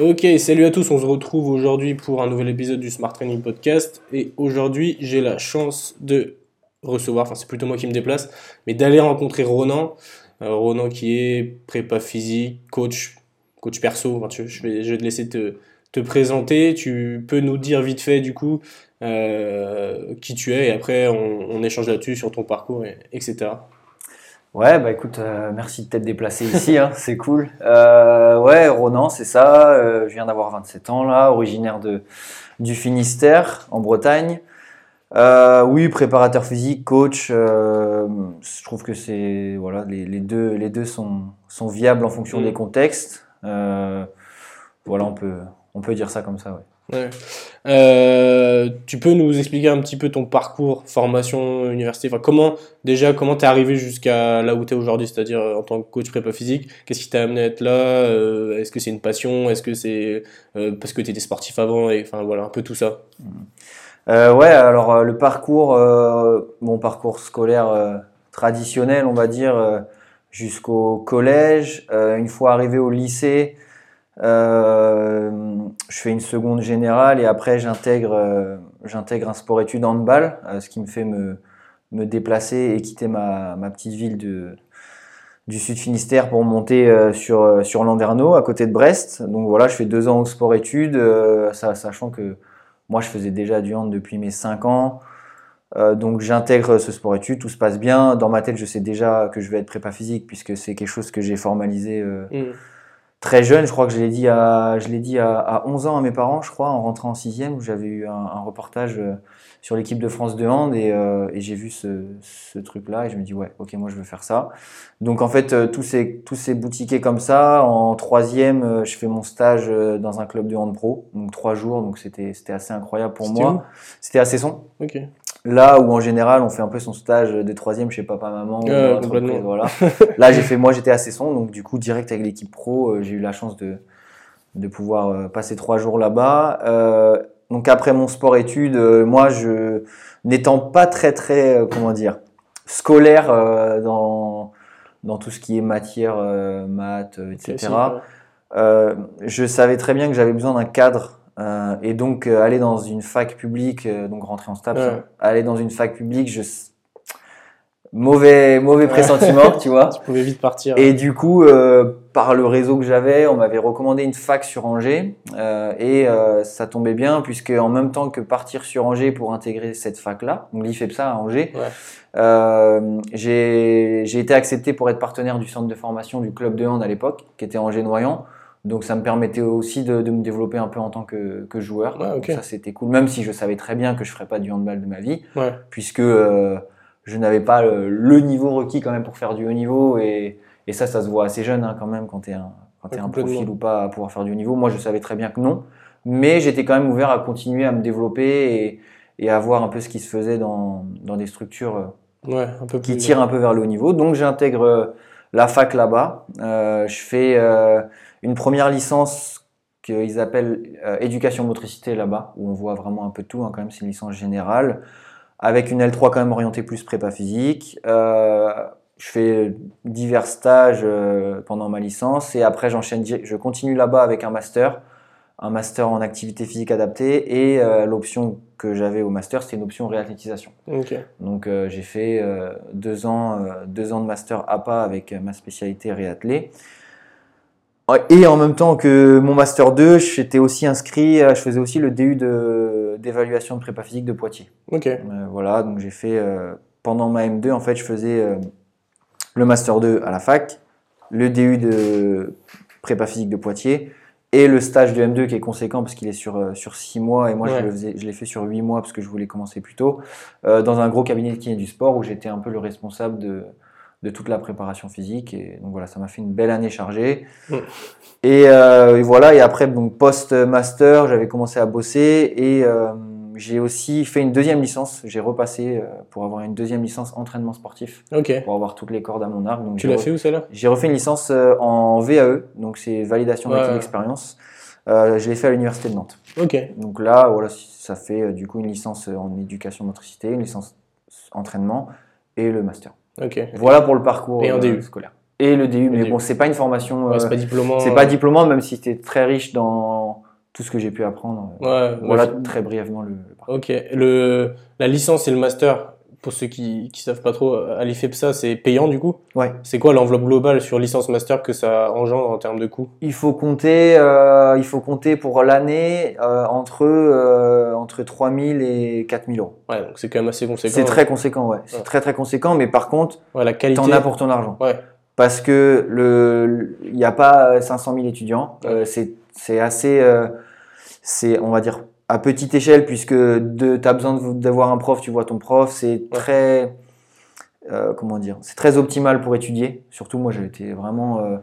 Ok, salut à tous, on se retrouve aujourd'hui pour un nouvel épisode du Smart Training Podcast. Et aujourd'hui, j'ai la chance de recevoir, enfin c'est plutôt moi qui me déplace, mais d'aller rencontrer Ronan. Euh, Ronan qui est prépa physique, coach, coach perso. Je, vais, te laisser te, te présenter. Tu peux nous dire vite fait du coup euh, qui tu es et après on, échange là-dessus sur ton parcours, et, etc. Ouais, bah écoute, euh, merci de t'être déplacé ici, hein, c'est cool. Euh, ouais, Ronan, c'est ça. euh, je viens d'avoir 27 ans là, originaire de du Finistère, en Bretagne. Euh, oui, préparateur physique, coach. euh, je trouve que c'est voilà, les, les deux les deux sont sont viables en fonction Mm. des contextes. Euh, voilà, on peut on peut dire ça comme ça. Ouais. Euh, tu peux nous expliquer un petit peu ton parcours, formation, université, enfin comment déjà comment t'es arrivé jusqu'à là où t'es aujourd'hui, c'est-à-dire euh, en tant que coach prépa physique, qu'est-ce qui t'a amené à être là? Euh, Est-ce que c'est une passion? Est-ce que c'est parce que t'étais sportif avant et enfin voilà un peu tout ça. Ouais, alors le parcours, mon parcours scolaire traditionnel, on va dire, jusqu'au collège. Une fois arrivé au lycée, je fais une seconde générale et après j'intègre euh, j'intègre un sport-études handball, euh, ce qui me fait me, déplacer et quitter ma, petite ville du Sud Finistère pour monter euh, sur, euh, sur Landerneau, à côté de Brest. Donc voilà, je fais deux ans au sport-études, euh, sachant que moi, je faisais déjà du hand depuis mes 5 ans. Euh, donc j'intègre ce sport études, tout se passe bien. Dans ma tête, je sais déjà que je vais être prépa physique puisque c'est quelque chose que j'ai formalisé euh, Mm. Très jeune. Je crois que je l'ai dit à je l'ai dit à, à 11 ans à mes parents, je crois, en rentrant en sixième, où j'avais eu un, un reportage euh, sur l'équipe de France de hand et, euh, et j'ai vu ce, ce truc-là et je me dis ouais, ok, moi je veux faire ça. Donc en fait, euh, tout s'est tout s'est boutiqué comme ça. En troisième, je fais mon stage dans un club de hand pro, donc trois jours, donc c'était c'était assez incroyable pour moi. C'était à Cesson. Ok. Là où en général on fait un peu son stage de troisième chez papa maman ou l'entreprise, complètement. voilà. Là j'ai fait moi j'étais à Cesson donc du coup direct avec l'équipe pro euh, j'ai eu la chance de de pouvoir euh, passer trois jours là-bas. Euh, donc après mon sport études euh, moi je n'étant pas très très euh, comment dire scolaire euh, dans dans tout ce qui est matière euh, maths euh, etc. Euh, je savais très bien que j'avais besoin d'un cadre euh, et donc euh, aller dans une fac publique, euh, donc rentrer en STAPS, Ouais. aller dans une fac publique, je mauvais mauvais pressentiment, tu vois. Tu pouvais vite partir. Et du coup, par le réseau que j'avais, on m'avait recommandé une fac sur Angers et ça tombait bien puisque en même temps que partir sur Angers pour intégrer cette fac-là, donc l'IFEPSA à Angers, Ouais. j'ai j'ai été accepté pour être partenaire du centre de formation du club de hand à l'époque, qui était Angers Noyant. Donc ça me permettait aussi de, de me développer un peu en tant que, que joueur. Ouais, ok. Donc ça c'était cool, même si je savais très bien que je ferais pas du handball de ma vie, Ouais. puisque euh, je n'avais pas le, le niveau requis quand même pour faire du haut niveau et, et ça ça se voit assez jeune hein, quand même quand tu es un quand t'es Ouais, un profil ou pas à pouvoir faire du haut niveau. Moi je savais très bien que non, mais j'étais quand même ouvert à continuer à me développer et, et à voir un peu ce qui se faisait dans, dans des structures euh, Ouais, un peu qui plus. tire un peu vers le haut niveau. Donc j'intègre euh, la fac là-bas. Euh, je fais euh, une première licence qu'ils appellent euh, éducation motricité là-bas, où on voit vraiment un peu tout. Hein, quand même, c'est une licence générale avec une L3 quand même orientée plus prépa physique. Euh, je fais divers stages euh, pendant ma licence et après j'enchaîne, je continue là-bas avec un master, un master en activité physique adaptée et l'option que j'avais au master c'était une option réathlétisation. Donc j'ai fait deux, ans, deux ans de master APA avec ma spécialité réathlé. Et en même temps que mon master 2, j'étais aussi inscrit, euh, je faisais aussi le DU d'évaluation de, prépa physique de Poitiers. Ok. Euh, voilà, donc j'ai fait euh, pendant ma M2, en fait, je faisais euh, le master 2 à la fac, le DU de prépa physique de Poitiers et le stage de M2 qui est conséquent parce qu'il est sur, sur 6 mois et moi Ouais. je le faisais- je l'ai fait sur 8 mois parce que je voulais commencer plus tôt dans un gros cabinet de kiné du sport où j'étais un peu le responsable de, de toute la préparation physique et donc voilà ça m'a fait une belle année chargée Mm. et, euh, et voilà et après donc post master j'avais commencé à bosser et euh, j'ai aussi fait une deuxième licence j'ai repassé euh, pour avoir une deuxième licence entraînement sportif Ok. pour avoir toutes les cordes à mon arc donc Tu j'ai l'as fait où celle-là? j'ai refait une licence en VAE, donc c'est validation Ouais. d'acquis d'expérience. Je l'ai fait à l'université de Nantes. Ok. Donc là, voilà, ça fait du coup une licence en éducation motricité, une licence entraînement et le master. Ok. Voilà pour le parcours Et en euh, DU. scolaire. Et le DU, Le mais DU. bon, c'est pas une formation. Ouais, euh, c'est pas diplômant. c'est pas diplômant, même si c'était très riche dans tout ce que j'ai pu apprendre. Ouais, Voilà ouais, très brièvement le, le parcours. Ok. Le, la licence et le master, pour ceux qui, qui savent pas trop, à l'IFEPSA, c'est payant du coup? Ouais. C'est quoi l'enveloppe globale sur licence master que ça engendre en termes de coûts? Il faut compter, euh, il faut compter pour l'année euh, entre euh, entre 3000 et 4000 euros. Ouais, donc c'est quand même assez conséquent. C'est très conséquent, ouais. C'est Ouais. très très conséquent, mais par contre, Ouais, la qualité. t'en as pour ton argent. Ouais. Parce que le, il n'y a pas 500 000 étudiants. Ouais. Euh, c'est c'est assez, euh, c'est on va dire à petite échelle puisque de, t'as besoin d'avoir un prof, tu vois ton prof. C'est très, euh, comment dire, c'est très optimal pour étudier. Surtout moi, j'étais vraiment, euh,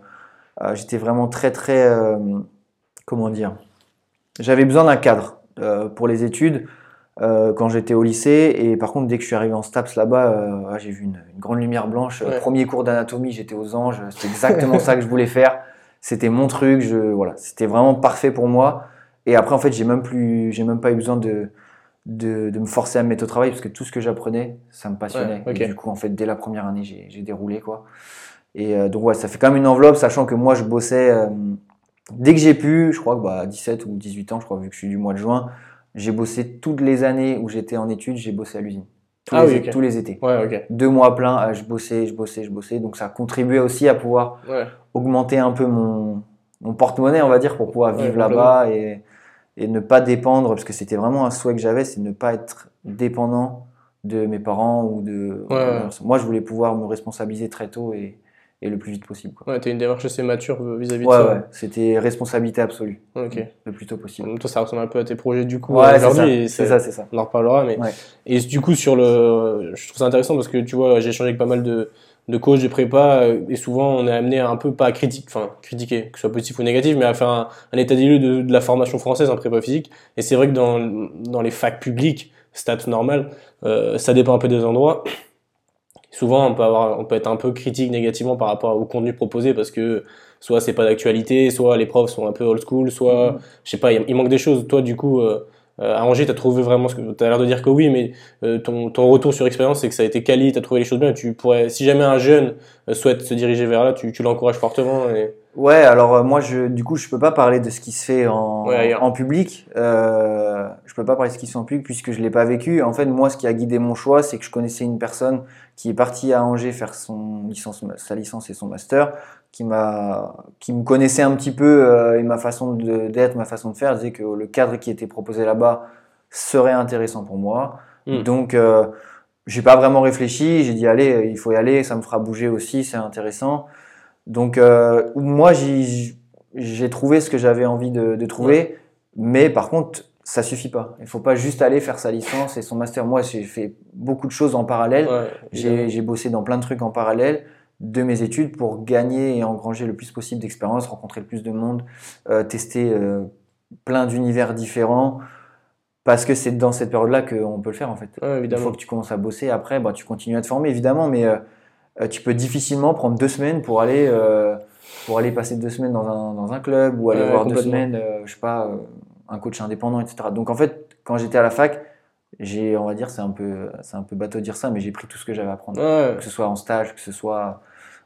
euh, j'étais vraiment très très, euh, comment dire, j'avais besoin d'un cadre pour les études quand j'étais au lycée. Et par contre, dès que je suis arrivé en STAPS là-bas, ouais, j'ai vu une, une grande lumière blanche. Ouais. Premier cours d'anatomie, j'étais aux anges. C'était exactement ça que je voulais faire. C'était mon truc. Je, voilà, c'était vraiment parfait pour moi. Et après, en fait, j'ai même plus, j'ai même pas eu besoin de, de, de me forcer à me mettre au travail parce que tout ce que j'apprenais, ça me passionnait. Ouais. Et du coup, en fait, dès la première année, j'ai, déroulé quoi. Et euh, donc ouais, ça fait quand même une enveloppe, sachant que moi, je bossais euh, dès que j'ai pu. Je crois que bah, à 17 ou 18 ans, je crois, vu que je suis du mois de juin, j'ai bossé toutes les années où j'étais en études, j'ai bossé à l'usine. Tous, Ah les, oui, ok. tous les étés. Ouais. Deux mois pleins, euh, je bossais, je bossais, je bossais. Donc ça contribuait aussi à pouvoir Ouais. augmenter un peu mon, mon porte-monnaie, on va dire, pour pouvoir vivre là-bas et, et ne pas dépendre, parce que c'était vraiment un souhait que j'avais, c'est de ne pas être dépendant de mes parents ou de. Ouais. Moi, je voulais pouvoir me responsabiliser très tôt et, et le plus vite possible. Quoi. Ouais, t'as une démarche assez mature vis-à-vis Ouais, de ça. ouais, c'était responsabilité absolue, Ok. le plus tôt possible. Donc, toi, ça ressemble un peu à tes projets du coup Ouais, c'est ça, aujourd'hui. c'est ça, c'est ça. On en reparlera, mais Ouais. et du coup sur le, je trouve ça intéressant parce que tu vois, j'ai échangé avec pas mal de de coachs de prépa euh, et souvent on est amené à un peu pas à critiquer, enfin critiquer, que ce soit positif ou négatif, mais à faire un, un état des lieux de, de la formation française en prépa physique. Et c'est vrai que dans dans les facs publiques, stats normal, euh, ça dépend un peu des endroits. Souvent, on peut avoir, on peut être un peu critique négativement par rapport au contenu proposé parce que soit c'est pas d'actualité, soit les profs sont un peu old school, soit je sais pas, il il manque des choses. Toi, du coup, euh, euh, à Angers, t'as trouvé vraiment ce que t'as l'air de dire que oui, mais euh, ton, ton retour sur expérience, c'est que ça a été quali, t'as trouvé les choses bien. Tu pourrais, si jamais un jeune euh, souhaite se diriger vers là, tu, tu l'encourages fortement. Et... Ouais, alors euh, moi, je, du coup, je peux pas parler de ce qui se fait en, Ouais, ailleurs. en public. Euh, je peux pas parler de ce qui se fait en public puisque je l'ai pas vécu. En fait, moi, ce qui a guidé mon choix, c'est que je connaissais une personne qui est partie à Angers faire son licence, sa licence et son master, qui m'a, qui me connaissait un petit peu euh, et ma façon d'être, ma façon de faire, disait que le cadre qui était proposé là-bas serait intéressant pour moi. Mm. Donc, euh, j'ai pas vraiment réfléchi. J'ai dit allez, euh, il faut y aller, ça me fera bouger aussi, c'est intéressant. Donc, euh, moi, j'ai trouvé ce que j'avais envie de, de trouver, mais par contre, ça suffit pas. Il faut pas juste aller faire sa licence et son master. Moi, j'ai fait beaucoup de choses en parallèle. Ouais, j'ai bossé dans plein de trucs en parallèle de mes études pour gagner et engranger le plus possible d'expérience, rencontrer le plus de monde, euh, tester euh, plein d'univers différents. Parce que c'est dans cette période-là qu'on peut le faire en fait. Ouais, Une fois que tu commences à bosser, après, bah, tu continues à te former évidemment, mais euh, tu peux difficilement prendre deux semaines pour aller, pour aller passer deux semaines dans un, dans un club ou aller Ouais, voir deux semaines, je sais pas, un coach indépendant, etc. Donc en fait, quand j'étais à la fac, j'ai, on va dire, c'est un peu, c'est un peu bateau de dire ça, mais j'ai pris tout ce que j'avais à apprendre Ouais, que ce soit en stage, que ce soit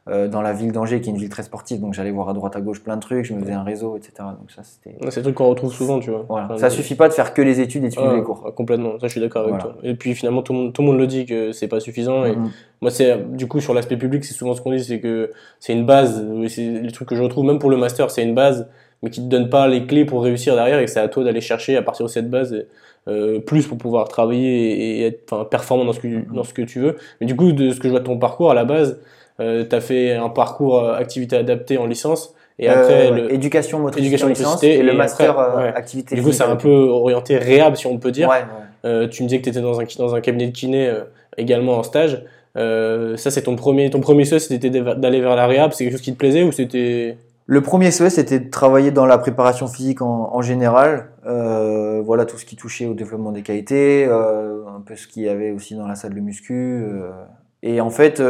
euh, dans la ville d'Angers, qui est une ville très sportive, donc j'allais voir à droite à gauche plein de trucs, je me faisais un réseau, etc. Donc ça, c'était. c'est des trucs qu'on retrouve souvent, tu vois. Voilà. Enfin, Ça suffit pas de faire que les études et de suivre Ouais, les cours. ouais, complètement, ça je suis d'accord avec Voilà. toi. Et puis finalement, tout le monde, tout le monde le dit que c'est pas suffisant. Et Mhm. moi, c'est du coup sur l'aspect public, c'est souvent ce qu'on dit, c'est que c'est une base. C'est les trucs que je retrouve, même pour le master, c'est une base, mais qui te donne pas les clés pour réussir derrière, et c'est à toi d'aller chercher à partir de cette base euh, plus pour pouvoir travailler et, et être performant dans ce que dans ce que tu veux. Mais du coup, de ce que je vois de ton parcours à la base, euh, tu as fait un parcours euh, activité adaptée en licence, et après Euh, le, éducation motricité éducation motricité, et, le master après, ouais. activité du coup, c'est un peu orienté réhab, si on peut dire. Ouais, ouais. Euh, tu me disais que tu étais dans un, dans un cabinet de kiné euh, également en stage. Ça, c'est ton premier, ton premier souhait, c'était d'aller vers la réhab. C'est quelque chose qui te plaisait ou c'était? Le premier souhait, c'était de travailler dans la préparation physique en, en général. Euh, voilà tout ce qui touchait au développement des qualités, euh, un peu ce qu'il y avait aussi dans la salle de muscu. euh. Et en fait,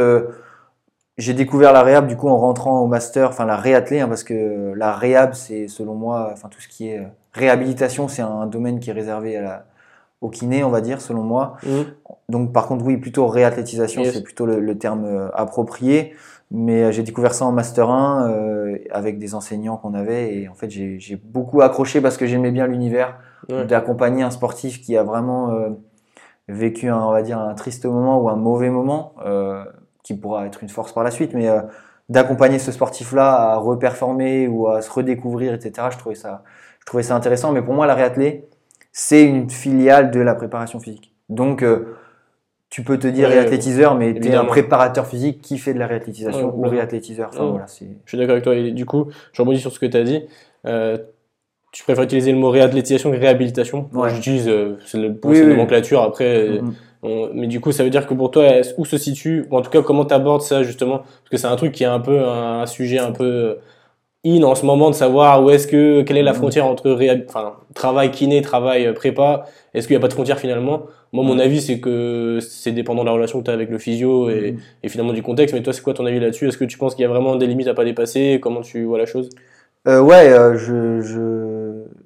j'ai découvert la réhab du coup en rentrant au master, enfin la réathlée, hein, parce que la réhab, c'est selon moi, enfin tout ce qui est euh, réhabilitation, c'est un domaine qui est réservé à la, au kiné, on va dire, selon moi. Mhm. Donc, par contre, oui, plutôt réathlétisation, Yes. c'est plutôt le, le terme euh, approprié. Mais euh, j'ai découvert ça en Master 1 euh, avec des enseignants qu'on avait. Et en fait, j'ai j'ai beaucoup accroché parce que j'aimais bien l'univers Ouais. d'accompagner un sportif qui a vraiment euh, vécu, un, on va dire, un triste moment ou un mauvais moment, euh, qui pourra être une force par la suite. Mais euh, d'accompagner ce sportif-là à reperformer ou à se redécouvrir, etc., je trouvais ça, je trouvais ça intéressant. Mais pour moi, la réathlée, c'est une filiale de la préparation physique. Donc, euh, tu peux te dire Ouais, réathlétiseur, mais tu es un préparateur physique qui fait de la réathlétisation Ouais, ou réathlétiseur. Enfin, Ouais. voilà, c'est... Je suis d'accord avec toi. Et du coup, je rebondis sur ce que tu as dit. Euh, tu préfères utiliser le mot réathlétisation que réhabilitation j'utilise, euh, c'est le Oui, oui. nomenclature. Après, euh, Mhm. On- mais du coup, ça veut dire que pour toi, où se situe, ou en tout cas, comment tu abordes ça justement? Parce que c'est un truc qui est un peu un, un sujet un peu in en ce moment de savoir où est-ce que, quelle est la Mhm. frontière entre réhab- enfin, travail kiné, travail euh, prépa. Est-ce qu'il n'y a pas de frontière finalement? Moi, mon Mhm. avis, c'est que c'est dépendant de la relation que tu as avec le physio et, Mhm. et finalement du contexte. Mais toi, c'est quoi ton avis là-dessus? Est-ce que tu penses qu'il y a vraiment des limites à pas dépasser? Comment tu vois la chose? Euh, ouais, euh, je, je,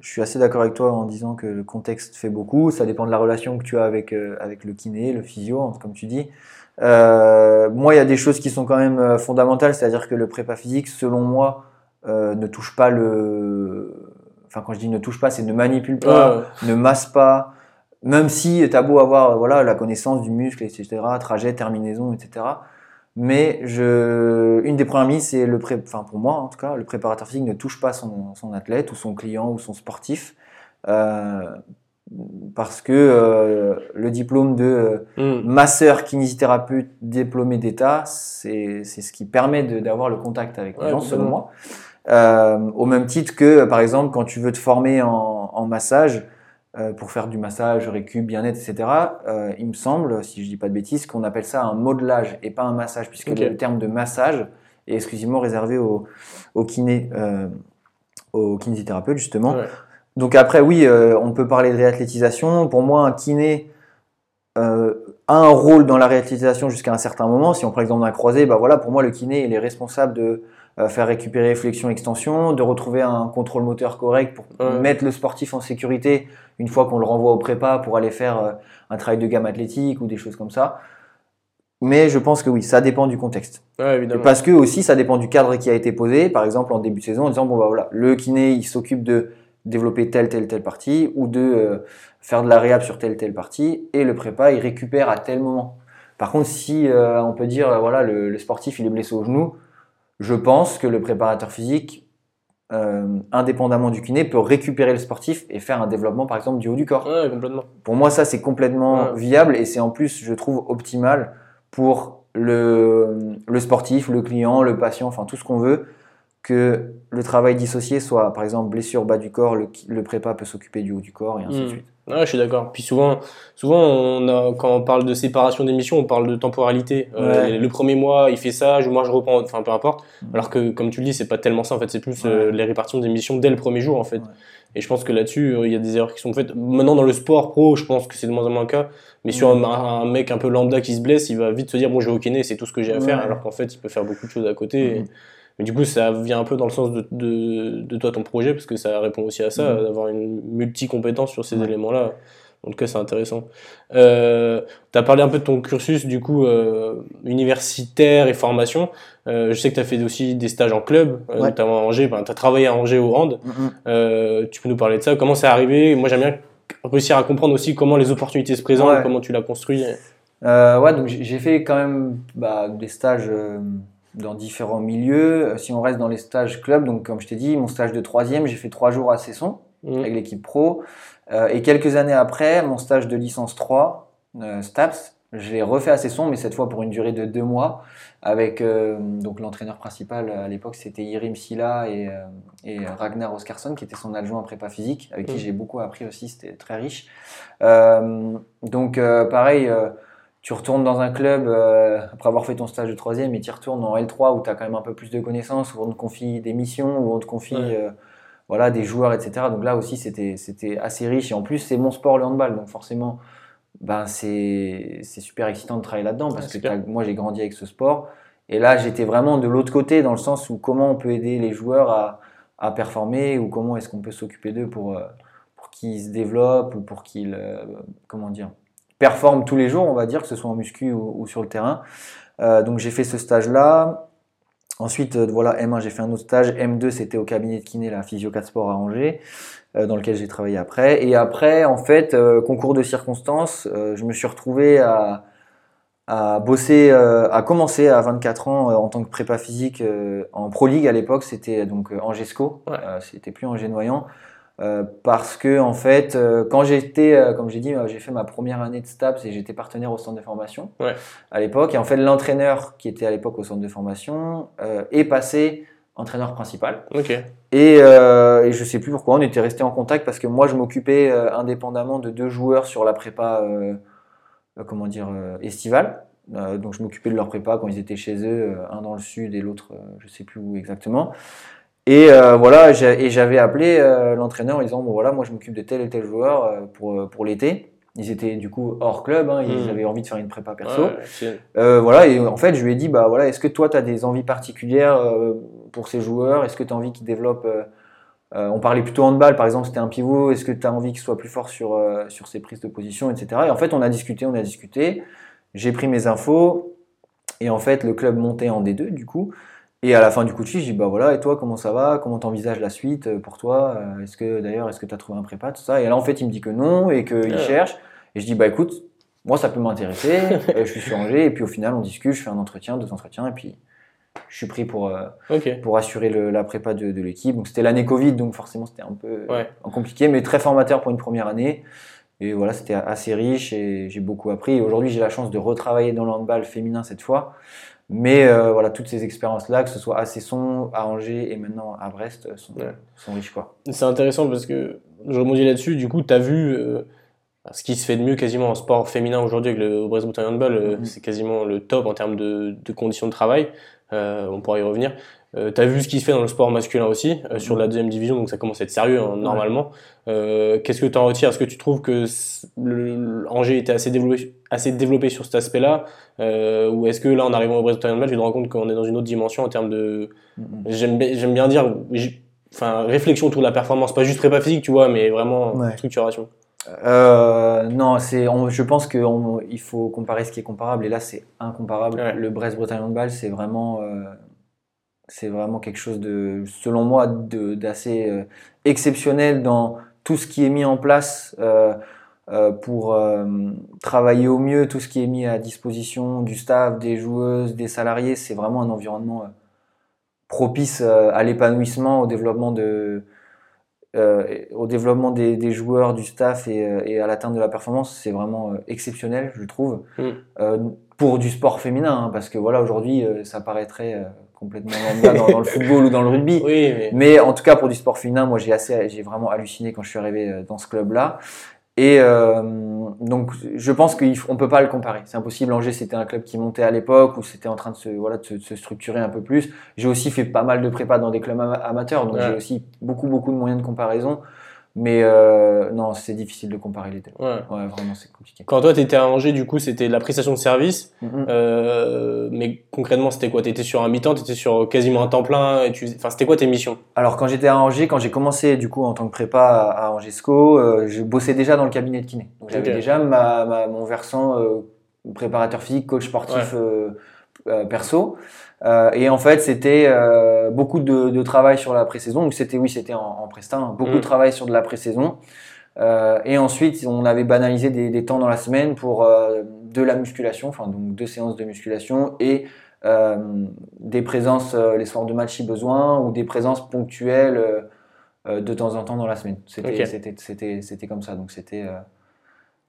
je suis assez d'accord avec toi en disant que le contexte fait beaucoup. Ça dépend de la relation que tu as avec, euh, avec le kiné, le physio, hein, comme tu dis. Euh, moi, il y a des choses qui sont quand même euh, fondamentales, c'est-à-dire que le prépa physique, selon moi, euh, ne touche pas le. Enfin, quand je dis ne touche pas, c'est ne manipule pas, ne masse pas. Même si tu as beau avoir voilà, la connaissance du muscle, etc., trajet, terminaison, etc. Mais je, une des premières mises, c'est le pré, enfin pour moi en tout cas, le préparateur physique ne touche pas son, son athlète ou son client ou son sportif euh, parce que euh, le diplôme de euh, Hmm. masseur kinésithérapeute diplômé d'État, c'est c'est ce qui permet de- d'avoir le contact avec les Ouais, gens, selon moi. Euh, au même titre que, par exemple, quand tu veux te former en, en massage, euh, pour faire du massage, récup, bien-être, etc., euh, il me semble, si je dis pas de bêtises, qu'on appelle ça un modelage et pas un massage, puisque le terme de massage est exclusivement réservé au, au kiné, euh, au kinésithérapeute, justement. Ouais. Donc après, oui, on peut parler de réathlétisation. Pour moi, un kiné a un rôle dans la réathlétisation jusqu'à un certain moment. Si on prend l'exemple d'un croisé, bah voilà, pour moi, le kiné, il est responsable de faire récupérer flexion-extension, de retrouver un contrôle moteur correct pour Ouais. mettre le sportif en sécurité une fois qu'on le renvoie au prépa pour aller faire euh, un travail de gamme athlétique ou des choses comme ça. Mais je pense que oui, ça dépend du contexte. Ouais, Et évidemment. parce que aussi, ça dépend du cadre qui a été posé. Par exemple, en début de saison, en disant bon bah voilà, le kiné, il s'occupe de développer telle telle telle partie ou de euh, faire de la réhab sur telle telle partie et le prépa, il récupère à tel moment. Par contre, si euh, on peut dire euh, voilà, le, le sportif il est blessé au genou, je pense que le préparateur physique, euh, indépendamment du kiné, peut récupérer le sportif et faire un développement par exemple du haut du corps. Ouais, complètement. Pour moi, ça, c'est complètement Ouais. viable et c'est en plus, je trouve, optimal pour le, le sportif, le client, le patient, enfin tout ce qu'on veut, que le travail dissocié soit, par exemple, blessure bas du corps, le, le prépa peut s'occuper du haut du corps et ainsi de Mm. suite. Ouais, je suis d'accord. Puis souvent, souvent on a, quand on parle de séparation des missions, on parle de temporalité. Euh, le premier mois, il fait ça, je- moi je reprends, enfin peu importe. Mhm. Alors que, comme tu le dis, c'est pas tellement ça en fait, c'est plus Ouais. euh, les répartitions des missions dès le premier jour en fait. Ouais. Et je pense que là-dessus, euh, il y a des erreurs qui sont faites. Maintenant, dans le sport pro, je pense que c'est de moins en moins le cas. Mais sur Mhm. un, un mec un peu lambda qui se blesse, il va vite se dire, bon, je vais au kiné, c'est tout ce que j'ai à faire. Alors qu'en fait, il peut faire beaucoup de choses à côté. Mhm. Mais du coup, ça vient un peu dans le sens de, de, de toi, ton projet, parce que ça répond aussi à ça, Mhm. d'avoir une multi-compétence sur ces Ouais. éléments-là. En tout cas, c'est intéressant. Euh, tu as parlé un peu de ton cursus, du coup, euh, universitaire et formation. Euh, je sais que tu as fait aussi des stages en club, Ouais. notamment à Angers. Tu as travaillé à Angers au hand. Euh, tu peux nous parler de ça? Comment c'est arrivé? Moi, j'aime bien réussir à comprendre aussi comment les opportunités se présentent, Ouais. comment tu l'as construit. Ouais, donc j'ai fait quand même bah, des stages dans différents milieux. Euh, Si on reste dans les stages club, donc comme je t'ai dit, mon stage de troisième, j'ai fait trois jours à Cesson. Mhm. avec l'équipe pro. Euh, et quelques années après, mon stage de licence 3, euh, STAPS, je l'ai refait à Cesson, mais cette fois pour une durée de deux mois, avec euh, donc l'entraîneur principal à l'époque, c'était Irim Silla et, et Ragnar Oskarsson, qui était son adjoint en prépa physique, avec qui Mhm. j'ai beaucoup appris aussi, c'était très riche. Donc pareil, tu retournes dans un club euh, après avoir fait ton stage de troisième et tu retournes en L3 où tu as quand même un peu plus de connaissances, où on te confie des missions, où on te confie Ouais. euh, voilà, des joueurs, etc. Donc là aussi, c'était assez riche. Et en plus, c'est mon sport, le handball. Donc forcément, ben, c'est super excitant de travailler là-dedans parce Ouais, que moi, j'ai grandi avec ce sport. Et là, j'étais vraiment de l'autre côté dans le sens où comment on peut aider les joueurs à, à performer ou comment est-ce qu'on peut s'occuper d'eux pour, euh, pour pour qu'ils se développent ou pour qu'ils, euh, comment dire, performent tous les jours, on va dire, que ce soit en muscu ou, sur le terrain. Euh, donc j'ai fait ce stage-là. Ensuite, voilà, M1, j'ai fait un autre stage. M2, c'était au cabinet de kiné, la Physio 4 Sport à Angers, dans lequel j'ai travaillé après. Et après, en fait, concours de circonstances, je me suis retrouvé à, à bosser, à commencer à 24 ans en tant que prépa physique en Pro League à l'époque, c'était donc Angesco, c'était plus Angers Noyant. Euh, parce que en fait, euh, quand j'étais, euh, comme j'ai dit, j'ai fait ma première année de STAPS et j'étais partenaire au centre de formation ouais. à l'époque. Et en fait, l'entraîneur qui était à l'époque au centre de formation est passé entraîneur principal. Et, et je sais plus pourquoi, on était resté en contact parce que moi, je m'occupais indépendamment de deux joueurs sur la prépa, comment dire, estivale. donc, je m'occupais de leur prépa quand ils étaient chez eux, un dans le sud et l'autre, je sais plus où exactement. Et euh, voilà, et j'avais appelé euh, l'entraîneur en disant bon voilà, moi je m'occupe de tel et tel joueur euh, pour, pour l'été. Ils étaient du coup hors club, hein, ils hmm. avaient envie de faire une prépa perso. voilà, et en fait, je lui ai dit bah voilà, est-ce que toi tu as des envies particulières pour ces joueurs? Est-ce que tu as envie qu'ils développent On parlait plutôt handball, par exemple, c'était un pivot. Est-ce que tu as envie qu'il soit plus fort sur, sur ses prises de position, etc. Et en fait, on a discuté, on a discuté. J'ai pris mes infos. Et en fait, le club montait en D2, du coup. Et à la fin du coup de fil, je dis bah voilà, et toi, comment ça va? Comment t'envisages la suite euh, pour toi? Euh, Est-ce que d'ailleurs, est-ce que tu as trouvé un prépa Tout ça? Et là, en fait, il me dit que non et qu'il cherche. Et je dis bah écoute, moi, ça peut m'intéresser. Euh, je suis sur Angers. Et puis au final, on discute, je fais un entretien, deux entretiens. Et puis je suis pris pour, pour assurer le, la prépa de, de l'équipe. Donc c'était l'année Covid, donc forcément, c'était un peu compliqué, mais très formateur pour une première année. Et voilà, c'était assez riche et j'ai beaucoup appris. Et aujourd'hui, j'ai la chance de retravailler dans le handball féminin cette fois. Mais euh, voilà, toutes ces expériences-là, que ce soit à Cesson, à Angers et maintenant à Brest, euh, sont, sont riches. quoi. C'est intéressant parce que je rebondis là-dessus. Du coup, tu as vu euh, ce qui se fait de mieux quasiment en sport féminin aujourd'hui avec le Brest Bretagne Handball. Mm-hmm. C'est quasiment le top en termes de, de conditions de travail. on pourra y revenir. Euh, tu as vu ce qui se fait dans le sport masculin aussi, euh, sur la deuxième division, donc ça commence à être sérieux hein, normalement. Euh, Qu'est-ce que tu en retires? Est-ce que tu trouves que le, Angers était assez développé, assez développé sur cet aspect-là? Euh, Ou est-ce que là, en arrivant au Brest Match, tu te rends compte qu'on est dans une autre dimension en termes de. J'aime bien dire. Enfin, réflexion autour de la performance, pas juste prépa physique, tu vois, mais vraiment structuration. Euh, non, c'est, je pense qu'il faut comparer ce qui est comparable, et là c'est incomparable. Le Brest-Bretagne Handball, c'est vraiment euh, c'est vraiment quelque chose de, selon moi, d'assez euh, exceptionnel dans tout ce qui est mis en place euh, euh, pour travailler au mieux, tout ce qui est mis à disposition du staff, des joueuses, des salariés. C'est vraiment un environnement propice à l'épanouissement, au développement de, au développement des, joueurs, du staff et, à l'atteinte de la performance, c'est vraiment exceptionnel, je trouve, mm. pour du sport féminin, hein, parce que voilà, aujourd'hui, ça paraîtrait complètement dans, dans, le football ou dans le rugby. mais... en tout cas, pour du sport féminin, moi, j'ai assez, j'ai vraiment halluciné quand je suis arrivé euh, dans ce club-là. Et euh, donc, je pense qu'on ne peut pas le comparer. C'est impossible. Angers, c'était un club qui montait à l'époque, où c'était en train de se, voilà, de se, structurer un peu plus. J'ai aussi fait pas mal de prépa dans des clubs amateurs, donc j'ai aussi beaucoup, beaucoup de moyens de comparaison. Mais euh, non, c'est difficile de comparer les deux. Ouais. vraiment, c'est compliqué. Quand toi, tu étais à Angers, du coup, c'était la prestation de service. Mm-hmm. euh, mais concrètement, c'était quoi? Tu étais sur un mi-temps, tu étais sur quasiment un temps plein. Et tu... Enfin, c'était quoi tes missions? Alors, quand j'étais à Angers, quand j'ai commencé du coup en tant que prépa à, Angesco, euh, je bossais déjà dans le cabinet de kiné. Donc, j'avais déjà ma, ma, mon versant euh, préparateur physique, coach sportif euh, perso. Euh, et en fait, c'était euh, beaucoup de, de, travail sur la pré-saison. Donc c'était oui, c'était en, en prestat, hein. beaucoup de mm. travail sur de la pré-saison. Euh, et ensuite, on avait banalisé des, des, temps dans la semaine pour de la musculation, enfin donc deux séances de musculation et des présences les soirs de match si besoin ou des présences ponctuelles de temps en temps dans la semaine. C'était c'était comme ça. Donc c'était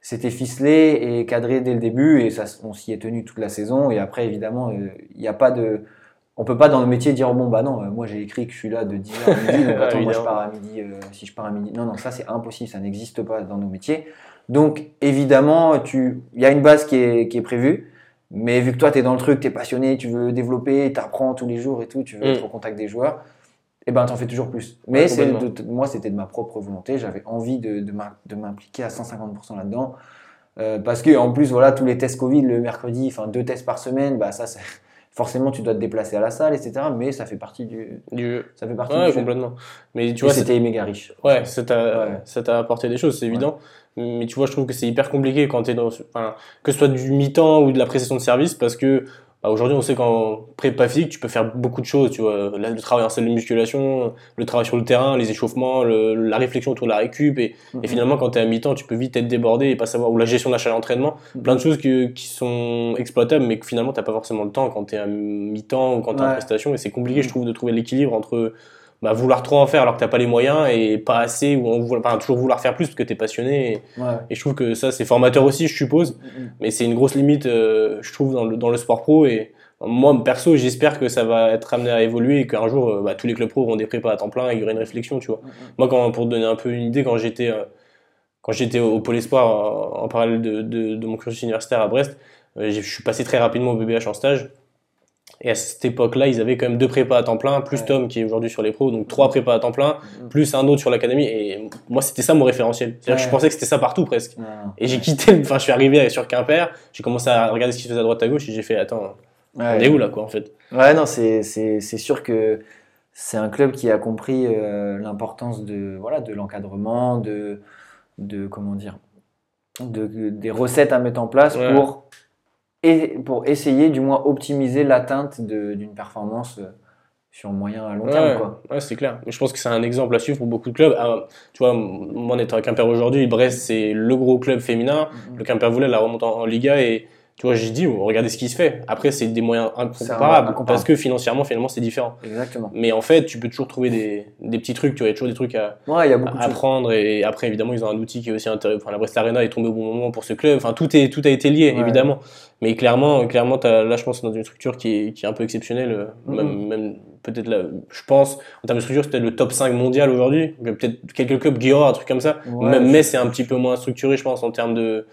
c'était ficelé et cadré dès le début et ça, on s'y est tenu toute la saison. Et après, évidemment, euh, il n'y a pas de. On peut pas dans le métier dire bon bah non, euh, moi j'ai écrit que je suis là de 10h à midi, donc attends, moi je pars à midi, euh, si je pars à midi. Non, non, ça c'est impossible, ça n'existe pas dans nos métiers. Donc évidemment, tu, il y a une base qui est, qui est prévue, mais vu que toi tu es dans le truc, tu es passionné, tu veux développer, tu apprends tous les jours et tout, tu veux mm. être au contact des joueurs, eh ben t'en fais toujours plus. Mais c'est moi c'était de ma propre volonté, j'avais envie de, de m'impliquer à 150% là-dedans. Euh, parce que en plus voilà tous les tests Covid le mercredi, enfin deux tests par semaine, bah ça forcément tu dois te déplacer à la salle, etc. Mais ça fait partie du, Du jeu. ça fait partie Ouais, du jeu. complètement. Mais tu vois, c'était méga riche. Ouais, ça t'a Ouais. apporté des choses, c'est évident. Mais tu vois, je trouve que c'est hyper compliqué quand tu es dans. Enfin, que ce soit du mi-temps ou de la prestation de service, parce que bah, aujourd'hui, on sait qu'en prépa physique, tu peux faire beaucoup de choses. Tu vois, le travail en salle de musculation, le travail sur le terrain, les échauffements, le- la réflexion autour de la récup. Et, Mhm. et finalement, quand tu es à mi-temps, tu peux vite être débordé et pas savoir. Ou la gestion d'achat à l'entraînement. Mhm. Plein de choses que, qui sont exploitables, mais que finalement, tu pas forcément le temps quand tu es à mi-temps ou quand tu es en prestation. Et c'est compliqué, je trouve, de trouver l'équilibre entre bah, vouloir trop en faire alors que t'as pas les moyens et pas assez ou en vouloir- enfin, toujours vouloir faire plus parce que t'es passionné et, Ouais. et je trouve que ça c'est formateur aussi je suppose Mhm. mais c'est une grosse limite euh, je trouve dans le, dans le sport pro et moi perso j'espère que ça va être amené à évoluer et qu'un jour euh, bah, tous les clubs pro auront des prépas à temps plein et il y aura une réflexion tu vois Mhm. moi quand pour te donner un peu une idée quand j'étais euh, quand j'étais au Pôle Espoir en, en parallèle de, de, de mon cursus universitaire à Brest euh, je suis passé très rapidement au BBH en stage et à cette époque-là, ils avaient quand même deux prépas à temps plein, plus Ouais. Tom qui est aujourd'hui sur les pros, donc trois prépas à temps plein, Mhm. plus un autre sur l'académie. Et moi, c'était ça mon référentiel. C'est-à-dire que je pensais que c'était ça partout presque. Et j'ai quitté, enfin, je suis arrivé sur Quimper, j'ai commencé à regarder ce qui se faisait à droite à gauche et j'ai fait, attends, on est où là, quoi, en fait? Ouais, non, c'est sûr que c'est un club qui a compris euh, l'importance de voilà de l'encadrement, de de comment dire, de, des recettes à mettre en place pour et pour essayer du moins optimiser l'atteinte d'une performance euh, sur moyen à long terme Ouais, quoi. ouais, c'est clair. Je pense que c'est un exemple à suivre pour beaucoup de clubs. Ah, tu vois, moi, en étant à Quimper aujourd'hui, Brest, c'est le gros club féminin. Le Quimper voulait la remonte en, en Liga et tu vois, j'ai dit, oh, regardez ce qui se fait. Après, c'est des moyens incomparables incomparable. parce que financièrement, finalement, c'est différent. Exactement. Mais en fait, tu peux toujours trouver des, des petits trucs, tu vois, il y a toujours des trucs à, Ouais, il y a beaucoup de à apprendre et après évidemment ils ont un outil qui est aussi intéressant enfin la Brest Arena est tombée au bon moment pour ce club enfin tout est tout a été lié Ouais. évidemment mais clairement clairement t'as- là je pense dans une structure qui est, qui est un peu exceptionnelle euh, Mhm. même, même peut-être je pense en termes de structure c'est peut-être le top 5 mondial aujourd'hui Il y a peut-être quelques clubs Guillaume un truc comme ça Ouais, même mais c'est un petit peu moins structuré je pense en termes de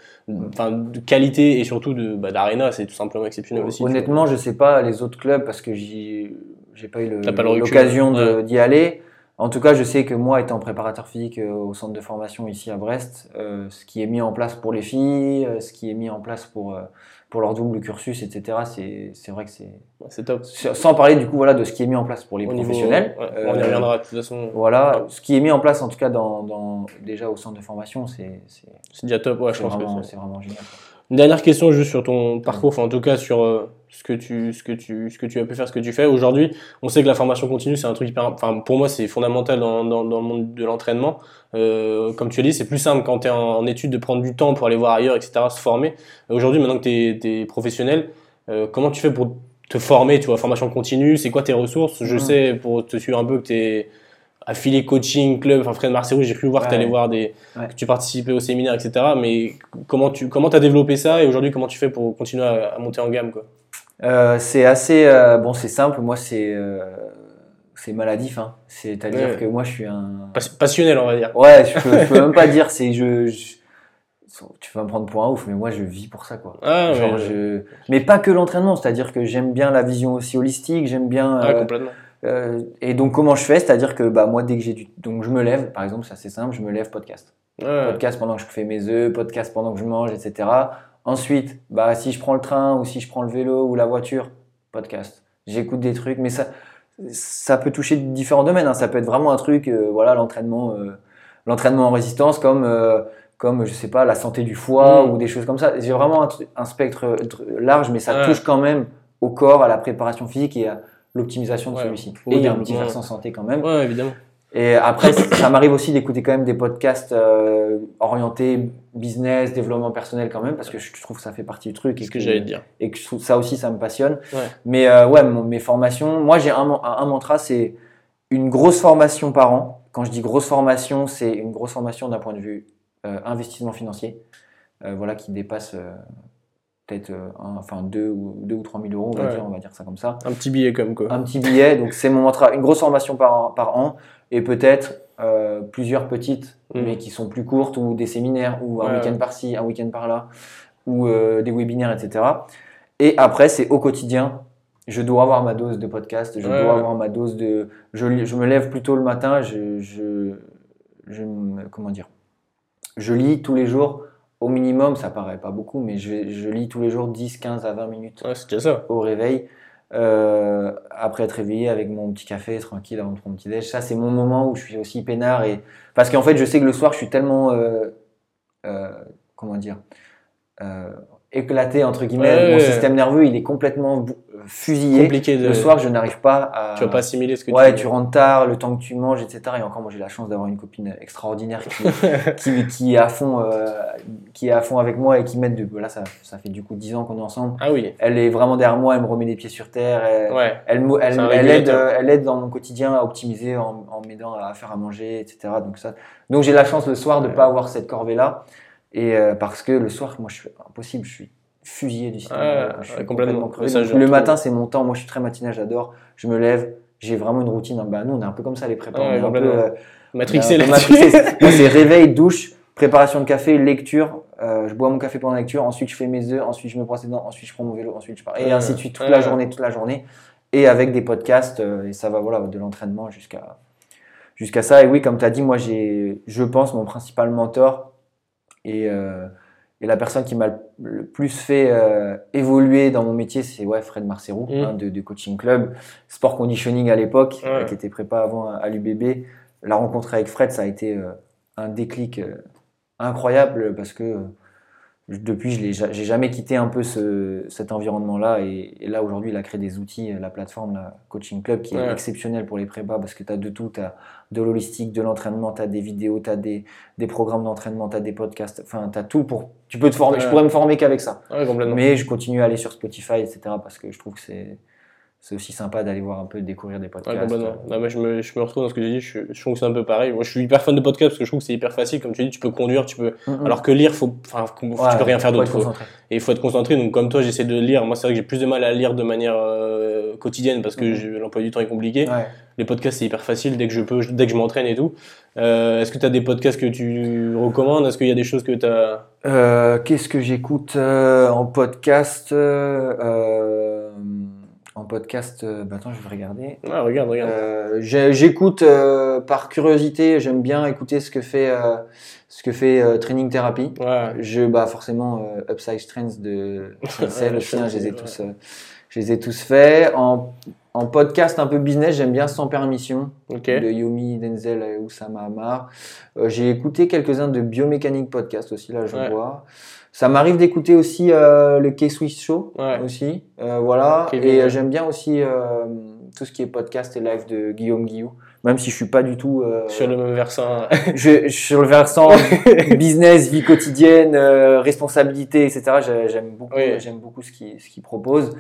enfin de qualité et surtout de bah, d'arena c'est tout simplement exceptionnel aussi. Honnêtement, je sais pas les autres clubs parce que j'ai pas eu l'occasion ouais. d'y aller. En tout cas, je sais que moi, étant préparateur physique euh, au centre de formation ici à Brest, euh, ce qui est mis en place pour les filles, euh, ce qui est mis en place pour euh, pour leur double cursus, etc. C'est vrai que c'est c'est top sans parler du coup voilà de ce qui est mis en place pour les au niveau professionnels. ouais, on y reviendra de toute façon Voilà, ce qui est mis en place en tout cas dans, dans déjà au centre de formation, c'est c'est déjà top ouais je pense que vraiment, c'est c'est vraiment génial. Une dernière question juste sur ton parcours, enfin en tout cas sur euh, ce que tu ce que tu ce que tu as pu faire, ce que tu fais aujourd'hui. On sait que la formation continue, c'est un truc hyper, enfin pour moi c'est fondamental dans, dans, dans le monde de l'entraînement. Euh, comme tu as dit, c'est plus simple quand tu es en, en études de prendre du temps pour aller voir ailleurs, etc., se former. Aujourd'hui, maintenant que tu es, professionnel, euh, comment tu fais pour te former, tu vois, formation continue, c'est quoi tes ressources? Je Mhm. sais pour te suivre un peu que tu es affilié coaching club, enfin Fred Marcelo, j'ai cru voir que tu allais voir des Ouais. que tu participais au séminaire, etc. Mais comment tu comment as développé ça et aujourd'hui comment tu fais pour continuer à, à monter en gamme quoi? Euh, c'est assez euh, bon, c'est simple. Moi, c'est euh, c'est maladif. Hein. C'est-à-dire Ouais. que moi, je suis un. Pas- Passionnel on va dire. Ouais, je peux, je peux même pas dire. C'est je, je- Tu vas me prendre pour un ouf, mais moi, je vis pour ça, quoi. Ah, Genre, je... Mais pas que l'entraînement. C'est-à-dire que j'aime bien la vision aussi holistique. J'aime bien. ah, complètement. Euh, et donc, comment je fais? C'est-à-dire que bah moi, dès que j'ai du, donc je me lève. Par exemple, c'est assez simple. Je me lève podcast. Ouais. podcast pendant que je fais mes œufs, podcast pendant que je mange, etc. Ensuite, bah, si je prends le train ou si je prends le vélo ou la voiture, podcast. J'écoute des trucs, mais ça, ça peut toucher différents domaines. hein. Ça peut être vraiment un truc, euh, voilà, l'entraînement, euh, l'entraînement en résistance, comme, euh, comme je sais pas, la santé du foie Mm. ou des choses comme ça. J'ai vraiment un, spectre tr- large, mais ça Ouais. touche quand même au corps, à la préparation physique et à l'optimisation de Ouais. celui-ci. Et il y a un petit versant santé quand même. Ouais, évidemment. Et après, ça m'arrive aussi d'écouter quand même des podcasts euh, orientés business, développement personnel quand même, parce que je trouve que ça fait partie du truc. C'est Et ce que j'allais dire. Et que ça aussi, ça me passionne. Ouais. Mais euh, ouais, mon- mes formations, moi j'ai un, man- un mantra, c'est une grosse formation par an. Quand je dis grosse formation, c'est une grosse formation d'un point de vue euh, investissement financier, voilà, qui dépasse peut-être euh, enfin 2 ou, deux ou 3 000 euros, on va, Ouais. dire, on va dire ça comme ça Un petit billet comme quoi. un petit billet. Donc c'est mon mantra, une grosse formation par an, par an et peut-être euh, plusieurs petites, Mm. mais qui sont plus courtes ou des séminaires ou un Ouais, week-end par-ci, un week-end par là ou euh, des webinaires, etc. Et après c'est au quotidien. Je dois avoir ma dose de podcast, je Ouais, dois avoir ma dose de. Je, je me lève plus tôt le matin, je, je, je me- comment dire, je lis tous les jours au minimum, ça paraît pas beaucoup, mais je, je lis tous les jours 10, 15 à 20 minutes Ouais, c'est déjà ça. au réveil. euh, après être réveillé avec mon petit café tranquille avant de prendre mon petit déj. Ça, c'est mon moment où je suis aussi peinard. Et... Parce qu'en fait, je sais que le soir, je suis tellement. euh, euh, comment dire éclaté entre guillemets Ouais, mon ouais. système nerveux il est complètement fusillé Compliqué de. le soir je n'arrive pas à Tu vas pas assimiler ce que ouais tu. tu rentres tard le temps que tu manges etc et encore moi j'ai la chance d'avoir une copine extraordinaire qui, qui, qui est à fond euh, qui est à fond avec moi et qui m'aide de là ça, ça fait du coup 10 ans qu'on est ensemble Ah oui. elle est vraiment derrière moi elle me remet les pieds sur terre elle, Ouais. elle, elle, elle aide, euh, elle aide dans mon quotidien à optimiser en, en m'aidant à faire à manger, etc. Donc, ça, donc j'ai la chance le soir de Ouais. pas avoir cette corvée-là. Et euh, parce que le soir, moi, je suis impossible, je suis fusillé du système. Nerveux, je suis complètement. crevé. Je le matin, c'est mon temps. Moi, je suis très matinal, j'adore. Je me lève, j'ai vraiment une routine. Bah, nous, on est un peu comme ça, les prépas. Ouais, on est un peu, complètement. euh, Matrixé peu là-dessus. c'est réveil, douche, préparation de café, lecture. Euh, je bois mon café pendant la lecture, ensuite je fais mes œufs, ensuite je me brosse les dents, ensuite je prends mon vélo, ensuite je pars. Et ainsi de suite, toute la journée, toute la journée. Et avec des podcasts, euh, et ça va voilà, de l'entraînement jusqu'à jusqu'à ça. Et oui, comme tu as dit, moi j'ai, je pense, mon principal mentor et, euh, et la personne qui m'a le- plus fait euh, évoluer dans mon métier, c'est ouais, Fred Marcerou, Mm. hein, de, de Coaching Club, Sport Conditioning à l'époque, Ouais. qui était prépa avant à l'UBB. La rencontre avec Fred, ça a été euh, un déclic incroyable parce que depuis, je j'ai jamais quitté un peu ce, cet environnement-là. Et, et là, aujourd'hui, il a créé des outils, la plateforme la Coaching Club, qui est exceptionnelle pour les prépas parce que tu as de tout. Tu as de l'holistique, de l'entraînement, tu as des vidéos, tu as des, des programmes d'entraînement, tu as des podcasts. Enfin, tu as tout pour. Tu peux te former. Je pourrais me former qu'avec ça. Ouais, complètement. Mais je continue à aller sur Spotify, etc. parce que je trouve que c'est. C'est aussi sympa d'aller voir un peu, découvrir des Ouais, podcasts. complètement. Non, mais je, me, je me retrouve dans ce que j'ai dit, je, je trouve que c'est un peu pareil. Moi, je suis hyper fan de podcast parce que je trouve que c'est hyper facile. Comme tu dis, tu peux conduire, tu peux. Mm, mm. Alors que lire, faut, enfin, tu peux rien faire d'autre. Et il faut être concentré. Donc, comme toi, j'essaie de lire. Moi, c'est vrai que j'ai plus de mal à lire de manière euh, quotidienne parce que j'ai- l'emploi du temps est compliqué. Ouais. Les podcasts, c'est hyper facile dès que je peux, dès que je m'entraîne et tout. Euh, Est-ce que tu as des podcasts que tu recommandes? Est-ce qu'il y a des choses que tu as. Euh, Qu'est-ce que j'écoute euh, en podcast euh, euh, En podcast, euh, bah attends, je vais regarder. Ah, regarde, regarde. Euh, J'écoute euh, par curiosité, j'aime bien écouter ce que fait, ce que fait Training Therapy. Ouais. Je, bah forcément, Upside Strengths de Cell Ouais, aussi, hein, je les ai ouais. tous, je les ai tous faits. En, en podcast un peu business, j'aime bien Sans Permission Ok. de Yomi Denzel et Oussama Hamar. Euh, J'ai écouté quelques-uns de Biomécanique Podcast aussi, là je Ouais. vois. Ça m'arrive d'écouter aussi euh, le K-Swiss Show Ouais. aussi. Euh, voilà. Kevin, et euh, ouais. j'aime bien aussi euh, tout ce qui est podcast et live de Guillaume Guillou. Même si je suis pas du tout Sur le même versant. je, je- sur le versant business, vie quotidienne, responsabilité, etc. j'ai- J'aime beaucoup, Oui. j'aime beaucoup ce qu'il ce propose.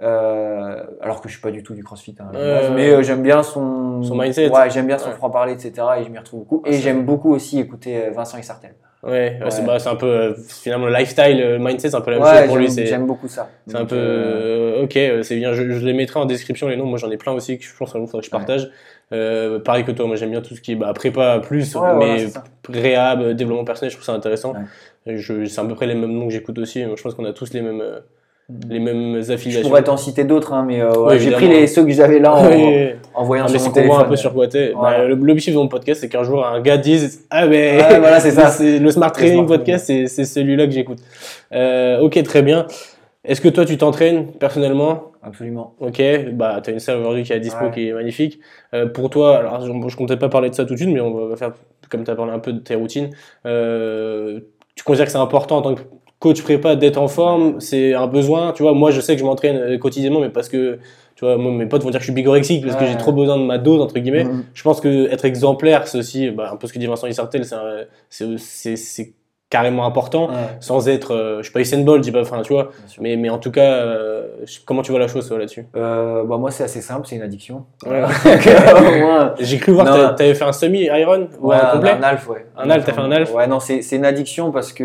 Alors que je suis pas du tout du CrossFit, hein, mais j'aime bien son, Son mindset. Ouais, j'aime bien son franc parler, etc. Et je m'y retrouve beaucoup. Et j'aime beaucoup aussi écouter Vincent Issartel. Ouais, ouais, c'est bah, un peu euh, finalement le lifestyle, le mindset, c'est un peu la même Ouais, chose pour lui. j'aime C'est j'aime beaucoup ça. c'est un peu euh, ok, euh, c'est bien. Je, je les mettrai en description les noms. Moi, j'en ai plein aussi que je pense qu'il faudrait que je partage. Euh, pareil que toi, moi j'aime bien tout ce qui est bah, prépa plus, mais réhab, développement personnel, je trouve ça intéressant. Je, c'est à peu près les mêmes noms que j'écoute aussi. Je pense qu'on a tous les mêmes, les mêmes Je affiliations. pourrais t'en citer d'autres, hein, mais euh, ouais, j'ai pris les, ceux que j'avais là en, Oui. en voyant Ah, mais sur mon téléphone. un peu sur quoi t'es. Voilà. Bah, L'objectif de mon podcast, c'est qu'un jour un gars dise Ah, Ouais, voilà, c'est ça. c'est le Smart Training Smart Podcast, c'est c'est celui-là que j'écoute. Euh, ok, très bien. Est-ce que toi, tu t'entraînes personnellement? Absolument. Ok, bah t'as une salle aujourd'hui qui est à dispo Ouais. qui est magnifique. Euh, pour toi, alors je, je comptais pas parler de ça tout de suite, mais on va faire comme tu as parlé un peu de tes routines. Euh, tu considères que c'est important en tant que coach prépa d'être en forme C'est un besoin Tu vois, moi je sais que je m'entraîne euh, quotidiennement, mais parce que tu vois, moi, mes potes vont dire que je suis bigorexique parce que j'ai trop besoin de ma dose entre guillemets. Mhm. Je pense que être exemplaire, c'est aussi bah, un peu ce que dit Vincent Isartel, c'est un- carrément important. Ouais, Sans être, euh, je suis pas Usain Bolt, dis pas, enfin tu vois, mais, mais en tout cas, euh, comment tu vois la chose là-dessus? Euh, bah, moi, c'est assez simple, c'est une addiction. Ouais. J'ai cru voir t'avais- t'avais fait un semi-iron ou Ouais, un un, complet? un alf, ouais. Un t'as fait un alf? Ouais, non, c'est c'est une addiction parce que,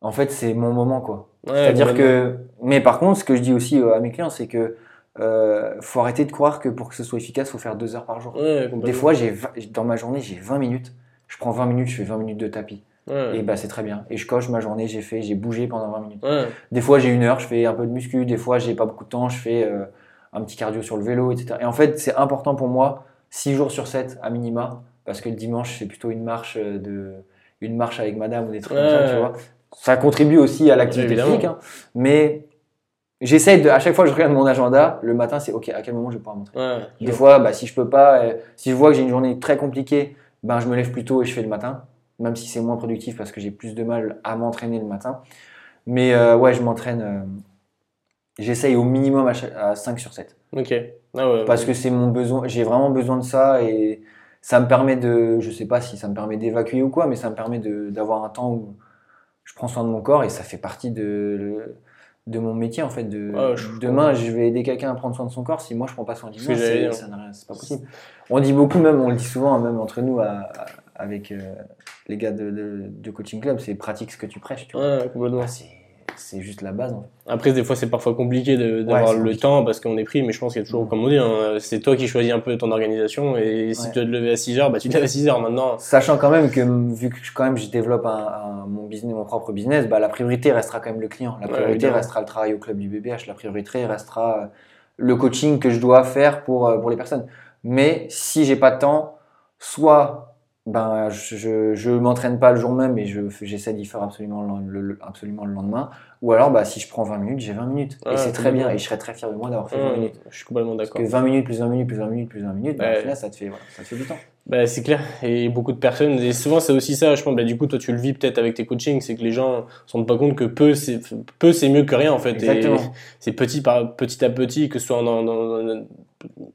en fait, c'est mon moment, quoi. Ouais, C'est-à-dire que, mais par contre, ce que je dis aussi euh, à mes clients, c'est que euh, faut arrêter de croire que pour que ce soit efficace, faut faire deux heures par jour. Ouais. Des fois, j'ai dans ma journée, j'ai 20 minutes. Je prends 20 minutes, je fais 20 minutes de tapis. Ouais. Et bah, c'est très bien. Et je coche ma journée, j'ai fait, j'ai bougé pendant 20 minutes. Des fois, j'ai une heure, je fais un peu de muscu. Des fois, j'ai pas beaucoup de temps, je fais euh, un petit cardio sur le vélo, etc. Et en fait, c'est important pour moi, 6 jours sur 7 à minima, parce que le dimanche, c'est plutôt une marche euh, de, une marche avec madame ou des trucs comme ça, tu vois. Ça contribue aussi à l'activité physique, hein. mais J'essaie de, à chaque fois que je regarde mon agenda, le matin, c'est ok, à quel moment je vais pouvoir m'entraîner. Ouais, Des fois, bah, si je peux pas, euh, si je vois que j'ai une journée très compliquée, ben, je me lève plus tôt et je fais le matin, même si c'est moins productif parce que j'ai plus de mal à m'entraîner le matin. Mais euh, ouais, je m'entraîne, euh, j'essaye au minimum à, chaque- à 5 sur 7. Ok. Ah ouais, Parce que c'est mon besoin, j'ai vraiment besoin de ça et ça me permet de, je sais pas si ça me permet d'évacuer ou quoi, mais ça me permet d'avoir un temps où je prends soin de mon corps et ça fait partie de, de mon métier en fait. De, Ouais, je demain, je vais aider quelqu'un à prendre soin de son corps. Si moi je prends pas soin mien, j'allais c'est pas possible. On dit beaucoup même, on le dit souvent hein, même entre nous à- à- avec euh, les gars de, de, de coaching club, c'est pratique ce que tu prêches. Tu vois. Ouais, complètement. Ah, c'est juste la base. En fait. Après, des fois, c'est parfois compliqué d'avoir le compliqué. temps parce qu'on est pris, mais je pense qu'il y a toujours, Mm. comme on dit, hein, c'est toi qui choisis un peu ton organisation et si Ouais. tu dois te lever à 6 heures, bah, tu te lèves à 6 heures maintenant. Sachant quand même que vu que je- quand même je développe un, un- mon business, mon propre business, bah, la priorité restera quand même le client. La priorité restera le travail au club du BBH. La priorité restera euh, le coaching que je dois faire pour, euh, pour les personnes. Mais si j'ai pas de temps, soit ben je, je, je m'entraîne pas le jour même et je j'essaie d'y faire absolument le, le- absolument le lendemain, ou alors bah si je prends 20 minutes, j'ai 20 minutes et c'est très bien et je serais très fier de moi d'avoir fait 20 Ouais, minutes. je suis complètement Parce d'accord. que 20 minutes plus 20 minutes plus 20 minutes plus 20 minutes, bah, Ouais. au final, ça te fait voilà, ça te fait du temps. Bah, c'est clair. Et beaucoup de personnes, et souvent c'est aussi ça, je pense, bah, du coup, toi tu le vis peut-être avec tes coachings, c'est que les gens se rendent pas compte que peu c'est, peu c'est mieux que rien en fait. Exactement. C'est petit par petit à petit, que ce soit dans, dans, dans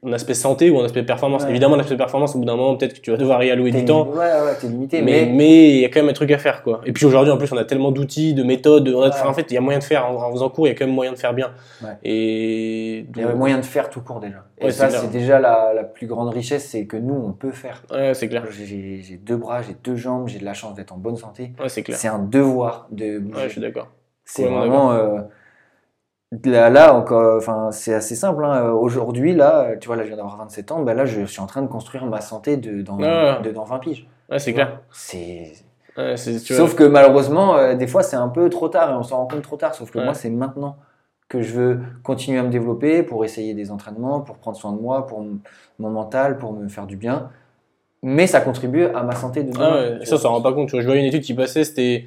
un aspect santé ou un aspect performance. Ouais. Évidemment, l'aspect performance, au bout d'un moment, peut-être que tu vas devoir y allouer du temps. Ouais, ouais, t'es limité, Mais il y a quand même un truc à faire quoi. Et puis aujourd'hui en plus on a tellement d'outils, de méthodes, on a, Ouais. enfin, en fait il y a moyen de faire en, en faisant cours, il y a quand même moyen de faire bien. Ouais. Et Il y avait moyen de faire tout court déjà. Et ça, c'est déjà la, la plus grande richesse, c'est que nous, on peut faire. ouais, c'est clair. J'ai deux bras, j'ai deux jambes, j'ai de la chance d'être en bonne santé. Ouais, c'est clair. C'est un devoir de bouger. Ouais, je suis d'accord. c'est vraiment. Euh, là, là, encore, enfin, c'est assez simple. hein. Aujourd'hui, là, tu vois, là, je viens d'avoir 27 ans. Ben là, je suis en train de construire ma santé de, dans, Ouais. de dans 20 piges. Ouais, c'est clair. C'est. Ouais, Sauf que malheureusement, euh, des fois, c'est un peu trop tard et on s'en rend compte trop tard. Sauf que Ouais. moi, c'est maintenant que je veux continuer à me développer pour essayer des entraînements, pour prendre soin de moi, pour mon mental, pour me faire du bien. Mais ça contribue à ma santé de demain. Ah ouais, tu ça, ça rend pas compte. Tu vois, je voyais une étude qui passait, c'était,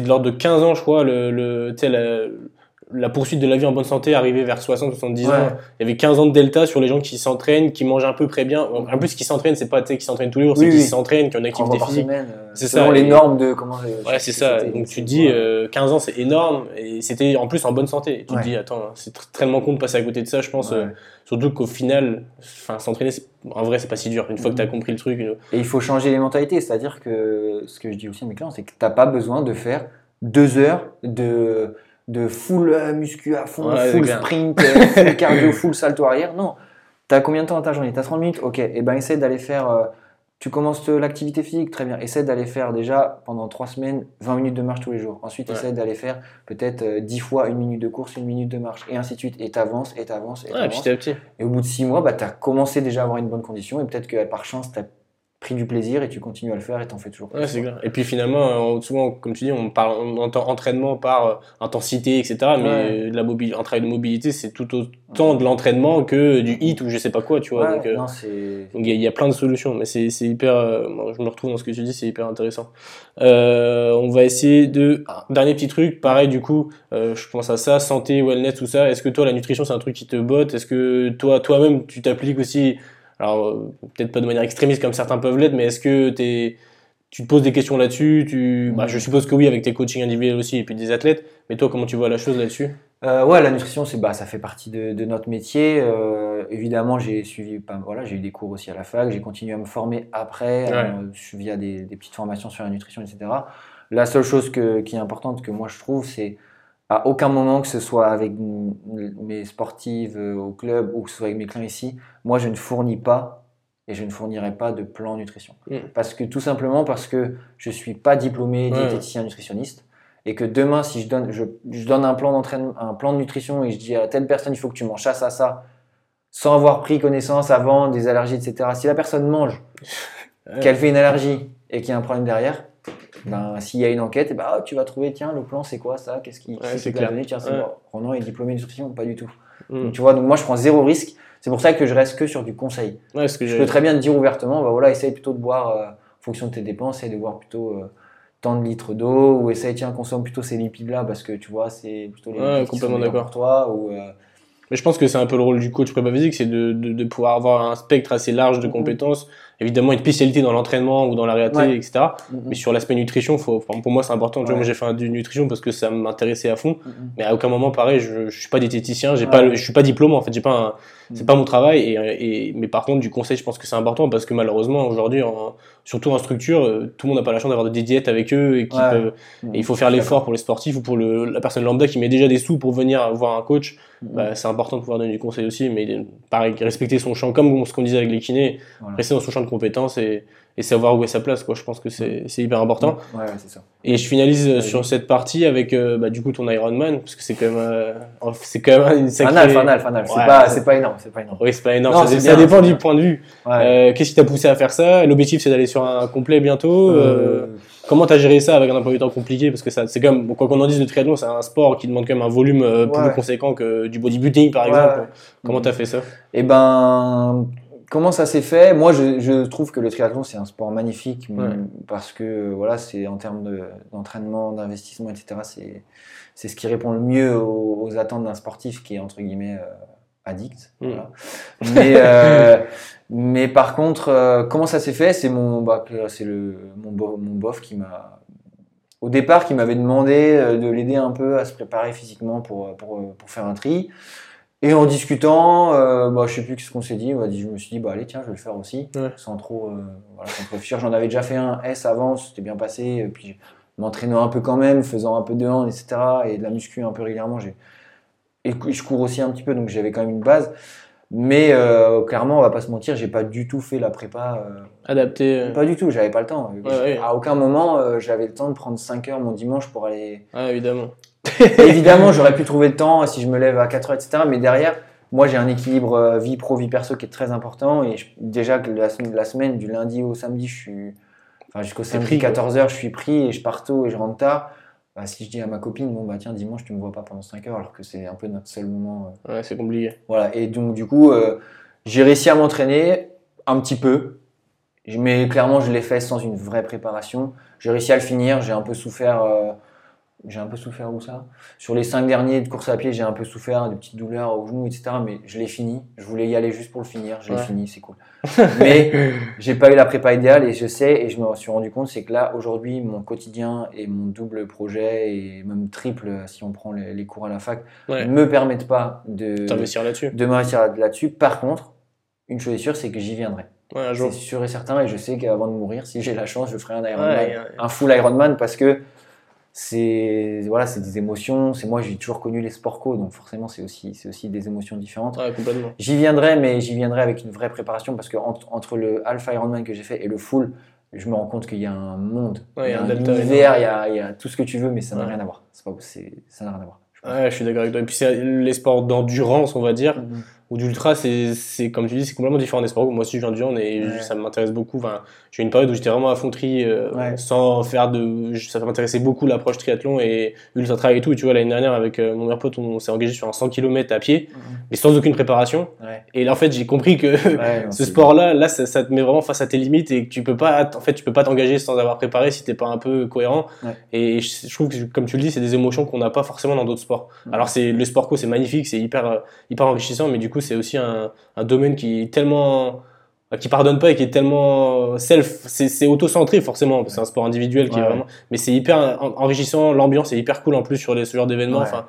de l'ordre de 15 ans, je crois, le, le, la, la poursuite de la vie en bonne santé arrivée vers 60, 70 Ouais. ans. Il y avait 15 ans de delta sur les gens qui s'entraînent, qui mangent un peu très bien. En plus, qui s'entraînent, c'est pas, qui s'entraînent tous les jours, c'est Oui, qui s'entraînent, qui ont une activité physique. euh, C'est selon ça, les normes de comment. Ouais, c'est ça. Donc tu te dis, euh, 15 ans, c'est énorme, et c'était en plus en bonne santé. Et tu Ouais. te dis, attends, c'est tr- tellement con de passer à côté de ça, je pense. Ouais. euh, surtout qu'au final, enfin, s'entraîner, c'est- en vrai, c'est pas si dur. Une fois que tu as Mhm. compris le truc, euh, Et il faut changer les mentalités. C'est-à-dire que ce que je dis aussi à mes clients, c'est que tu n'as pas besoin de faire deux heures de, de full euh, muscu à fond, Ouais, full sprint, euh, full cardio, full salto arrière. Non. Tu as combien de temps dans ta journée? Tu as 30 minutes? Ok. Et ben essaie d'aller faire. euh, tu commences l'activité physique, très bien. Essaie d'aller faire déjà pendant trois semaines 20 minutes de marche tous les jours. Ensuite, Ouais. essaie d'aller faire peut-être euh, 10 fois une minute de course, une minute de marche, et ainsi de suite. Et tu avances, et tu avances, et ouais, petit à petit. et au bout de six mois, bah, tu as commencé déjà à avoir une bonne condition et peut-être que par chance, tu as pris du plaisir et tu continues à le faire et t'en fais toujours plus. Ouais, c'est clair. Et puis finalement, euh, souvent, comme tu dis, on parle, on entend entraînement par euh, intensité, etc. Mais Ouais. euh, la mobili- un travail de mobilité, c'est tout autant de l'entraînement que du hit ou je sais pas quoi, tu vois. Ouais, donc, euh, il y, a- il y a plein de solutions, mais c'est c'est hyper. euh, moi, je me retrouve dans ce que tu dis, c'est hyper intéressant. Euh, on va essayer de. ah, dernier petit truc, pareil du coup, euh, je pense à ça, santé, wellness, tout ça. Est-ce que toi, la nutrition, c'est un truc qui te botte? Est-ce que toi, toi-même, tu t'appliques aussi Alors peut-être pas de manière extrémiste comme certains peuvent l'être, mais est-ce que t'es tu te poses des questions là-dessus tu... bah, Je suppose que oui, avec tes coachings individuels aussi et puis des athlètes. Mais toi, comment tu vois la chose là-dessus? Euh, ouais, la nutrition, c'est bah, ça fait partie de, de notre métier. Euh, évidemment, j'ai suivi, voilà, j'ai eu des cours aussi à la fac. J'ai continué à me former après, Ouais. euh, via des, des petites formations sur la nutrition, etc. La seule chose que, qui est importante que moi je trouve, c'est à aucun moment que ce soit avec mes sportives euh, au club ou que ce soit avec mes clients ici, moi je ne fournis pas et je ne fournirai pas de plan nutrition. Mm. Parce que tout simplement parce que je suis pas diplômé diététicien nutritionniste et que demain si je donne je, je donne un plan d'entraînement un plan de nutrition et je dis à telle personne il faut que tu manges ça ça ça sans avoir pris connaissance avant des allergies etc. Si la personne mange qu'elle fait une allergie et qu'il y a un problème derrière, ben, s'il y a une enquête, eh ben, ah, tu vas trouver, tiens, le plan c'est quoi ça Qu'est-ce qui Ouais, c'est clair. donné Tiens, c'est Ouais. Ronan est diplômé de nutrition Pas du tout. Hmm. Donc, tu vois, donc moi je prends zéro risque. C'est pour ça que je reste que sur du conseil. Ouais, ce que Je peux très bien te dire ouvertement, bah voilà, essaye plutôt de boire euh, en fonction de tes dépenses et de boire plutôt euh, tant de litres d'eau ou essaye tiens consomme plutôt ces lipides là parce que tu vois c'est plutôt les lipides qui sont pour toi ou euh, Mais je pense que c'est un peu le rôle du coach prépa physique, c'est de, de, de pouvoir avoir un spectre assez large de Mhm. compétences. Évidemment, une spécialité dans l'entraînement ou dans la réalité, Ouais. etc. Mais sur l'aspect nutrition, faut, pour moi, c'est important. Tu vois, moi, j'ai fait un du nutrition parce que ça m'intéressait à fond. Mhm. Mais à aucun moment, pareil, je, je suis pas diététicien, j'ai Ouais. pas, le- je suis pas diplômé. En fait, j'ai pas, c'est Mhm. pas mon travail. Et, et, mais par contre, du conseil, je pense que c'est important parce que malheureusement, aujourd'hui, en- surtout en structure, euh, tout le monde n'a pas la chance d'avoir des diètes avec eux et qui Ouais. peuvent. Et il faut faire l'effort pour les sportifs ou pour le, la personne lambda qui met déjà des sous pour venir voir un coach. Mhm. Bah, c'est important de pouvoir donner du conseil aussi, mais pareil, respecter son champ, comme ce qu'on disait avec les kinés, Voilà. rester dans son champ de compétences et, et savoir où est sa place. Quoi. Je pense que c'est c'est hyper important. Ouais, ça. Et je finalise euh, sur cette partie avec euh, bah, du coup ton Ironman, parce que c'est quand même, euh, c'est quand même une sacrée. Fanal, fanal, fanal. C'est Ouais, pas, ça- c'est pas énorme, c'est pas énorme. Oui, c'est pas énorme. Non, ça, c'est ça bien, dépend du point de vue. Euh, Qu'est-ce qui t'a poussé à faire ça? L'objectif c'est d'aller sur un complet bientôt. Comment t'as géré ça avec un emploi du temps compliqué? Parce que ça, c'est comme bon, quoi qu'on en dise, le triathlon c'est un sport qui demande quand même un volume plus conséquent que du bodybuilding par exemple. Comment t'as fait ça? Eh ben, comment ça s'est fait? Moi, je, je trouve que le triathlon, c'est un sport magnifique Ouais. parce que, voilà, c'est en termes de- d'entraînement, d'investissement, etc., c'est ce qui répond le mieux aux, aux attentes d'un sportif qui est, entre guillemets, euh, addict. Mm. Voilà. Mais, euh, mais par contre, euh, comment ça s'est fait? C'est mon, bah, que- c'est le, mon, bo- mon bof qui m'a... Au départ, qui m'avait demandé de l'aider un peu à se préparer physiquement pour, pour, pour faire un tri. Et en discutant, euh, bah, je sais plus ce qu'on s'est dit. Je me suis dit, bah allez, tiens, je vais le faire aussi, Ouais. sans trop, euh, voilà, sans trop réfléchir. J'en avais déjà fait un S avant, c'était bien passé. Et puis m'entraînant un peu quand même, faisant un peu de hand, etc. Et de la muscu un peu régulièrement. Et je cours aussi un petit peu, donc j'avais quand même une base. Mais euh, clairement, on va pas se mentir, j'ai pas du tout fait la prépa. euh, Adapté. euh, pas du tout, j'avais pas le temps. Ouais, ouais. À aucun moment, euh, j'avais le temps de prendre 5 heures mon dimanche pour aller Ouais, évidemment. Évidemment, j'aurais pu trouver le temps si je me lève à 4 heures, etc. Mais derrière, moi, j'ai un équilibre euh, vie pro, vie perso qui est très important. Et je- déjà que la, la semaine, du lundi au samedi, je suis. Enfin, jusqu'au samedi, pris, quoi. 14 heures, je suis pris et je pars tôt et je rentre tard. Bah, si je dis à ma copine, bon, bah tiens, dimanche, tu me vois pas pendant 5 heures, alors que c'est un peu notre seul moment. euh, Ouais, c'est compliqué. voilà, et donc du coup, euh, j'ai réussi à m'entraîner un petit peu, mais clairement, je l'ai fait sans une vraie préparation. J'ai réussi à le finir, j'ai un peu souffert. euh, j'ai un peu souffert où ça Sur les cinq derniers de course à pied, j'ai un peu souffert, des petites douleurs au genou, etc. Mais je l'ai fini. Je voulais y aller juste pour le finir. Je l'ai Ouais. fini, c'est cool. Mais j'ai pas eu la prépa idéale et je sais et je me suis rendu compte, c'est que là aujourd'hui, mon quotidien et mon double projet et même triple, si on prend les, les cours à la fac, Ouais. me permettent pas de T'investir là-dessus. de m'investir là-dessus. Par contre, une chose est sûre, c'est que j'y viendrai. Ouais, C'est sûr et certain, et je sais qu'avant de mourir, si j'ai la chance, je ferai un Ironman, Ouais, ouais. un full Ironman, parce que c'est voilà, c'est des émotions. C'est moi, j'ai toujours connu les sports co, donc forcément, c'est aussi c'est aussi des émotions différentes. Ouais, complètement. J'y viendrai, mais j'y viendrai avec une vraie préparation, parce que entre, entre le Alpha Ironman que j'ai fait et le full, je me rends compte qu'il y a un monde, Ouais, il y a un delta univers, il y a, il y a tout ce que tu veux, mais ça n'a Ouais. rien à voir. C'est pas, c'est- ça n'a rien à voir. je pense. Ouais, je suis d'accord avec toi. Et puis c'est les sports d'endurance, on va dire, Mhm. Ou d'ultra, c'est, c'est comme tu dis, c'est complètement différent des sports. Moi aussi, je viens du hand et Ouais. ça m'intéresse beaucoup. Enfin, j'ai eu une période où j'étais vraiment à fond tri, euh, Ouais. sans faire de. Ça m'intéressait beaucoup l'approche triathlon et ultra trail et tout. Et tu vois, l'année dernière, avec euh, mon meilleur pote, on s'est engagé sur un 100 km à pied, mais sans aucune préparation. Ouais. Et là, en fait, j'ai compris que ce sport-là, là, ça, ça te met vraiment face à tes limites et que tu peux pas, en fait, tu peux pas t'engager sans avoir préparé si t'es pas un peu cohérent. Et je, je trouve que, comme tu le dis, c'est des émotions qu'on n'a pas forcément dans d'autres sports. Mhm. Alors, c'est le sport co, c'est magnifique, c'est hyper, euh, hyper enrichissant, mais du coup, c'est aussi un, un domaine qui est tellement, euh, qui pardonne pas et qui est tellement self, c'est, auto-centré forcément, parce c'est un sport individuel qui Ouais, est ouais. vraiment, mais c'est hyper en- enrichissant, l'ambiance est hyper cool en plus sur les, ce genre d'événements. Ouais. Enfin,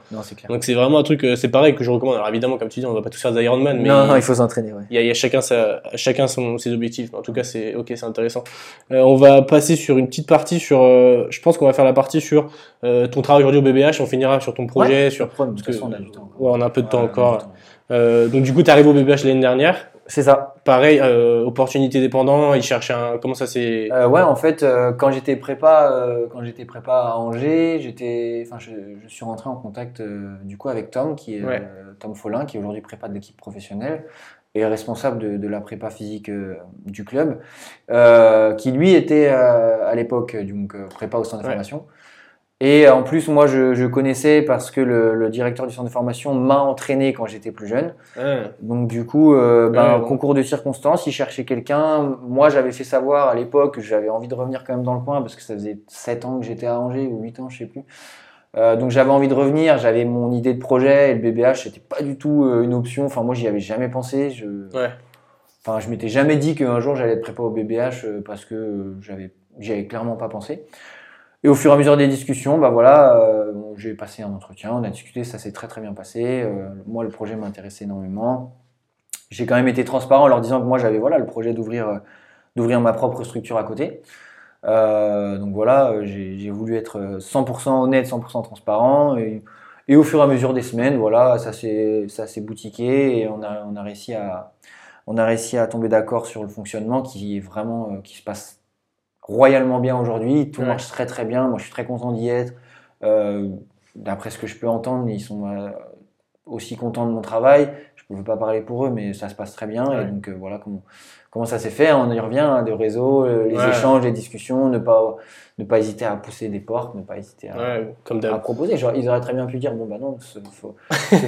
donc c'est vraiment un truc, euh, c'est pareil que je recommande. Alors évidemment, comme tu dis, on va pas tous faire des Ironman, mais Non, non, il faut s'entraîner, il y a, il y a chacun, sa, chacun son, ses objectifs. En tout cas, c'est ok, c'est intéressant. Euh, on va passer sur une petite partie sur. euh, je pense qu'on va faire la partie sur euh, ton travail aujourd'hui au BBH. On finira sur ton projet. sur. De toute que- façon, on a du temps. on a un peu de temps encore. Euh, donc du coup, tu arrives au BBH l'année dernière. C'est ça. Pareil, euh, opportunité dépendant. Il cherche un. Comment ça c'est? Euh, ouais, en fait, euh, quand j'étais prépa, euh, quand j'étais prépa à Angers, j'étais, enfin, je, je suis rentré en contact euh, du coup avec Tom, qui est Ouais. euh, Tom Follin, qui est aujourd'hui prépa de l'équipe professionnelle et responsable de, de la prépa physique du club, euh, qui lui était euh, à l'époque donc prépa au centre de Ouais. formation. Et en plus, moi, je, je connaissais parce que le, le directeur du centre de formation m'a entraîné quand j'étais plus jeune. Donc du coup, euh, ben, concours de circonstances, il cherchait quelqu'un. Moi, j'avais fait savoir à l'époque que j'avais envie de revenir quand même dans le coin parce que ça faisait 7 ans que j'étais à Angers ou 8 ans, je sais plus. Euh, donc j'avais envie de revenir, j'avais mon idée de projet et le BBH c'était pas du tout euh, une option. Enfin moi j'y avais jamais pensé. Je... Ouais. Enfin je m'étais jamais dit qu'un jour j'allais être prépa au BBH euh, parce que euh, j'avais j'y avais clairement pas pensé. Et au fur et à mesure des discussions, bah voilà, euh, j'ai passé un entretien, on a discuté, ça s'est très très bien passé. Euh, moi le projet m'intéressait énormément. J'ai quand même été transparent en leur disant que moi j'avais voilà le projet d'ouvrir euh, d'ouvrir ma propre structure à côté. Donc voilà, j'ai voulu être euh, 100% honnête, 100% transparent. Et, au fur et à mesure des semaines, voilà, ça s'est ça s'est boutiqué et on a, on a réussi à on a réussi à tomber d'accord sur le fonctionnement qui vraiment qui se passe royalement bien aujourd'hui. Tout Ouais. marche très très bien. Moi, je suis très content d'y être. Euh, D'après ce que je peux entendre, ils sont euh, aussi contents de mon travail. Je ne peux pas parler pour eux, mais ça se passe très bien. Ouais. Et donc euh, voilà comment, comment ça s'est fait. On y revient, hein, de réseau, euh, les Ouais. échanges, les discussions, ne pas, ne pas hésiter à pousser des portes, ne pas hésiter à, Ouais, comme à proposer. Genre, ils auraient très bien pu dire bon bah non, ce,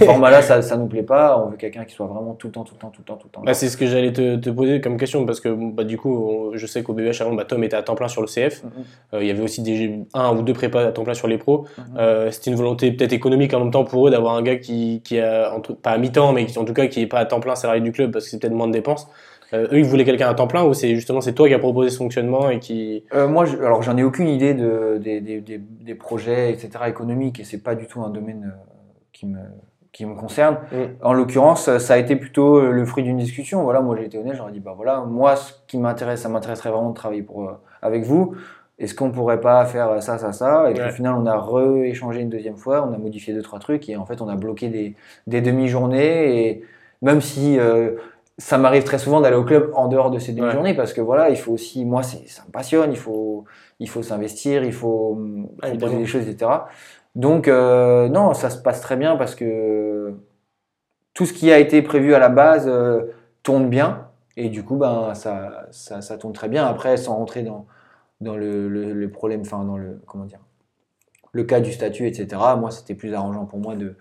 format-là, ça, ça nous plaît pas. On veut quelqu'un qui soit vraiment tout le temps, tout le temps, tout le temps, tout le temps. Bah, c'est ce que j'allais te, te poser comme question parce que bah, du coup, on- je sais qu'au BBH avant, bah, Tom était à temps plein sur le CF. Mhm. Euh, il y avait aussi des, un ou deux prépas à temps plein sur les pros. Euh, C'était une volonté peut-être économique en même temps pour eux d'avoir un gars qui, qui a, pas à mi-temps, mais qui en tout cas qui est pas à temps plein salarié du club parce que c'est peut-être moins de dépenses. Euh, eux, ils voulaient quelqu'un à temps plein ou c'est justement c'est toi qui as proposé ce fonctionnement et qui. Euh, moi, je- alors j'en ai aucune idée de, des, des, des, des projets, etc. économiques, et c'est pas du tout un domaine euh, qui me qui me concerne. Mm. En l'occurrence, ça a été plutôt le fruit d'une discussion. Voilà, moi j'ai été honnête, j'aurais dit bah voilà, moi ce qui m'intéresse, ça m'intéresserait vraiment de travailler pour avec vous. Est-ce qu'on pourrait pas faire ça, ça, ça? Et puis Ouais. au final, on a re-échangé une deuxième fois, on a modifié deux trois trucs, et en fait, on a bloqué des, des demi-journées. Et même si euh, ça m'arrive très souvent d'aller au club en dehors de ces demi-journées parce que voilà, il faut aussi, moi, c'est, ça me passionne, il faut, il faut s'investir, il faut hum, Ah, proposer des choses, etc. Donc, euh, non, ça se passe très bien parce que tout ce qui a été prévu à la base euh, tourne bien et du coup, ben, ça, ça, ça tourne très bien. Après, sans rentrer dans, dans le, le, le problème, enfin, dans le, comment dire, le cas du statut, etc. Moi, c'était plus arrangeant pour moi de,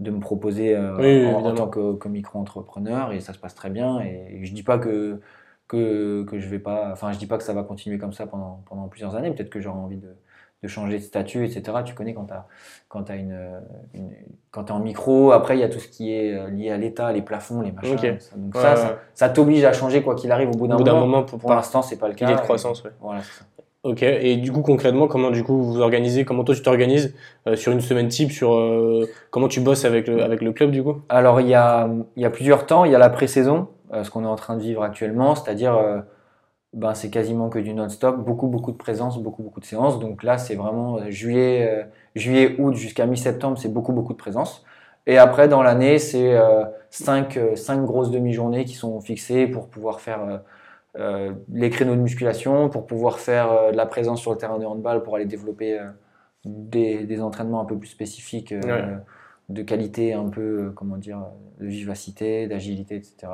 de me proposer euh, Oui, en- tant que, que micro-entrepreneur et ça se passe très bien. Et je dis pas que, que, que je vais pas, enfin, je dis pas que ça va continuer comme ça pendant, pendant plusieurs années. Peut-être que j'aurai envie de, de changer de statut, etc. Tu connais quand tu quand t'as une, une quand t'es en micro, après il y a tout ce qui est euh, lié à l'État, les plafonds, les machins. Ça. Donc Ouais, ça, ouais. ça, ça t'oblige à changer quoi qu'il arrive au bout d'un moment. moment, pour, Pour l'instant, c'est pas le cas. il de Et- croissance. Ouais. Voilà, c'est ça. Ok. Et du coup, concrètement, comment du coup vous organisez Comment toi tu t'organises euh, sur une semaine type Sur euh, comment tu bosses avec le avec le club du coup? Alors, il y a, il y a plusieurs temps. Il y a la pré-saison, euh, ce qu'on est en train de vivre actuellement, c'est-à-dire, ben, c'est quasiment que du non-stop, beaucoup, beaucoup de présence, beaucoup, beaucoup de séances. Donc là, c'est vraiment juillet, juillet, août jusqu'à mi-septembre, c'est beaucoup, beaucoup de présence. Et après, dans l'année, c'est euh, cinq, cinq grosses demi-journées qui sont fixées pour pouvoir faire euh, les créneaux de musculation, pour pouvoir faire euh, de la présence sur le terrain de handball, pour aller développer euh, des, des entraînements un peu plus spécifiques Ouais. de qualité, un peu, comment dire, de vivacité, d'agilité, etc.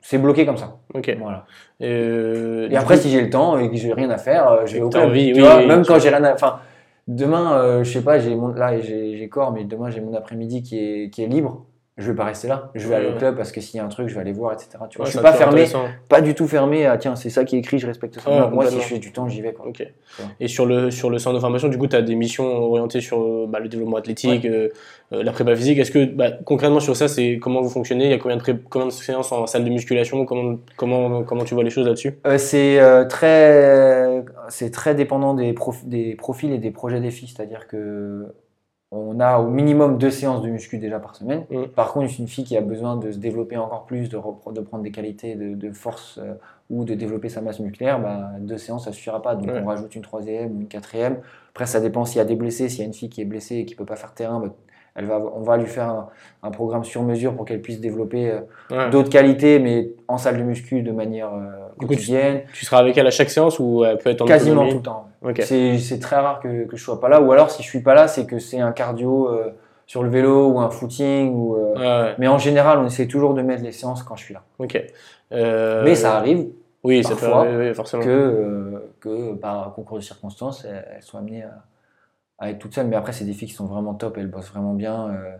C'est bloqué comme ça. Ok. Voilà. Et après, si j'ai le temps et que j'ai rien à faire, je vais au club. oui, oui, même quand j'ai rien à, enfin, demain, je sais pas, j'ai mon, là, j'ai j'ai corps, mais demain, j'ai mon après-midi qui est, qui est libre. Je vais pas rester là. Je vais aller au club parce que s'il y a un truc, je vais aller voir, etc. Tu vois, Ouais, je suis pas fermé, pas du tout fermé à tiens, c'est ça qui est écrit, je respecte ça. Moi, si complètement. j'ai du temps, j'y vais. Quoi. Ok. Ouais. Et sur le, sur le centre de formation, du coup, tu as des missions orientées sur euh, bah, le développement athlétique, euh, euh, la prépa physique. Est-ce que, bah, concrètement, sur ça, c'est comment vous fonctionnez? Il y a combien de, pré- combien de séances en salle de musculation? Comment, comment, comment tu vois les choses là-dessus? Euh, c'est très, c'est très dépendant des, prof- des profils et des projets des filles. C'est-à-dire que on a au minimum deux séances de muscu déjà par semaine. Mm. Par contre, une fille qui a besoin de se développer encore plus, de, de prendre des qualités de, de force euh, ou de développer sa masse musculaire, bah, deux séances ça suffira pas. Donc on rajoute une troisième ou une quatrième. Après, ça dépend s'il y a des blessés. S'il y a une fille qui est blessée et qui peut pas faire terrain, bah, elle va, on va lui faire un, un programme sur mesure pour qu'elle puisse développer euh, Ouais. d'autres qualités, mais en salle de muscu de manière euh, Du coup, tu- quotidienne. Tu seras avec elle à chaque séance ou elle peut être en Quasiment autonomie tout le temps. C'est très rare que, que je sois pas là. Ou alors, si je suis pas là, c'est que c'est un cardio euh, sur le vélo ou un footing. Ou, Ouais. Mais en général, on essaie toujours de mettre les séances quand je suis là. Mais ça arrive Oui, ça peut parfois arriver, oui, forcément. que, que par concours de circonstances, elles elles soient amenées à, à être toute seule. Mais après, c'est des filles qui sont vraiment top, elles bossent vraiment bien. euh,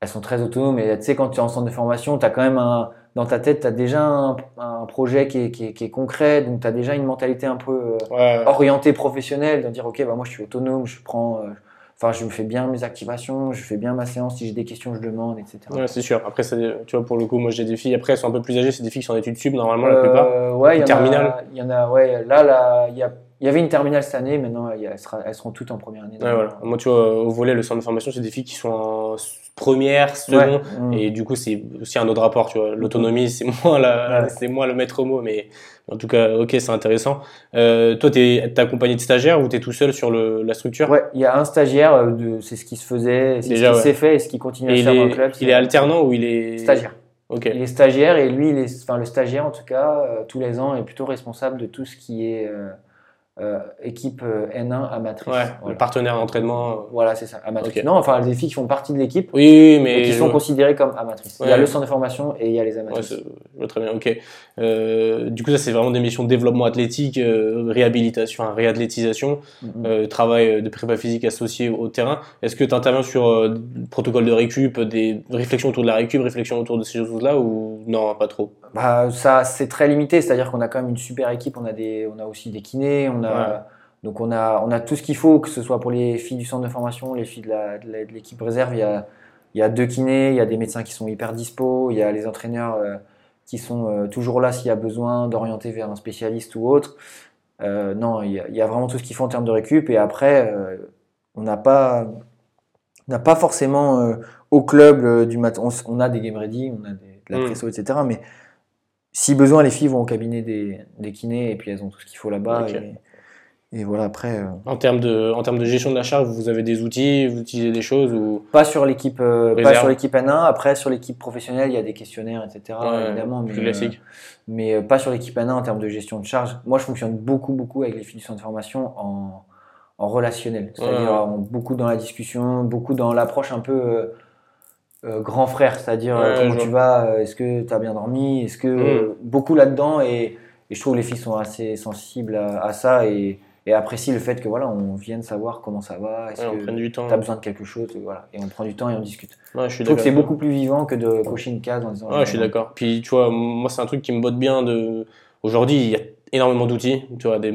elles sont très autonomes. Et tu sais, quand tu es en centre de formation, tu as quand même un, dans ta tête, tu as déjà un, un projet qui est, qui est- qui est concret. Donc, tu as déjà une mentalité un peu euh, Ouais. orientée professionnelle, de dire, OK, bah, moi, je suis autonome, je prends. euh, Enfin, je me fais bien mes activations, je fais bien ma séance. Si j'ai des questions, je demande, etc. Ouais, c'est sûr. Après, tu vois, pour le coup, moi j'ai des filles. Après, elles sont un peu plus âgées. C'est des filles qui sont en études sub normalement la plupart. Ouais, il y y en a, ouais. Là, là, il y, a, il y avait une terminale cette année, maintenant, elles, sera- elles seront toutes en première année. Ouais, voilà. Moi, tu vois, au volet, le centre de formation, c'est des filles qui sont en première, seconde. Ouais. Mm. Et du coup, c'est aussi un autre rapport, tu vois. L'autonomie, c'est moins la, Ouais. c'est moins le maître mot, mais en tout cas, ok, c'est intéressant. Euh, toi, t'es, t'es accompagné de stagiaires ou t'es tout seul sur le, la structure? Ouais, il y a un stagiaire, euh, de, c'est ce qui se faisait, c'est Déjà, ce qui s'est fait et ce qui continue à se faire dans le club. il est alternant ou il est Stagiaire. Ok. Il est stagiaire et lui, il est, enfin, le stagiaire en tout cas, euh, tous les ans, est plutôt responsable de tout ce qui est euh, euh, équipe euh, N1 amatrice. Ouais. Voilà, Le partenaire d'entraînement. Voilà, c'est ça, amatrice. Non, enfin, les filles qui font partie de l'équipe Oui, oui, mais qui sont vois. considérées comme amatrices. Il y a Ouais. le centre de formation et il y a les Ouais, amatrices. je vois très bien, ok. Euh, du coup, ça, c'est vraiment des missions de développement athlétique, euh, réhabilitation, hein, réathlétisation, euh, travail de prépa physique associé au terrain. Est-ce que tu interviens sur euh, le protocole de récup, des réflexions autour de la récup, réflexions autour de ces choses-là ou non, pas trop? Bah, ça, c'est très limité, c'est-à-dire qu'on a quand même une super équipe, on a, des, on a aussi des kinés, on a, Ouais. donc on a, on a tout ce qu'il faut, que ce soit pour les filles du centre de formation, les filles de l'équipe réserve, il y a, il y a deux kinés, il y a des médecins qui sont hyper dispo, il y a les entraîneurs euh, qui sont euh, toujours là s'il y a besoin d'orienter vers un spécialiste ou autre. Euh, non, il y, a, il y a vraiment tout ce qu'il faut en termes de récup, et après, on n'a pas, n'a pas forcément au club du matin, on a des game ready, on a des, de la Mm. presso, etc. Mais si besoin, les filles vont au cabinet des, des kinés et puis elles ont tout ce qu'il faut là-bas. Et, et voilà, après, euh, En termes de, en termes de gestion de la charge, vous avez des outils, vous utilisez des choses ou pas sur l'équipe euh, pas Réserve. sur l'équipe N1. Après, sur l'équipe professionnelle, il y a des questionnaires, etc. Ouais, évidemment, mais, euh, mais pas sur l'équipe N1 en termes de gestion de charge. Moi, je fonctionne beaucoup, beaucoup avec les filles du centre de formation en, en relationnel, c'est-à-dire Ouais. beaucoup dans la discussion, beaucoup dans l'approche un peu euh, grand frère, c'est-à-dire euh, Ouais, comment tu vas, euh, est-ce que tu as bien dormi, est-ce que Mm. beaucoup là-dedans et, et je trouve que les filles sont assez sensibles à, à ça et, et apprécient le fait que voilà, on vienne savoir comment ça va, est-ce Ouais, que prenne du temps. tu as besoin de quelque chose, et voilà, et on prend du temps et on discute. Ouais, je suis Je trouve que c'est beaucoup plus vivant que de cocher une case en disant Ouais, je suis d'accord. Puis tu vois, moi c'est un truc qui me botte bien de. Aujourd'hui, il y a énormément d'outils. Tu vois, des...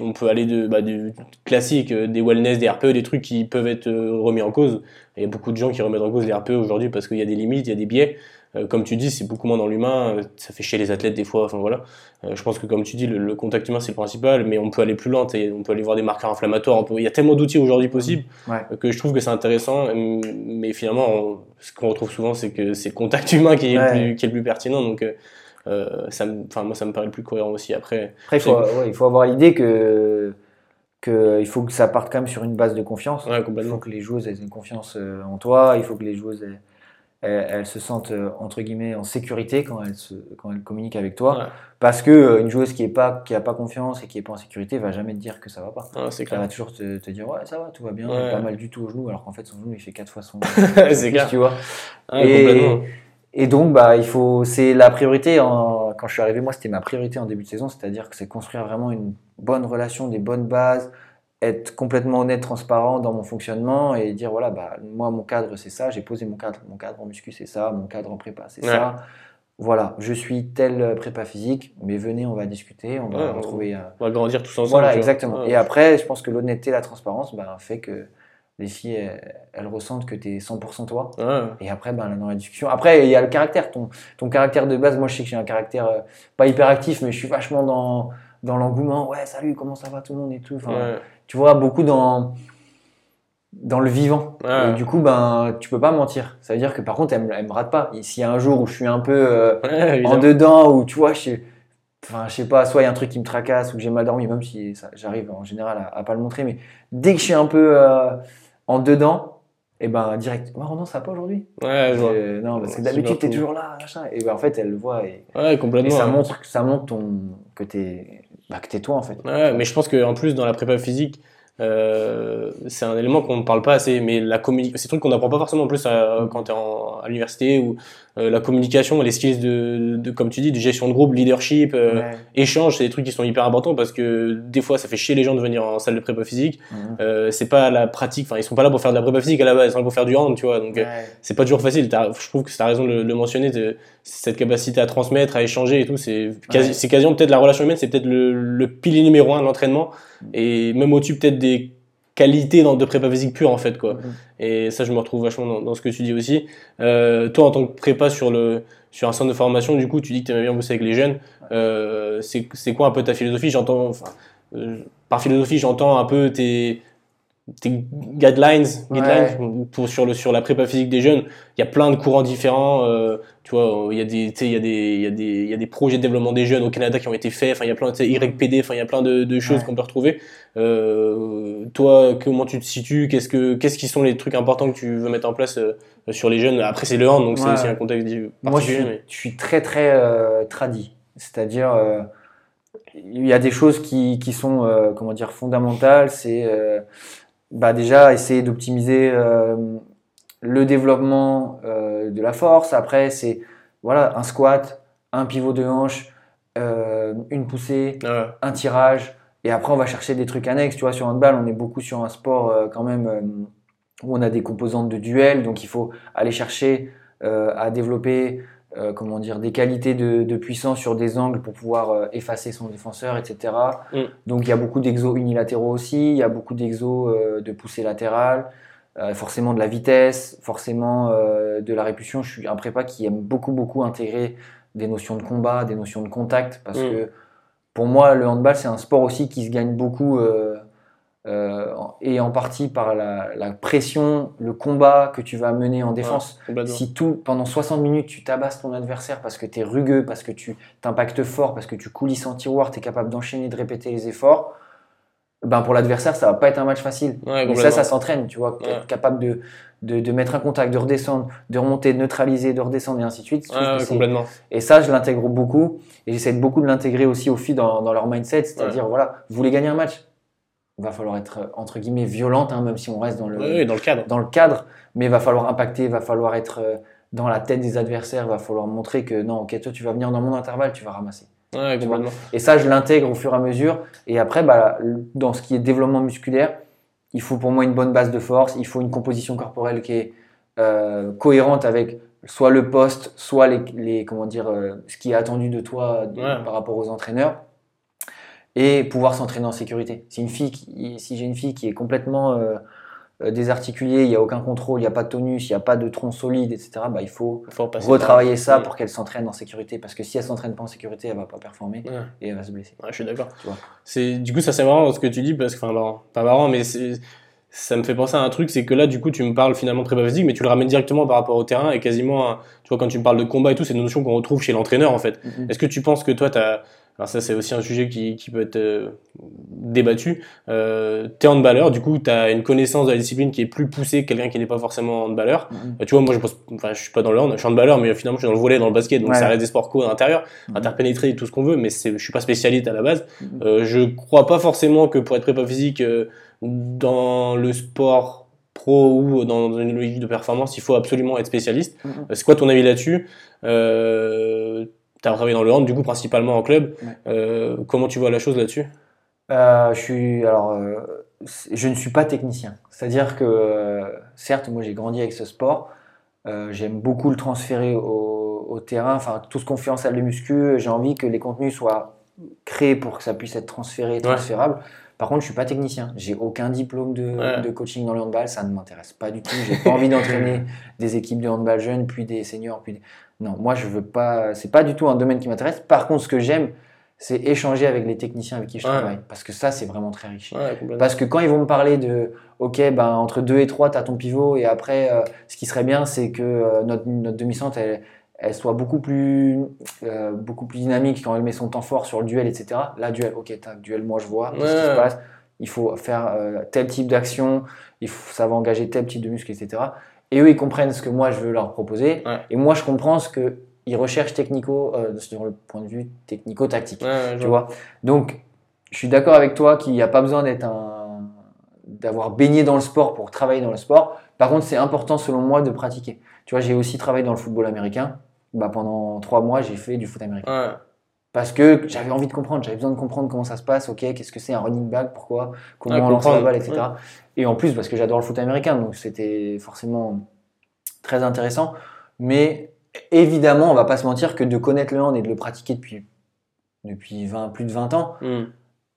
on peut aller de bah, du classique, euh, des wellness, des RPE, des trucs qui peuvent être euh, remis en cause. Il y a beaucoup de gens qui remettent en cause les RPE aujourd'hui parce qu'il y a des limites, il y a des biais. Euh, comme tu dis, c'est beaucoup moins dans l'humain. Ça fait chier les athlètes des fois. Enfin voilà. Euh, je pense que comme tu dis, le, le contact humain c'est le principal, mais on peut aller plus loin. et On peut aller voir des marqueurs inflammatoires. Peut... Il y a tellement d'outils aujourd'hui possibles Ouais. euh, que je trouve que c'est intéressant. Mais finalement, on- ce qu'on retrouve souvent, c'est que c'est le contact humain qui est, Ouais. le, plus, qui est le plus pertinent. Donc, euh, ça me, moi, ça me paraît le plus cohérent aussi. Après, Après, il faut, ouais, il faut avoir l'idée que, que il faut que ça parte quand même sur une base de confiance. ouais, Il faut que les joueuses aient confiance euh, en toi. Il faut que les joueuses elles, elles- elles se sentent euh, entre guillemets en sécurité quand elles, se, quand elles communiquent avec toi. Ouais. Parce que une joueuse qui est pas qui a pas confiance et qui est pas en sécurité va jamais te dire que ça va pas. Elle clair. va toujours te, te dire ouais ça va tout va bien, Ouais. pas mal du tout au genou alors qu'en fait son genou il fait quatre fois son. c'est clair. tu vois. Ouais, Et- complètement. Et donc, bah, il faut, c'est la priorité. En, quand je suis arrivé, moi, c'était ma priorité en début de saison, c'est-à-dire que c'est construire vraiment une bonne relation, des bonnes bases, être complètement honnête, transparent dans mon fonctionnement et dire voilà, bah, moi, mon cadre, c'est ça, j'ai posé mon cadre. Mon cadre en muscu, c'est ça, mon cadre en prépa, c'est Ouais. ça. Voilà, je suis tel prépa physique, mais venez, on va discuter, on va Ouais, retrouver. euh, On va grandir tous ensemble. Voilà, exactement. Ouais. Et après, je pense que l'honnêteté, la transparence, bah, fait que les filles, elles, elles ressentent que tu es 100% toi. Ouais. Et après, ben, dans la discussion. Après, il y a le caractère. Ton, ton caractère de base, moi, je sais que j'ai un caractère euh, pas hyper actif, mais je suis vachement dans, dans l'engouement. Ouais, salut, comment ça va tout le monde et tout. Enfin, Ouais. Tu vois, beaucoup dans, dans le vivant. Ouais. Et du coup, ben, tu peux pas mentir. Ça veut dire que par contre, elle, me- elle me rate pas. S'il y a un jour où je suis un peu euh, en dedans, ou tu vois, je enfin, je sais pas, soit il y a un truc qui me tracasse ou que j'ai mal dormi, même si j'arrive en général à, à pas le montrer, mais dès que je suis un peu euh, en dedans, et ben direct, oh, non, ça va pas aujourd'hui. Ouais, je vois. Euh, non, parce que d'habitude, t'es toujours là, machin. Et ben, en fait, elle le voit et, Ouais, et complètement. ça, ouais. montre, ça montre ton, que t'es bah, que t'es toi, en fait. Ouais, mais je pense qu'en plus, dans la prépa physique, euh, c'est un élément qu'on ne parle pas assez. Mais la communication, c'est un truc qu'on n'apprend pas forcément en plus à- quand tu es à l'université ou euh, la communication, les skills de, de, comme tu dis, de gestion de groupe, leadership, euh, Ouais. échange, c'est des trucs qui sont hyper importants parce que des fois, ça fait chier les gens de venir en salle de prépa physique. Mhm. Euh, c'est pas la pratique, enfin, ils sont pas là pour faire de la prépa physique à la base, ils sont là pour faire du hand, tu vois. Donc, euh, Ouais. c'est pas toujours facile. Je trouve que tu as raison de le, de le mentionner, de- cette capacité à transmettre, à échanger et tout. C'est quasi, Ouais. c'est quasiment peut-être la relation humaine, c'est peut-être le, le pilier numéro un de l'entraînement et même au-dessus peut-être des qualités dans, de prépa physique pure en fait quoi. Mhm. Et ça, je me retrouve vachement dans, dans ce que tu dis aussi. Euh, toi, en tant que prépa sur le sur un centre de formation, du coup, tu dis que tu aimais bien bosser avec les jeunes. Euh, c'est c'est quoi un peu ta philosophie? J'entends, enfin, euh, par philosophie, j'entends un peu tes tes guidelines, guidelines pour sur le sur la prépa physique des jeunes. Il y a plein de courants différents. euh, tu vois, il y a des il y a des il y a des il y a des projets de développement des jeunes au Canada qui ont été faits. Enfin, il y a plein de YPD. Enfin, il y a plein de, de choses Ouais. qu'on peut retrouver. Euh, toi, comment tu te situes? Qu'est-ce que qu'est-ce qui sont les trucs importants que tu veux mettre en place euh, sur les jeunes? Après, c'est le hand, donc c'est aussi un contexte Moi, je suis, mais- je suis très, très euh, tradi. C'est-à-dire, il y a des choses qui, qui sont, comment dire, fondamentales. C'est bah, déjà essayer d'optimiser euh, le développement euh, de la force. Après, c'est voilà, un squat, un pivot de hanche, euh, une poussée, Ouais. un tirage. Et après, on va chercher des trucs annexes. Tu vois, sur handball, on est beaucoup sur un sport quand même où on a des composantes de duel. Donc, il faut aller chercher à développer, euh, comment dire, des qualités de, de puissance sur des angles pour pouvoir euh, effacer son défenseur, etc. Mm. Donc, il y a beaucoup d'exos unilatéraux aussi. Il y a beaucoup d'exos euh, de poussée latérale. euh, forcément de la vitesse, forcément de la répulsion. Je suis un prépa qui aime beaucoup, beaucoup intégrer des notions de combat, des notions de contact, parce Mm. que pour moi, le handball, c'est un sport aussi qui se gagne beaucoup, euh, et en partie par la, la pression, le combat que tu vas mener en défense. Si tout, pendant 60 minutes, tu tabasses ton adversaire parce que tu es rugueux, parce que tu t'impactes fort, parce que tu coulisses en tiroir, tu es capable d'enchaîner, de répéter les efforts, ben pour l'adversaire, ça va pas être un match facile. Ouais, Mais ça, ça s'entraîne, tu vois, Ouais. être capable de, de, de mettre un contact, de redescendre, de remonter, de neutraliser, de redescendre et ainsi de suite. Complètement. et ça, je l'intègre beaucoup. Et j'essaie beaucoup de l'intégrer aussi aux filles dans, dans leur mindset. C'est-à-dire, voilà, vous voulez gagner un match va falloir être, euh, entre guillemets, violente, hein, même si on reste dans le, dans le cadre. dans le cadre. Mais il va falloir impacter, il va falloir être euh, dans la tête des adversaires, il va falloir montrer que non, ok, toi, tu vas venir dans mon intervalle, tu vas ramasser. Ouais, Tu. Et ça, je l'intègre au fur et à mesure. Et après, bah, dans ce qui est développement musculaire, il faut pour moi une bonne base de force, il faut une composition corporelle qui est euh, cohérente avec soit le poste, soit les, les- comment dire, euh, ce qui est attendu de toi Ouais. par rapport aux entraîneurs. Et pouvoir s'entraîner en sécurité. Si, une fille qui- si j'ai une fille qui est complètement euh, euh, désarticulée, il n'y a aucun contrôle, il n'y a pas de tonus, il n'y a pas de tronc solide, etc., bah, il faut retravailler ça pour qu'elle s'entraîne en sécurité. Parce que si elle s'entraîne pas en sécurité, elle va pas performer Ouais. et elle va se blesser. Ouais, je suis d'accord. Tu du coup ça c'est marrant ce que tu dis parce que enfin marrant, pas marrant mais ça me fait penser à un truc, c'est que là du coup tu me parles finalement prépa physique mais tu le ramènes directement par rapport au terrain et quasiment tu vois quand tu me parles de combat et tout c'est une notion qu'on retrouve chez l'entraîneur en fait. Mhm. Est-ce que tu penses que toi t'as alors ça c'est aussi un sujet qui, qui peut être euh, débattu. Euh, t'es handballeur, du coup t'as une connaissance de la discipline qui est plus poussée que quelqu'un qui n'est pas forcément handballeur. Euh, tu vois, moi, je, bosse- enfin, je suis pas dans le hand, je suis handballeur, mais finalement, je suis dans le volet, dans le basket, donc Ouais. ça reste des sports co à l'intérieur, Mhm. interpénétré et tout ce qu'on veut, mais c'est, je suis pas spécialiste à la base. Mhm. Euh, je crois pas forcément que pour être prépa physique dans le sport pro ou dans une logique de performance, il faut absolument être spécialiste. Mhm. Euh, C'est quoi ton avis là-dessus? Euh, T'as travaillé dans le hand, du coup, principalement en club. Ouais. Euh, comment tu vois la chose là-dessus? Euh, je suis alors, euh, je ne suis pas technicien. C'est-à-dire que certes, moi j'ai grandi avec ce sport. J'aime beaucoup le transférer au, au terrain. Enfin, tout ce qu'on fait en salle de muscu, j'ai envie que les contenus soient créés pour que ça puisse être transféré, transférable. Par contre, je suis pas technicien. J'ai aucun diplôme de, Ouais. de coaching dans le handball. Ça ne m'intéresse pas du tout. J'ai pas envie d'entraîner des équipes de handball jeunes, puis des seniors, puis des- non. Moi, je veux pas. C'est pas du tout un domaine qui m'intéresse. Par contre, ce que j'aime, c'est échanger avec les techniciens avec qui je Ouais. travaille, parce que ça, c'est vraiment très riche. Ouais. Parce que quand ils vont me parler de, ok, ben, entre 2 et 3, tu as ton pivot, et après, euh, ce qui serait bien, c'est que euh, notre, notre demi-centre, elle, elle soit beaucoup plus, euh, beaucoup plus dynamique quand elle met son temps fort sur le duel, etc. Là, duel, ok, tac, duel, moi je vois, qu'est-ce qui se passe, il faut faire tel type d'action, il faut, ça va engager tel type de muscle, etc. Et eux, ils comprennent ce que moi je veux leur proposer, Ouais. et moi je comprends ce qu'ils recherchent technico, euh, sur le point de vue technico-tactique. Ouais, ouais, Tu vois Donc, je suis d'accord avec toi qu'il n'y a pas besoin d'être un d'avoir baigné dans le sport pour travailler dans le sport. Par contre, c'est important selon moi de pratiquer. Tu vois, j'ai aussi travaillé dans le football américain. Bah, pendant trois mois, j'ai fait du foot américain. Parce que j'avais envie de comprendre, j'avais besoin de comprendre comment ça se passe, ok, qu'est-ce que c'est un running back, pourquoi, comment on lance la balle, etc. Et en plus, parce que j'adore le foot américain, donc c'était forcément très intéressant. Mais évidemment, on va pas se mentir que de connaître le hand et de le pratiquer depuis, depuis 20, plus de 20 ans, Hmm.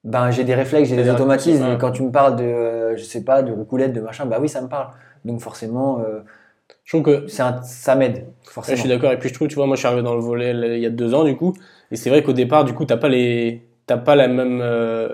ben, j'ai des réflexes, j'ai des automatismes. ouais. Quand tu me parles de, je sais pas, de roucoulette, de machin, bah oui, ça me parle. Donc forcément, euh, Je trouve que un- ça m'aide. Ouais, Forcément. je suis d'accord. Et puis je trouve, tu vois, moi je suis arrivé dans le volet il y a deux ans du coup, et c'est vrai qu'au départ, du coup, t'as pas les, t'as pas la même, euh,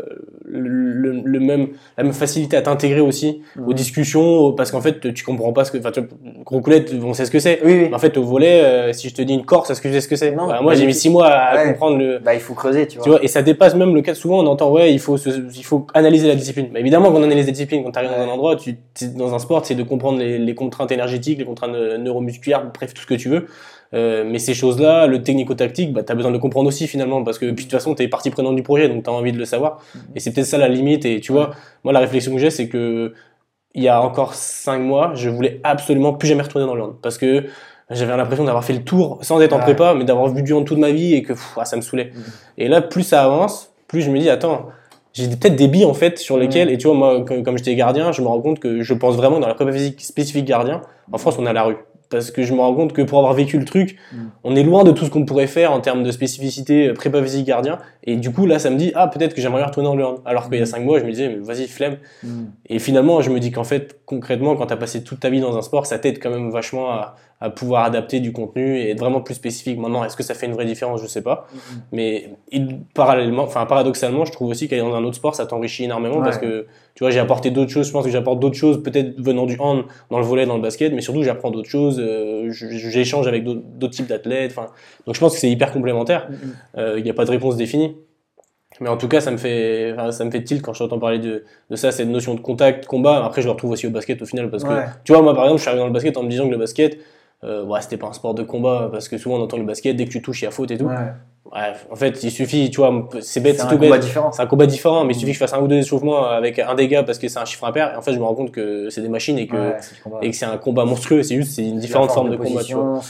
le, le même, la même facilité à t'intégrer aussi aux discussions, parce qu'en fait, tu comprends pas ce que, enfin, tu vois, Roucoulette, on sait ce que c'est. Oui, oui. Mais en fait, au volet, euh, si je te dis une Corse, est-ce que tu sais ce que c'est? Non, Bah, Moi, j'ai mis six mois à Ouais. comprendre le. Bah, il faut creuser, tu vois. Tu vois, et ça dépasse même le cas. Souvent, on entend, ouais, il faut, se- il faut analyser la discipline. Mais évidemment, quand on analyse la discipline, quand tu arrives dans Ouais. un endroit, tu, dans un sport, c'est de comprendre les, les contraintes énergétiques, les contraintes euh, neuromusculaires, bref, tout ce que tu veux. Euh, mais ces choses-là, le technico-tactique, bah, tu as besoin de le comprendre aussi finalement, parce que puis, de toute façon, tu es partie prenante du projet, donc tu as envie de le savoir. Et c'est peut-être ça la limite. Et tu vois, moi, la réflexion que j'ai, c'est que il y a encore cinq mois, je voulais absolument plus jamais retourner dans le hand, parce que j'avais l'impression d'avoir fait le tour sans être en prépa, mais d'avoir vu du hand toute ma vie et que pff, ah, ça me saoulait. Mhm. Et là, plus ça avance, plus je me dis, attends, j'ai peut-être des billes en fait sur lesquelles, et tu vois, moi, comme, comme j'étais gardien, je me rends compte que je pense vraiment dans la prépa physique spécifique gardien, en France, on a la rue. Parce que je me rends compte que pour avoir vécu le truc, Mhm. on est loin de tout ce qu'on pourrait faire en termes de spécificité euh, prépa physique gardien. Et du coup, là, ça me dit, ah, peut-être que j'aimerais retourner dans le hand. Alors qu'il y a Mhm. cinq mois, je me disais, mais vas-y, flemme. Mm. Et finalement, je me dis qu'en fait, concrètement, quand tu as passé toute ta vie dans un sport, ça t'aide quand même vachement à, à pouvoir adapter du contenu et être vraiment plus spécifique. Maintenant, est-ce que ça fait une vraie différence? Je sais pas. Mm. Mais il- parallèlement, enfin paradoxalement, je trouve aussi qu'aller dans un autre sport, ça t'enrichit énormément Ouais. parce que tu vois, j'ai apporté d'autres choses. Je pense que j'apporte d'autres choses, peut-être venant du hand, dans le volet, dans le basket, mais surtout j'apprends d'autres choses. euh, j'échange avec d'autres types d'athlètes. Enfin, donc je pense que c'est hyper complémentaire. Mm. Euh, Il n'y a pas de réponse définie. Mais en tout cas, ça me fait, ça me fait tilt quand j'entends parler de, de ça, cette notion de contact, combat. Après, je le retrouve aussi au basket au final parce que, Ouais. tu vois, moi par exemple, je suis arrivé dans le basket en me disant que le basket, euh, ouais, c'était pas un sport de combat parce que souvent on entend le basket dès que tu touches, il y a faute et tout. Ouais. Bref, en fait, il suffit, tu vois, c'est bête, C'est tout combat bête. différent. C'est un combat différent, mais il suffit que je fasse un ou deux échauffements avec un dégât parce que c'est un chiffre impair. Et en fait, je me rends compte que c'est des machines et que, Ouais, c'est le combat. et que c'est un combat monstrueux. C'est juste, c'est une différente forme forme de, combat, tu vois.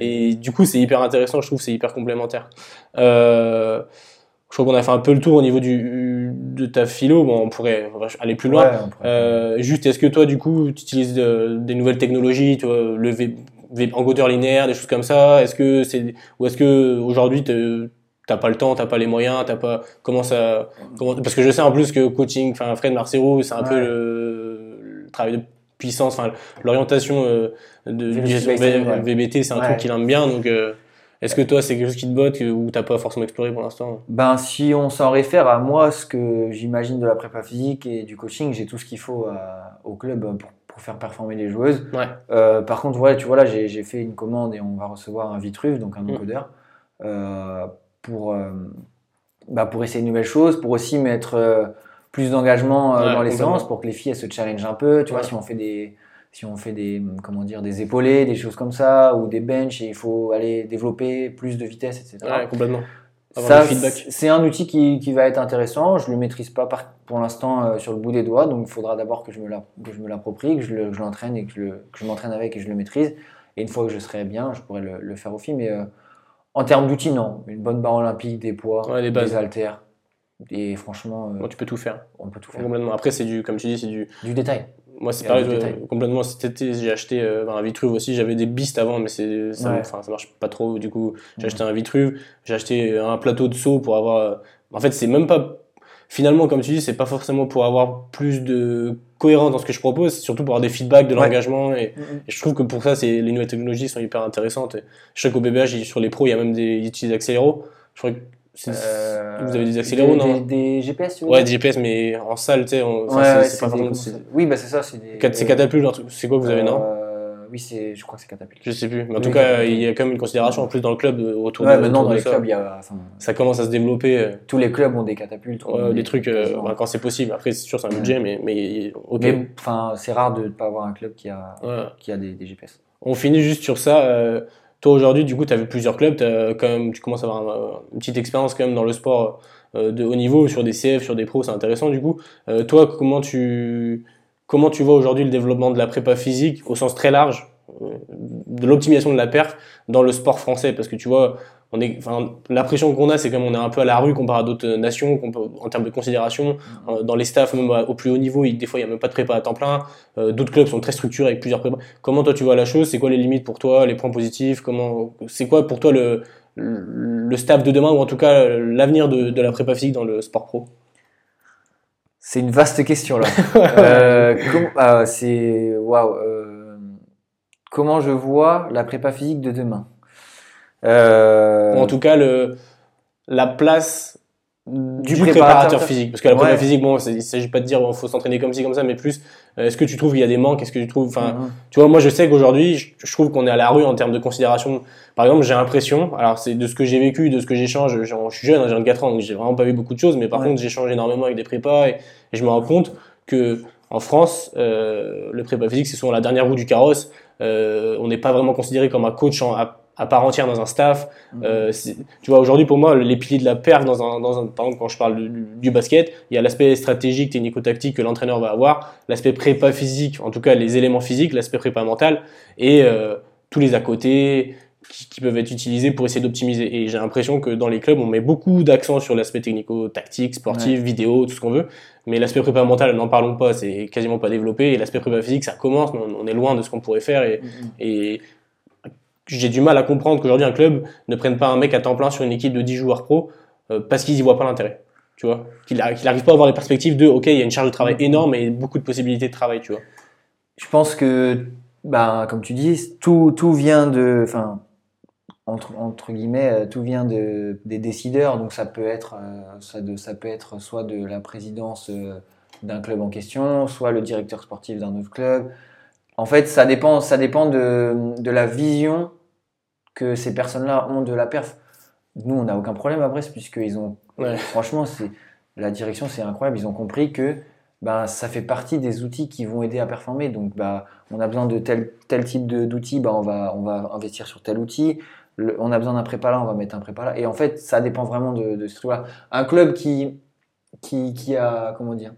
Et du coup, c'est hyper intéressant, je trouve, c'est hyper complémentaire. Euh, je crois qu'on a fait un peu le tour au niveau du, de ta philo. Bon, on pourrait aller plus loin. Ouais, pourrait- Euh, juste, est-ce que toi, du coup, tu utilises euh, des nouvelles technologies, tu vois, le V, V- encodeur linéaire, des choses comme ça Est-ce que c'est ou est-ce que aujourd'hui t'as pas le temps, t'as pas les moyens, t'as pas comment ça comment, Parce que je sais en plus que coaching, enfin Fred Marcero, c'est un peu le, le travail de puissance, enfin l'orientation euh, de. VBT, c'est un Ouais. truc qu'il aime bien. Donc, euh, est-ce que toi, c'est quelque chose qui te botte ou t'as pas forcément exploré pour l'instant? Ben, si on s'en réfère à moi, ce que j'imagine de la prépa physique et du coaching, j'ai tout ce qu'il faut à- au club pour, pour faire performer les joueuses. Ouais. Euh, par contre, ouais, tu vois, là, j'ai fait une commande et on va recevoir un Vitruve, donc un Mm. encodeur, euh, pour, euh, bah, pour essayer de nouvelles choses, pour aussi mettre plus d'engagement Ouais, dans les séances, pour que les filles elles se challengent un peu. Tu vois, si on fait des si on fait des comment dire des épaulés, des choses comme ça, ou des benches, et il faut aller développer plus de vitesse, etc. Ouais, complètement. Ça, c'est un outil qui, qui va être intéressant. Je le maîtrise pas par- pour l'instant euh, sur le bout des doigts, donc il faudra d'abord que je me l'approprie, que je l'entraîne et que je, m'entraîne avec et que je le maîtrise. Et une fois que je serai bien, je pourrai le, le faire au film. Mais euh, en termes d'outils, non. Une bonne barre olympique, des poids, Ouais, des haltères. Et franchement, euh, Bon, tu peux tout faire. on peut tout faire. Complètement. Après, c'est du, comme tu dis, c'est du, Du détail. Moi, c'est pareil, complètement. Cet été, j'ai acheté euh, un Vitruve aussi. J'avais des Beast avant, mais c'est, ça, Ouais. ça marche pas trop. Du coup, j'ai acheté un Vitruve. J'ai acheté un plateau de saut pour avoir. euh, En fait, c'est même pas. Finalement, comme tu dis, c'est pas forcément pour avoir plus de cohérence dans ce que je propose, c'est surtout pour avoir des feedbacks, de Ouais. l'engagement. Et, et je trouve que pour ça, c'est, les nouvelles technologies sont hyper intéressantes. Et je sais qu'au BBH, sur les pros, il y a même des, ils utilisent Accélero. Je crois que c'est- Euh, vous avez des accéléros, des, non des, des GPS, Ouais, des GPS, mais en salle, tu sais. on- enfin, Ouais, c'est, ouais, pas ça- Oui, bah c'est ça. C'est des. c'est catapulte, genre, c'est quoi que vous avez, non Euh, Oui, c'est. Je crois que c'est catapulte. Je sais plus. Mais en Oui, tout cas, il y a quand même une considération en plus dans le club euh, autour Ouais, de maintenant autour dans les ça. clubs, il y a. enfin, Ça commence à se développer. tous les clubs ont des catapultes. ouais, des trucs euh, bah, quand c'est possible. Après, c'est sûr, c'est un budget, mais, mais ok. Mais enfin, c'est rare de ne pas avoir un club qui a, qui des GPS. On finit juste sur ça. Euh, aujourd'hui, du coup, tu as vu plusieurs clubs. t'as quand même, tu commences à avoir un- une petite expérience quand même dans le sport euh, de haut niveau, sur des CF, sur des pros. C'est intéressant, du coup. Euh, toi, comment tu, comment tu vois aujourd'hui le développement de la prépa physique au sens très large de l'optimisation de la perf dans le sport français? Parce que tu vois, on est, enfin, l'impression qu'on a, c'est comme on est un peu à la rue comparé à d'autres nations en termes de considération. Mm-hmm. Dans les staffs, même au plus haut niveau, des fois, il n'y a même pas de prépa à temps plein. d'autres clubs sont très structurés avec plusieurs prépas. Comment toi, tu vois la chose? C'est quoi les limites pour toi, les points positifs? Comment, c'est quoi pour toi le, le staff de demain ou en tout cas l'avenir de, de la prépa physique dans le sport pro? C'est une vaste question là. euh, ah, c'est waouh. Euh, comment je vois la prépa physique de demain? Euh... En tout cas, le, la place du, préparateur, physique. Parce que la prépa physique, bon, il s'agit pas de dire il faut s'entraîner comme ci comme ça, mais plus euh, est-ce que tu trouves qu'il y a des manques? Est-ce que tu trouves, enfin, mm-hmm. tu vois, moi je sais qu'aujourd'hui, je, trouve qu'on est à la rue en termes de considération. Par exemple, j'ai l'impression, alors c'est de ce que j'ai vécu, de ce que j'échange. Je suis jeune, hein, j'ai 24 ans, donc j'ai vraiment pas vu beaucoup de choses, mais par contre, j'échange énormément avec des prépas et, je me rends compte que en France, euh, le prépa physique, c'est souvent la dernière roue du carrosse. Euh, on n'est pas vraiment considéré comme un coach en, à part entière dans un staff. Mhm. Euh, tu vois, aujourd'hui, pour moi, les piliers de la perf, dans un, dans un, par exemple, quand je parle du, basket, il y a l'aspect stratégique, technico-tactique que l'entraîneur va avoir, l'aspect prépa physique, en tout cas les éléments physiques, l'aspect prépa mental, et euh, tous les à côté qui, peuvent être utilisés pour essayer d'optimiser. Et j'ai l'impression que dans les clubs, on met beaucoup d'accent sur l'aspect technico-tactique, sportif, vidéo, tout ce qu'on veut. Mais l'aspect prépa mental, n'en parlons pas, c'est quasiment pas développé. Et l'aspect prépa physique, ça commence, on, est loin de ce qu'on pourrait faire. Et, mhm. et j'ai du mal à comprendre qu'aujourd'hui un club ne prenne pas un mec à temps plein sur une équipe de 10 joueurs pro euh, parce qu'ils y voient pas l'intérêt. Tu vois, qu'il n'arrive pas à avoir les perspectives de OK, il y a une charge de travail énorme et beaucoup de possibilités de travail, tu vois. Je pense que bah, comme tu dis, tout, tout vient de enfin entre, entre guillemets, euh, tout vient de, des décideurs. Donc ça peut être, euh, ça, de, ça peut être soit de la présidence d'un club en question, soit le directeur sportif d'un autre club. En fait, ça dépend, ça dépend de, de la vision que ces personnes-là ont de la perf. Nous, on n'a aucun problème à Brest, puisqu'ils ont. Franchement, c'est la direction, c'est incroyable. Ils ont compris que bah, ça fait partie des outils qui vont aider à performer. Donc, bah, on a besoin de tel, tel type d'outils, bah, on, va, on va investir sur tel outil. on a besoin d'un prépa là, on va mettre un prépa là. Et en fait, ça dépend vraiment de, de ce truc-là. Un club qui, qui, qui, a. Comment dire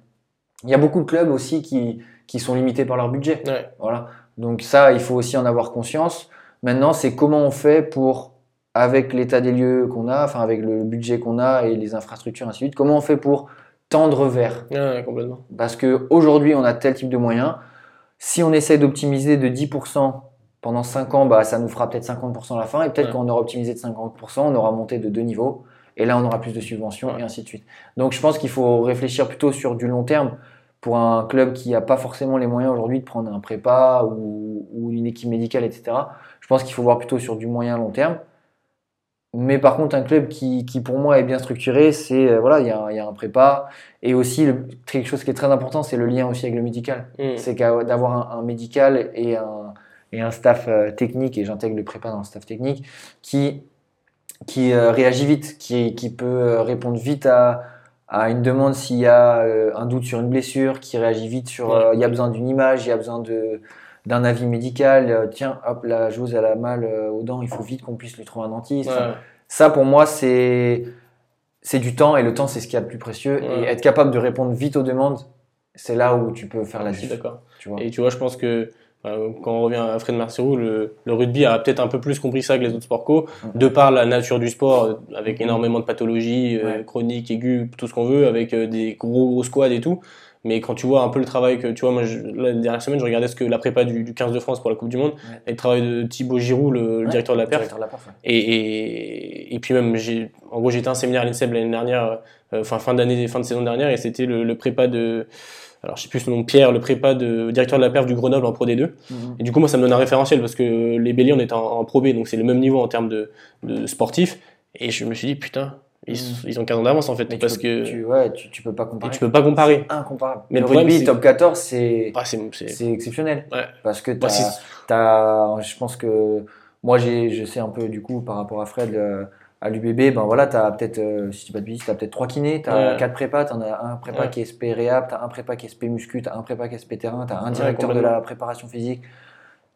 Il y a beaucoup de clubs aussi qui, qui sont limités par leur budget. Voilà. Donc, ça, il faut aussi en avoir conscience. Maintenant, c'est comment on fait pour, avec l'état des lieux qu'on a, enfin avec le budget qu'on a et les infrastructures, ainsi de suite, comment on fait pour tendre vers? Complètement. Parce qu'aujourd'hui, on a tel type de moyens. Si on essaie d'optimiser de 10% pendant 5 ans, bah, ça nous fera peut-être 50% à la fin. Et peut-être qu'on aura optimisé de 50%, on aura monté de deux niveaux. Et là, on aura plus de subventions et ainsi de suite. Donc, je pense qu'il faut réfléchir plutôt sur du long terme pour un club qui n'a pas forcément les moyens aujourd'hui de prendre un prépa ou, ou, une équipe médicale, etc. Je pense qu'il faut voir plutôt sur du moyen long terme. Mais par contre, un club qui, qui pour moi est bien structuré, c'est euh, voilà, il y, a, y, a un prépa et aussi le, quelque chose qui est très important, c'est le lien aussi avec le médical. Mm. C'est d'avoir un, médical et un, et un staff euh, technique et j'intègre le prépa dans le staff technique qui qui euh, réagit vite, qui, qui peut répondre vite à, à une demande s'il y a un doute sur une blessure, qui réagit vite sur il y a besoin d'une image, il y a besoin de d'un avis médical, euh, tiens, hop, la joueuse elle a mal euh, aux dents, il faut vite qu'on puisse lui trouver un dentiste. Ça, pour moi, c'est c'est du temps et le temps, c'est ce qui est le plus précieux. Et être capable de répondre vite aux demandes, c'est là où tu peux faire la différence. D'accord. Et tu vois, je pense que quand on revient à Fred Marcerou, le, le, rugby a peut-être un peu plus compris ça que les autres sports co, mm. de par la nature du sport, euh, avec énormément de pathologies chroniques, aiguës, tout ce qu'on veut, avec des gros gros squads et tout. Mais quand tu vois un peu le travail que, tu vois, moi, la dernière semaine, je regardais ce que la prépa du, du 15 de France pour la Coupe du Monde, et le travail de Thibaut Giroud, le, directeur de la perf. et, et, et, puis même, j'ai, en gros, j'étais un séminaire à l'INSEP l'année dernière, euh, enfin, fin d'année, fin de saison dernière, et c'était le, le, prépa de, alors je sais plus son nom, Pierre, le prépa de directeur de la perf du Grenoble en Pro D2. Mhm. Et du coup, moi, ça me donne un référentiel parce que les Béliers, on est en, en Pro B, donc c'est le même niveau en termes de, de sportif. Et je me suis dit, putain, ils, mm. ils ont 15 ans d'avance en fait. parce tu que tu, ouais, tu, tu, peux pas comparer. tu peux pas comparer. Incomparable. Mais le, le rugby top 14, c'est ah, c'est exceptionnel. Ouais. Parce que bah, as, as, je pense que moi je sais un peu du coup par rapport à Fred euh, à l'UBB, ben voilà, tu as peut-être, euh, si tu pas de bêtises, tu as peut-être 3 kinés, tu as 4 prépas, tu as un prépa qui est SP réhab, tu as un prépa qui est SP muscu, tu as un prépa qui est SP terrain, tu as un directeur de la préparation physique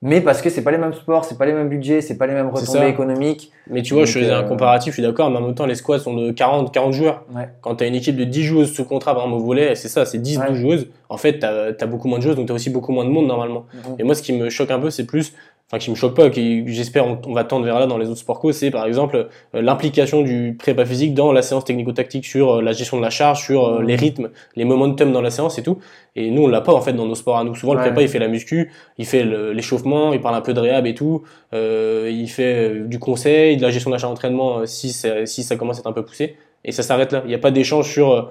mais parce que c'est pas les mêmes sports, c'est pas les mêmes budgets, c'est pas les mêmes retombées économiques. Mais tu vois, je faisais un euh, comparatif, je suis d'accord, mais en même temps, les squads sont de 40, 40 joueurs. Quand tu as une équipe de 10 joueuses sous contrat, par exemple, au volet, c'est ça, c'est 10, 12 joueuses. En fait, tu as, beaucoup moins de joueuses, donc tu as aussi beaucoup moins de monde normalement. Et moi, ce qui me choque un peu, c'est plus, enfin qui me choque pas, qui j'espère on, on va tendre vers là dans les autres sports co, c'est par exemple euh, l'implication du prépa physique dans la séance technico-tactique sur euh, la gestion de la charge, sur euh, les rythmes, les momentum dans la séance et tout. Et nous on l'a pas en fait dans nos sports à nous. Souvent le prépa il fait la muscu, il fait l'échauffement, il parle un peu de réhab et tout, euh, il fait du conseil, de la gestion de la charge d'entraînement si ça, si ça commence à être un peu poussé. Et ça s'arrête là. Il n'y a pas d'échange sur euh,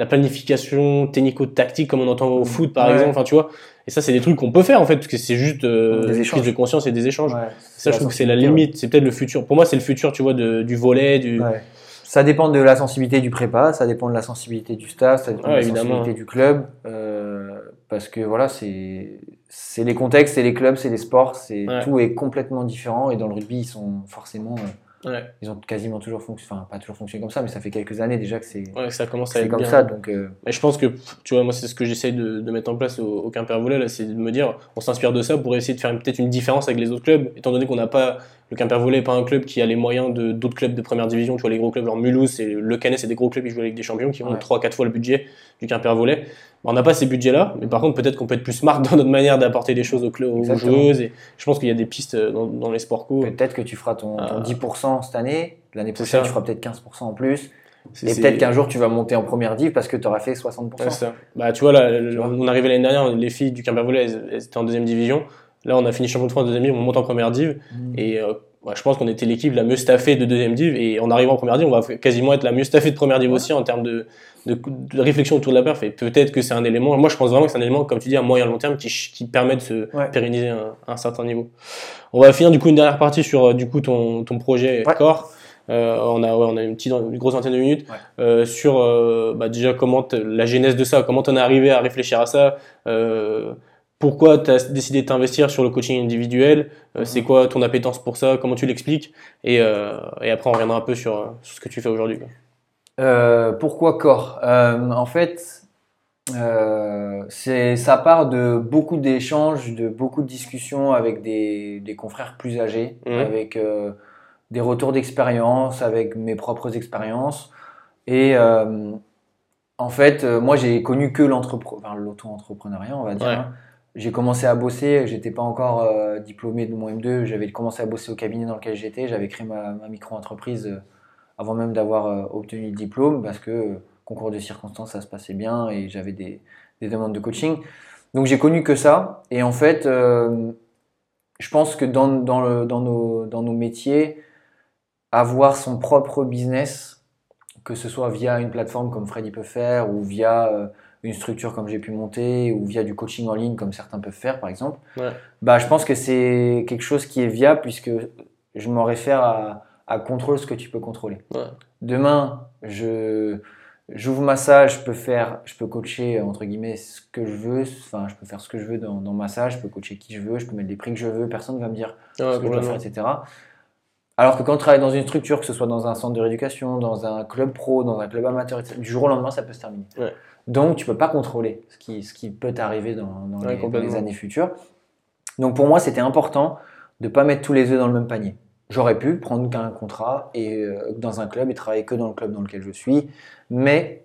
la planification technico-tactique comme on entend au foot par Ouais. exemple. Enfin tu vois. Et ça c'est des trucs qu'on peut faire en fait parce que c'est juste euh, Des échanges. prise de conscience et des échanges. Ouais, Ça, je trouve que c'est la limite. C'est peut-être le futur. Pour moi, c'est le futur, tu vois, de, du volet, du. Ouais. Ça dépend de la sensibilité du prépa, ça dépend de la sensibilité du staff, ça dépend de la évidemment. sensibilité du club. euh, parce que voilà, c'est c'est les contextes, c'est les clubs, c'est les sports, c'est tout est complètement différent. Et dans le rugby, ils sont forcément, euh, Ouais. ils ont quasiment toujours fonctionné, enfin pas toujours fonctionné comme ça, mais ça fait quelques années déjà que c'est Ouais, ça commence à être comme bien. ça. Donc euh, Mais je pense que, tu vois, moi, c'est ce que j'essaye de, de mettre en place au, au Quimper Volley, là, c'est de me dire, on s'inspire de ça pour essayer de faire peut-être une différence avec les autres clubs, étant donné qu'on n'a pas, le Quimper Volley n'est pas un club qui a les moyens de d'autres clubs de première division, tu vois, les gros clubs, genre Mulhouse et Le Canet, c'est des gros clubs qui jouent avec des champions, qui ont Ouais. 3-4 fois le budget du Quimper Volley. On n'a pas ces budgets-là, mais par contre, peut-être qu'on peut être plus smart dans notre manière d'apporter des choses aux, clubs, aux joueuses, et je pense qu'il y a des pistes dans, dans les sports co. peut-être que tu feras ton, ton Ah. 10% cette année, l'année prochaine ça. tu feras peut-être 15% en plus, et peut-être qu'un jour tu vas monter en première div parce que tu auras fait 60%. Ouais, c'est ça. Bah, tu vois, là, Tu vois. on arrivait l'année dernière, les filles du Quimper Volley, elles, elles étaient en deuxième division. Là, on a fini champion de France en deuxième div, on monte en première div. Mm. Et euh, ouais, je pense qu'on était l'équipe la mieux staffée de deuxième div. Et en arrivant en première div, on va quasiment être la mieux staffée de première div aussi en termes de, de, de réflexion autour de la perf. Et peut-être que c'est un élément, moi je pense vraiment que c'est un élément, comme tu dis, à moyen long terme qui, qui permet de se Ouais. pérenniser à un, un certain niveau. On va finir du coup une dernière partie sur euh, du coup ton, ton projet Ouais. corps. Euh, on a ouais, on a une petite une grosse vingtaine de minutes Ouais. euh, sur euh, bah, déjà comment la genèse de ça, comment t'en es arrivé à réfléchir à ça, euh, pourquoi tu as décidé de t'investir sur le coaching individuel, euh, c'est quoi ton appétence pour ça, comment tu l'expliques, et, euh, et après on reviendra un peu sur, euh, sur ce que tu fais aujourd'hui. quoi. Euh, pourquoi corps? En fait, c'est ça part de beaucoup d'échanges, de beaucoup de discussions avec des, des confrères plus âgés, avec des retours d'expérience, avec mes propres expériences. Et en fait, moi, j'ai connu que enfin, l'auto-entrepreneuriat, on va dire. Ouais. J'ai commencé à bosser, j'étais pas encore euh, diplômé de mon M2, j'avais commencé à bosser au cabinet dans lequel j'étais, j'avais créé ma, micro-entreprise euh, avant même d'avoir euh, obtenu le diplôme parce que concours de circonstances ça se passait bien et j'avais des, des demandes de coaching. Donc j'ai connu que ça et en fait je pense que dans, nos, dans nos métiers, avoir son propre business, que ce soit via une plateforme comme Freddy peut faire ou via une structure comme j'ai pu monter ou via du coaching en ligne comme certains peuvent faire par exemple, Ouais. bah, je pense que c'est quelque chose qui est viable puisque je m'en réfère à, à contrôle ce que tu peux contrôler. Ouais. Demain, je j'ouvre ma salle, je peux faire, je peux coacher entre guillemets ce que je veux, enfin je peux faire ce que je veux dans, dans ma salle, je peux coacher qui je veux, je peux mettre les prix que je veux, personne ne va me dire Ouais, ce que je dois faire, etc. Alors que quand on travaille dans une structure, que ce soit dans un centre de rééducation, dans un club pro, dans un club amateur, etc., du jour au lendemain, ça peut se terminer. Ouais. Donc, tu peux pas contrôler ce qui, ce qui peut t'arriver dans, dans Ouais, les, dans complètement. les années futures. Donc, pour moi, c'était important de pas mettre tous les œufs dans le même panier. J'aurais pu prendre qu'un contrat et, euh, dans un club et travailler que dans le club dans lequel je suis, mais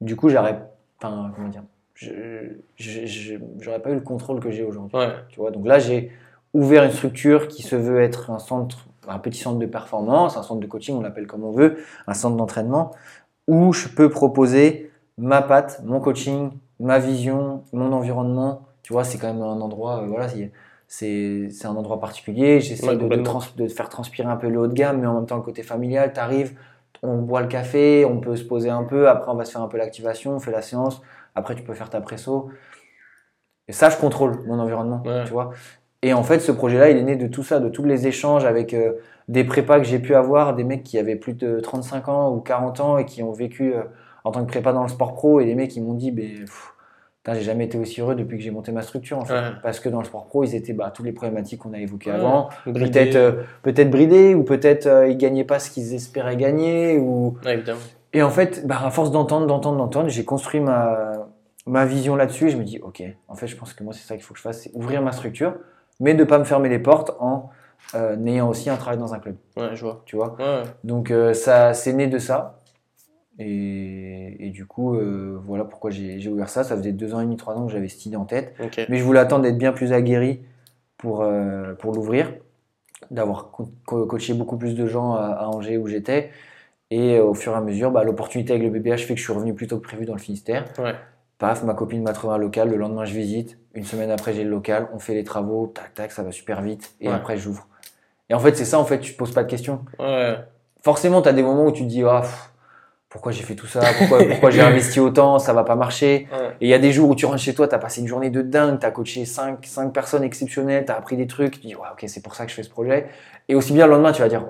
du coup, j'aurais, enfin, comment dire, j'aurais pas eu le contrôle que j'ai aujourd'hui. Ouais. Tu vois, donc là, j'ai ouvert une structure qui se veut être un centre, un petit centre de performance, un centre de coaching, on l'appelle comme on veut, un centre d'entraînement, où je peux proposer ma patte, mon coaching, ma vision, mon environnement. Tu vois, c'est quand même un endroit, euh, voilà, c'est- un endroit particulier. J'essaie Ouais, de, de, complètement. trans- de faire transpirer un peu le haut de gamme, mais en même temps le côté familial. Tu arrives, on boit le café, on peut se poser un peu, après on va se faire un peu l'activation, on fait la séance, après tu peux faire ta presso. Et ça, je contrôle mon environnement, Ouais. tu vois. Et en fait, ce projet-là, il est né de tout ça, de tous les échanges avec euh, des prépas que j'ai pu avoir, des mecs qui avaient plus de 35 ans ou 40 ans et qui ont vécu euh, en tant que prépa dans le sport pro, et des mecs qui m'ont dit, ben, putain, j'ai jamais été aussi heureux depuis que j'ai monté ma structure, en fait. Ouais. Parce que dans le sport pro, ils étaient bah, toutes les problématiques qu'on a évoquées Ouais. avant, peut-être euh, peut-être bridés, ou peut-être euh, ils gagnaient pas ce qu'ils espéraient gagner, ou Ouais, et en fait, bah, à force d'entendre, d'entendre, d'entendre, j'ai construit ma, ma vision là-dessus et je me dis, ok, en fait, je pense que moi, c'est ça qu'il faut que je fasse, c'est ouvrir ma structure, mais de pas me fermer les portes en euh, ayant aussi un travail dans un club, Ouais, je vois. tu vois? Ouais. Donc, euh, ça, c'est né de ça. Et, et du coup, euh, voilà pourquoi j'ai ouvert ça. Ça faisait deux ans et demi, trois ans que j'avais cette idée en tête. Mais je voulais attendre d'être bien plus aguerri pour, euh, pour l'ouvrir, d'avoir co- co- coaché beaucoup plus de gens à, à Angers où j'étais. Et euh, au fur et à mesure, bah, l'opportunité avec le BBH fait que je suis revenu plus tôt que prévu dans le Finistère. Ouais. Paf, ma copine m'a trouvé un local. Le lendemain, je visite. Une semaine après, j'ai le local. On fait les travaux. Tac, tac, ça va super vite. Et Ouais. après, j'ouvre. Et en fait, c'est ça. En fait, tu te poses pas de questions. Ouais. Forcément, tu as des moments où tu te dis ah, pourquoi j'ai fait tout ça Pourquoi, pourquoi j'ai investi autant Ça va pas marcher. Ouais. Et il y a des jours où tu rentres chez toi, tu as passé une journée de dingue. Tu as coaché 5, cinq personnes exceptionnelles. Tu as appris des trucs. Tu dis ouais, ok, c'est pour ça que je fais ce projet. Et aussi bien le lendemain, tu vas dire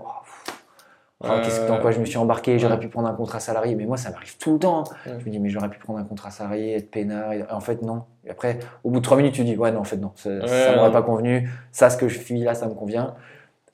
oh, qu'est-ce que- dans quoi je me suis embarqué? J'aurais pu prendre un contrat salarié. Mais moi, ça m'arrive tout le temps. Je me dis mais j'aurais pu prendre un contrat salarié, être peinard. Et en fait, non. Et après, au bout de trois minutes, tu dis ouais, non, en fait, non. Ça, Ouais, ça m'aurait pas convenu. Ça, ce que je vis là, ça me convient.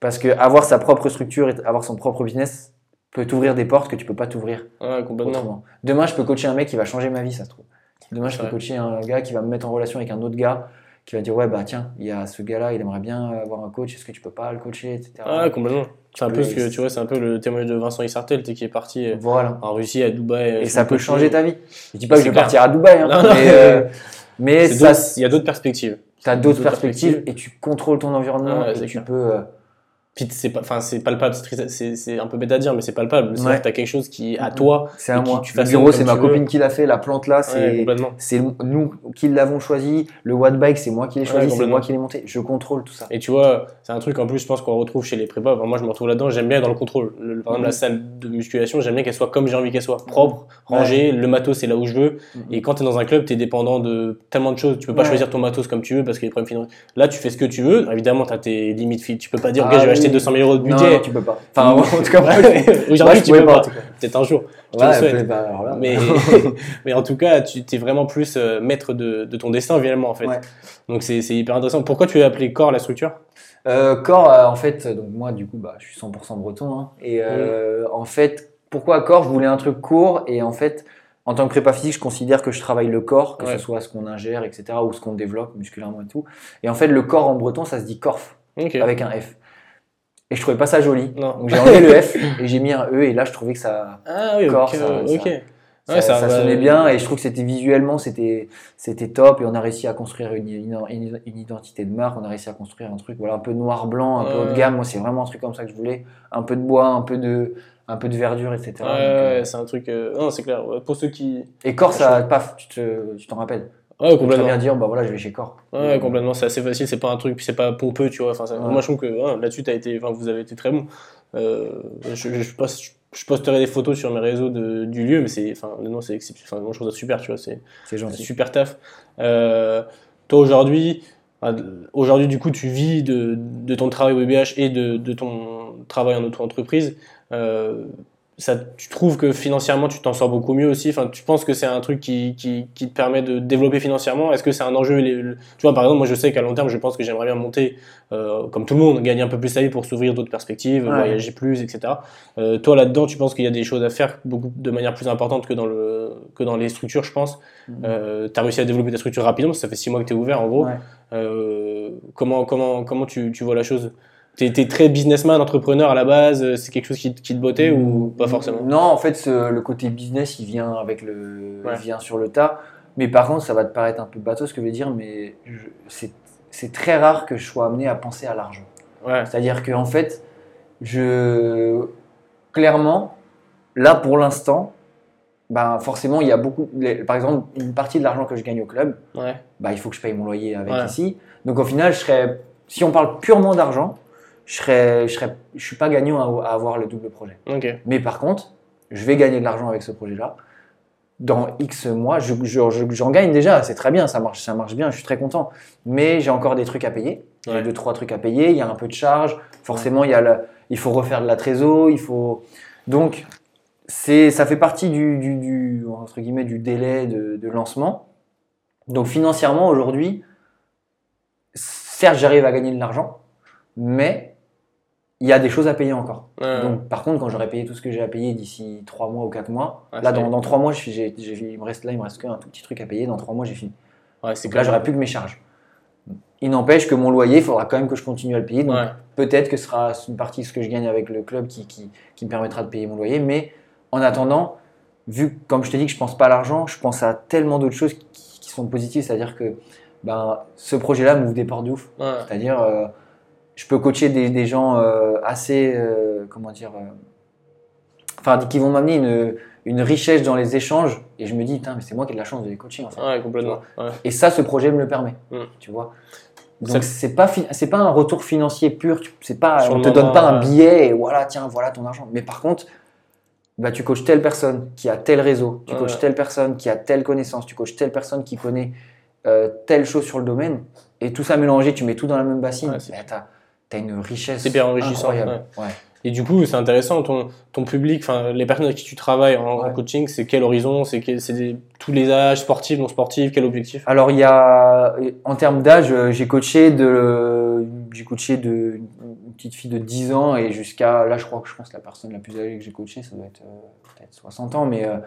Parce que avoir sa propre structure et avoir son propre business peut t'ouvrir des portes que tu peux pas t'ouvrir Ouais, complètement. autrement. Demain, je peux coacher un mec qui va changer ma vie, ça se trouve. Demain, je peux coacher un gars qui va me mettre en relation avec un autre gars qui va dire ouais bah tiens, il y a ce gars-là, il aimerait bien avoir un coach, est-ce que tu peux pas le coacher, etc. Ouais, complètement. C'est un peu ce que tu vois, c'est un peu le témoignage de Vincent Isartel, qui est parti euh, Voilà. en Russie, à Dubaï. euh, Et ça peut changer ta vie. Je dis pas que je vais clair. partir à Dubaï, hein, Non, non, mais, euh, mais ça, Il y a d'autres perspectives. tu as d'autres perspectives et tu contrôles ton environnement Ouais, et tu clair. peux. euh, Puis c'est pas, enfin c'est palpable, c'est un peu bête à dire, mais c'est palpable. C'est Ouais. que t'as quelque chose qui est à toi. c'est à moi. tu Le bureau, c'est ma veux. copine qui l'a fait. La plante là, Ouais, c'est complètement. c'est nous qui l'avons choisi. Le watt bike, c'est moi qui l'ai Ouais, choisi, c'est moi qui l'ai monté. Je contrôle tout ça. Et tu vois, c'est un truc en plus, je pense qu'on retrouve chez les prépas. Enfin, moi, je me retrouve là-dedans. J'aime bien être dans le contrôle. Le- par exemple, la salle de musculation, j'aime bien qu'elle soit comme j'ai envie qu'elle soit, propre, rangée. Le matos, c'est là où je veux. Mhm. Et quand tu es dans un club, tu es dépendant de tellement de choses. Tu peux pas Ouais. choisir ton matos comme tu veux parce qu'il y a des problèmes financiers. Là, tu fais ce que tu veux. Évidemment, tu as tes limites. Tu peux pas dire, oui. 200 000 euros de budget. non, tu peux pas. Enfin, en tout cas, Aujourd'hui, tu peux pas, pas. Peut-être un jour. Je te le Ouais, souhaite. peut- alors là, Mais, mais en tout cas, tu es vraiment plus euh, maître de, de ton destin, finalement, en fait. Ouais. Donc, c'est c'est hyper intéressant. Pourquoi tu as appelé corps la structure? Euh, corps, euh, en fait, donc moi, du coup, bah, je suis 100% breton. hein. et euh, en fait, pourquoi corps? Je voulais un truc court. Et en fait, en tant que prépa physique, je considère que je travaille le corps, que Ouais. ce soit ce qu'on ingère, etc., ou ce qu'on développe musculairement et tout. Et en fait, le corps en breton, ça se dit corf, avec un F. Et je trouvais pas ça joli. Non. Donc j'ai enlevé le F et j'ai mis un E. Et là, je trouvais que ça, Ah oui, Corps, ok. ça- Ouais, ça, sonnait bien. Et je trouve que c'était visuellement, c'était c'était top. Et on a réussi à construire une, une, identité de marque. On a réussi à construire un truc, voilà, un peu noir-blanc, un peu haut de gamme. Moi, c'est vraiment un truc comme ça que je voulais. Un peu de bois, un peu de, un peu de verdure, etc. Ouais, euh, ouais, c'est un truc. euh, Non, c'est clair. Pour ceux qui. Et Corps, ça, paf, tu te- tu t'en rappelles. Ouais, peux très complètement. bien dire, bah voilà, je vais chez Corps. Ouais, complètement. C'est assez facile. C'est pas un truc. Puis c'est pas pompeux, tu vois. Enfin, ça- Ouais. Moi, je trouve que ouais, là-dessus, t'as été. Enfin, vous avez été très bon. Euh, je, je, poste- je posterai des photos sur mes réseaux de, du lieu, mais c'est. Enfin, non, c'est exceptionnel. Enfin, moi, je trouve ça super, tu vois. C'est. Super taf. Euh, toi aujourd'hui, aujourd'hui du coup tu vis de, de ton travail au BBH et de, de ton travail en auto-entreprise. Euh, ça, tu trouves que financièrement tu t'en sors beaucoup mieux aussi. Enfin, tu penses que c'est un truc qui, qui, qui te permet de développer financièrement? Est-ce que c'est un enjeu les- le- Tu vois, par exemple, moi je sais qu'à long terme, je pense que j'aimerais bien monter, euh, comme tout le monde, gagner un peu plus sa vie pour s'ouvrir d'autres perspectives, Ouais. voyager plus, etc. Euh, toi là-dedans, tu penses qu'il y a des choses à faire beaucoup de manière plus importante que dans le que dans les structures, je pense. Euh, tu as réussi à développer ta structure rapidement, ça fait six mois que tu es ouvert en gros. Ouais. Euh, comment, comment, comment tu, tu vois la chose? Tu es, très businessman, entrepreneur à la base, euh, c'est quelque chose qui, te- qui te bottait ou pas forcément? Non, en fait, ce- le côté business, il vient avec le, Ouais. il vient sur le tas. Mais par contre, ça va te paraître un peu bateau ce que je veux dire, mais je- c'est c'est très rare que je sois amené à penser à l'argent. Ouais, C'est-à-dire que en fait, je clairement, là pour l'instant, ben forcément, il y a beaucoup. les- par exemple, une partie de l'argent que je gagne au club, ouais, bah, il faut que je paye mon loyer avec ici. Donc au final, je serais, si on parle purement d'argent, je serais, je serais, je suis pas gagnant à, à avoir le double projet. Mais par contre, je vais gagner de l'argent avec ce projet-là. Dans X mois, je- je- je- j'en gagne déjà, c'est très bien, ça marche, ça marche bien, je suis très content. Mais j'ai encore des trucs à payer. J'ai Ouais. deux, trois trucs à payer, il y a un peu de charge. Forcément, il, y a le- il faut refaire de la trésor, il faut. Donc, ça fait partie du, du, du- entre guillemets, du délai de, de lancement. Donc, financièrement, aujourd'hui, certes, j'arrive à gagner de l'argent, mais il y a des choses à payer encore. Ouais. Donc, par contre, quand j'aurai payé tout ce que j'ai à payer d'ici 3 mois ou 4 mois, Ouais, là, dans, dans 3 mois, je j'ai- il me reste là, il me reste qu'un tout petit truc à payer. Dans 3 mois, j'ai fini. ouais, c'est Donc là, j'aurai plus que mes charges. Il n'empêche que mon loyer, il faudra quand même que je continue à le payer. Donc, peut-être que ce sera une partie de ce que je gagne avec le club qui, qui, qui me permettra de payer mon loyer. Mais en attendant, vu comme je t'ai dit que je pense pas à l'argent, je pense à tellement d'autres choses qui, qui sont positives. C'est-à-dire que ben, ce projet-là m'ouvre des portes de ouf. C'est-à-dire, euh, je peux coacher des, des gens euh, assez, euh, comment dire, euh, enfin, qui vont m'amener une, une richesse dans les échanges. Et je me dis, putain, mais c'est moi qui ai de la chance de les coacher, en fait. Ouais, complètement. Ouais. Et ça, ce projet me le permet. Mm. Tu vois. Donc c'est pas c'est pas un retour financier pur. C'est pas Sur on te moment, donne pas un billet et voilà tiens voilà ton argent. Mais par contre, bah tu coaches telle personne qui a tel réseau, tu Ouais. coaches telle personne qui a telle connaissance, tu coaches telle personne qui connaît euh, telle chose sur le domaine et tout ça mélangé, tu mets tout dans la même bassine. Ouais, bah, t'as as une richesse hyper enrichissant, incroyable. Ouais. Et du coup, c'est intéressant, ton, ton public, enfin, les personnes avec qui tu travailles en, coaching, c'est quel horizon? C'est tous les âges, sportifs, non sportifs, quel objectif? Alors il y a en termes d'âge, euh, j'ai coaché de j'ai coaché de une petite fille de 10 ans et jusqu'à là je crois que je pense que la personne la plus âgée que j'ai coachée ça doit être euh, peut-être 60 ans mais euh,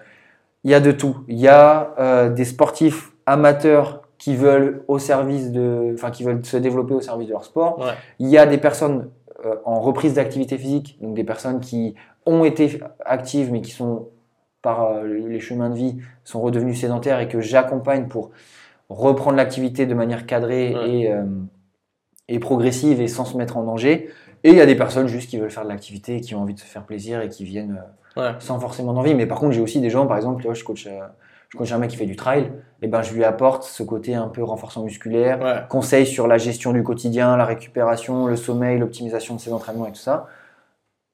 il y a de tout. Il y a euh, des sportifs amateurs qui veulent au service de enfin qui veulent se développer au service de leur sport. Ouais. Il y a des personnes euh, en reprise d'activité physique, donc des personnes qui ont été actives mais qui sont par euh, les chemins de vie sont redevenus sédentaires et que j'accompagne pour reprendre l'activité de manière cadrée Ouais. et, euh, et progressive et sans se mettre en danger. Et il y a des personnes juste qui veulent faire de l'activité, et qui ont envie de se faire plaisir et qui viennent Ouais. sans forcément d'envie. Mais par contre, j'ai aussi des gens, par exemple, je coach, je coach un mec qui fait du trail, et ben je lui apporte ce côté un peu renforcement musculaire, Ouais. conseils sur la gestion du quotidien, la récupération, le sommeil, l'optimisation de ses entraînements et tout ça.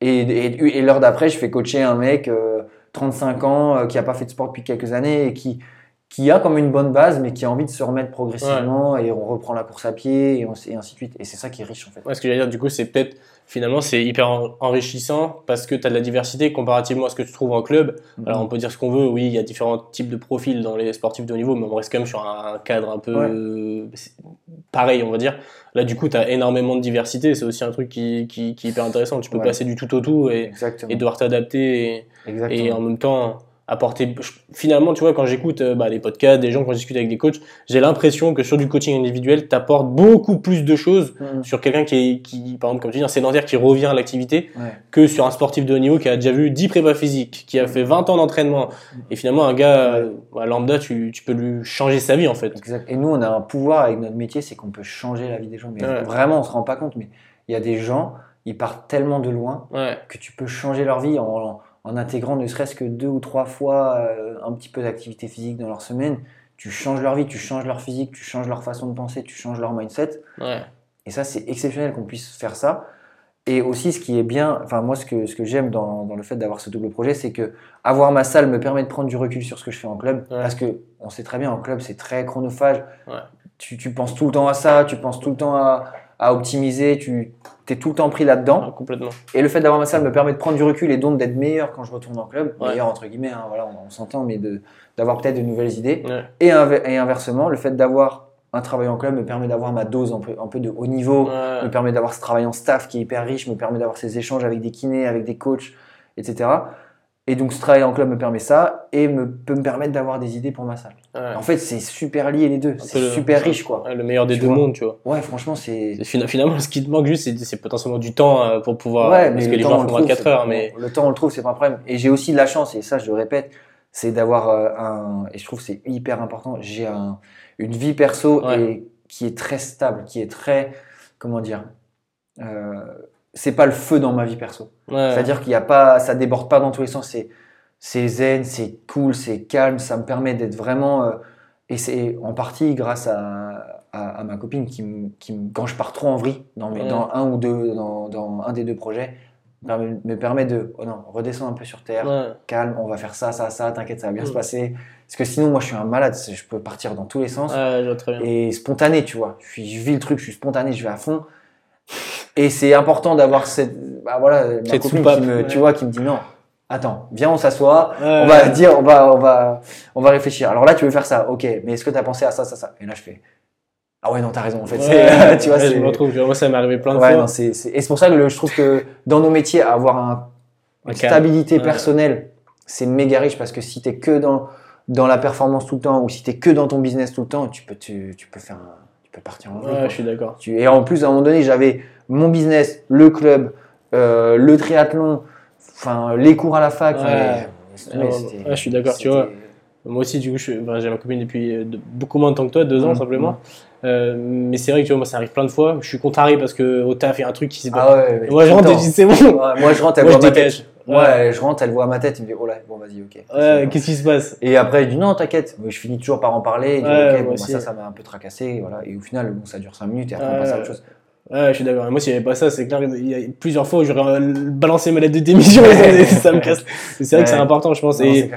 Et, et, et l'heure d'après, je fais coacher un mec, euh, 35 ans, euh, qui a pas fait de sport depuis quelques années et qui, qui a comme une bonne base, mais qui a envie de se remettre progressivement et on reprend la course à pied et, on- et ainsi de suite. Et c'est ça qui est riche en fait. Ouais, ce que j'allais dire, du coup, c'est peut-être, finalement, c'est hyper en- enrichissant parce que tu as de la diversité comparativement à ce que tu trouves en club. Alors, on peut dire ce qu'on veut, oui, il y a différents types de profils dans les sportifs de haut niveau, mais on reste quand même sur un cadre un peu Ouais. pareil, on va dire. Là, du coup, tu as énormément de diversité, c'est aussi un truc qui, qui, qui est hyper intéressant. Tu peux Ouais. passer du tout au tout et, devoir t'adapter et en même temps apporter. Finalement, tu vois, quand j'écoute euh, bah, des podcasts, des gens, quand je discute avec des coachs, j'ai l'impression que sur du coaching individuel, tu apportes beaucoup plus de choses Mhm. sur quelqu'un qui, est, qui, par exemple, comme tu dis, un sédentaire qui revient à l'activité, Ouais. que sur un sportif de haut niveau qui a déjà vu 10 prépas physiques, qui a fait 20 ans d'entraînement. Et finalement, un gars euh, bah, lambda, tu, tu peux lui changer sa vie, en fait. Exact. Et nous, on a un pouvoir avec notre métier, c'est qu'on peut changer la vie des gens. Mais Ouais. vraiment, on se rend pas compte. Mais il y a des gens, ils partent tellement de loin que tu peux changer leur vie en, en intégrant ne serait-ce que deux ou trois fois euh, un petit peu d'activité physique dans leur semaine. Tu changes leur vie, tu changes leur physique, tu changes leur façon de penser, tu changes leur mindset. ouais, Et ça, c'est exceptionnel qu'on puisse faire ça. Et aussi, ce qui est bien, enfin, moi, ce que, ce que j'aime dans, dans le fait d'avoir ce double projet, c'est que avoir ma salle me permet de prendre du recul sur ce que je fais en club. Ouais. Parce que on sait très bien, en club, c'est très chronophage. Ouais. Tu, tu penses tout le temps à ça, tu penses tout le temps à, à optimiser, tu es tout le temps pris là-dedans. complètement. Et le fait d'avoir ma salle me permet de prendre du recul et donc d'être meilleur quand je retourne en club. Ouais. Meilleur, entre guillemets, hein, voilà, on, on s'entend, mais d'avoir peut-être de nouvelles idées. Ouais. Et, inve- et inversement, le fait d'avoir un travail en club me permet d'avoir ma dose un peu, un peu de haut niveau Ouais. me permet d'avoir ce travail en staff qui est hyper riche, me permet d'avoir ces échanges avec des kinés, avec des coachs, etc. Et donc ce travail en club me permet ça et me, peut me permettre d'avoir des idées pour ma salle. Ouais. En fait, c'est super lié les deux, c'est super riche quoi. Le meilleur des Tu deux vois. mondes, tu vois. Ouais, franchement, c'est. C'est fina- Finalement, ce qui te manque juste, c'est potentiellement du temps euh, pour pouvoir. Ouais, parce mais que le les temps, gens on font le trouve, 24 c'est heures, mais. Le temps, on le trouve, c'est pas un problème. Et j'ai aussi de la chance, et ça, je le répète, c'est d'avoir euh, un. Et je trouve que c'est hyper important. J'ai un, une vie perso Ouais. et, qui est très stable, qui est très. Comment dire euh, C'est pas le feu dans ma vie perso. Ouais. C'est-à-dire qu'il y a pas, ça déborde pas dans tous les sens. C'est, c'est zen, c'est cool, c'est calme. Ça me permet d'être vraiment. euh, et c'est en partie grâce à, à, à ma copine qui, me- qui me- quand je pars trop en vrille dans, mes, Ouais. dans un ou deux, dans, dans un des deux projets, me permet, me permet de, oh non, redescendre un peu sur terre, Ouais. calme, on va faire ça, ça, ça, t'inquiète, ça va bien Mm. se passer. Parce que sinon, moi, je suis un malade, je peux partir dans tous les sens et spontané, tu vois. Je, suis, je vis le truc, je suis spontané, je vais à fond. Et c'est important d'avoir cette, bah voilà, ma Cette copine soupape, qui me, tu vois, qui me dit non. Attends, viens, on s'assoit. On va dire, on va, on va, on va réfléchir. Alors là, tu veux faire ça, ok. Mais est-ce que tu as pensé à ça, ça, ça? Et là, je fais, ah ouais, non, t'as raison. En fait, Ouais, tu vois, ouais, je me retrouve. Moi, ça m'est arrivé plein de ouais, fois. non, c'est, c'est- et c'est pour ça que le- je trouve que dans nos métiers, avoir un, une stabilité personnelle, c'est méga riche parce que si t'es que dans, dans la performance tout le temps ou si t'es que dans ton business tout le temps, tu peux, tu, tu peux faire, un- tu peux partir en vrille, Ouais, quoi. je suis d'accord. Tu- Et en plus, à un moment donné, j'avais mon business, le club, euh, le triathlon, enfin les cours à la fac. Ouais. Ouais, ouais, je suis d'accord, tu vois. Moi aussi, du coup, j'ai ma copine depuis euh, de- beaucoup moins de temps que toi, deux ans Mhm. simplement. Euh, mais c'est vrai que tu vois, moi, ça arrive plein de fois. Je suis contrarié parce que au taf, il y a un truc qui s'est Ah ouais, Moi, je rentre et je dis, c'est bon. Moi je rentre, elle Moi, je voit ma tête. Ouais, je rentre, elle voit ma tête, il me dit oh là, bon vas-y, ok. Ouais, qu'est-ce qui se passe? Et après, je dis non, t'inquiète. Je finis toujours par en parler. Et ok, bon, bah, ça, ça m'a un peu tracassé. Et, voilà. et au final, bon, ça dure 5 minutes et après, on passe à autre chose. Ouais, je suis d'accord. Moi, s'il n'y avait pas ça, c'est clair, il y a plusieurs fois où j'aurais euh, balancé ma lettre de démission et ça, me casse. C'est vrai que c'est important, je pense. Non, et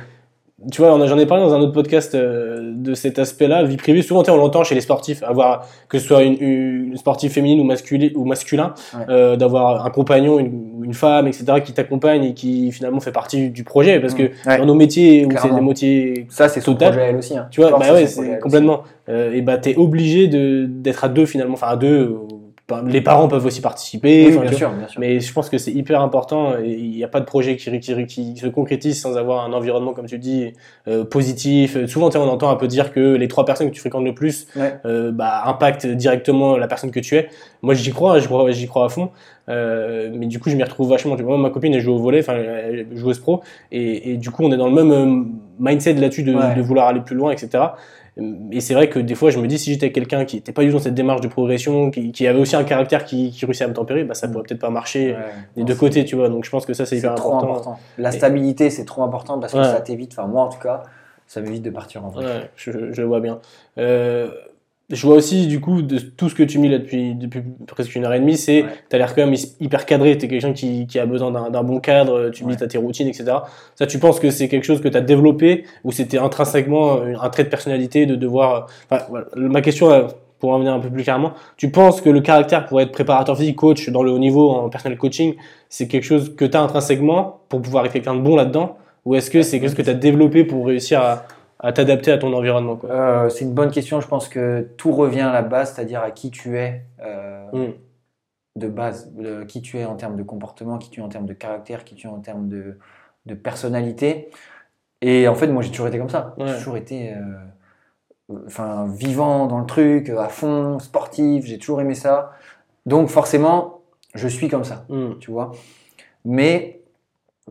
tu vois, j'en ai parlé dans un autre podcast euh, de cet aspect-là, vie privée. Souvent, on l'entend chez les sportifs, avoir que ce soit une, une sportive féminine ou, masculin, ou masculin, Ouais. euh, d'avoir un compagnon, une, une femme, etc., qui t'accompagne et qui finalement fait partie du projet. Parce que Ouais. dans nos métiers où c'est des métiers Ça, c'est son projet elle aussi. Hein. tu vois, bah ouais, c'est complètement. Euh, et bah, t'es obligé de d'être à deux finalement, enfin à deux. Les parents peuvent aussi participer. Oui, bien sûr, bien sûr. Mais je pense que c'est hyper important. Il n'y a pas de projet qui, qui, qui se concrétise sans avoir un environnement, comme tu dis, euh, positif. Souvent, on entend un peu dire que les trois personnes que tu fréquentes le plus Ouais. euh, bah, impactent directement la personne que tu es. Moi, j'y crois, j'y crois, j'y crois à fond. Euh, mais du coup, je m'y retrouve vachement. Tu vois, moi, ma copine, elle joue au volet, enfin, elle est joueuse pro. Et, et du coup, on est dans le même euh, mindset là-dessus de, Ouais. de vouloir aller plus loin, etc. Et c'est vrai que des fois, je me dis, si j'étais quelqu'un qui n'était pas du tout dans cette démarche de progression, qui, qui avait aussi un caractère qui, qui réussit à me tempérer, bah, ça pourrait peut-être pas marcher Ouais. des deux côtés, tu vois. Donc, je pense que ça, c'est hyper trop important. important. La stabilité, c'est trop important parce que Ouais. ça t'évite, enfin, moi en tout cas, ça m'évite de partir en vrai. Ouais, je, je le vois bien. Euh, je vois aussi, du coup, de tout ce que tu mis là depuis, depuis presque une heure et demie, c'est, Ouais. t'as l'air quand même hyper cadré, t'es quelqu'un qui, qui a besoin d'un bon cadre, tu me dis Ouais. t'as tes routines, etc. Ça, tu penses que c'est quelque chose que t'as développé ou c'était intrinsèquement un un trait de personnalité de devoir, enfin, voilà. ma question, euh, pour en venir un peu plus clairement, tu penses que le caractère pour être préparateur physique, coach dans le haut niveau, en personnel coaching, c'est quelque chose que t'as intrinsèquement pour pouvoir être quelqu'un de bon là-dedans? Ou est-ce que c'est quelque chose que t'as développé pour réussir à, à t'adapter à ton environnement, quoi? Euh, c'est une bonne question. Je pense que tout revient à la base, c'est-à-dire à qui tu es euh, Mm. de base, de qui tu es en termes de comportement, qui tu es en termes de caractère, qui tu es en termes de, de personnalité. Et en fait, moi, j'ai toujours été comme ça. Ouais. J'ai toujours été euh, enfin, vivant dans le truc, à fond, sportif. J'ai toujours aimé ça. Donc, forcément, je suis comme ça Hmm. tu vois. Mais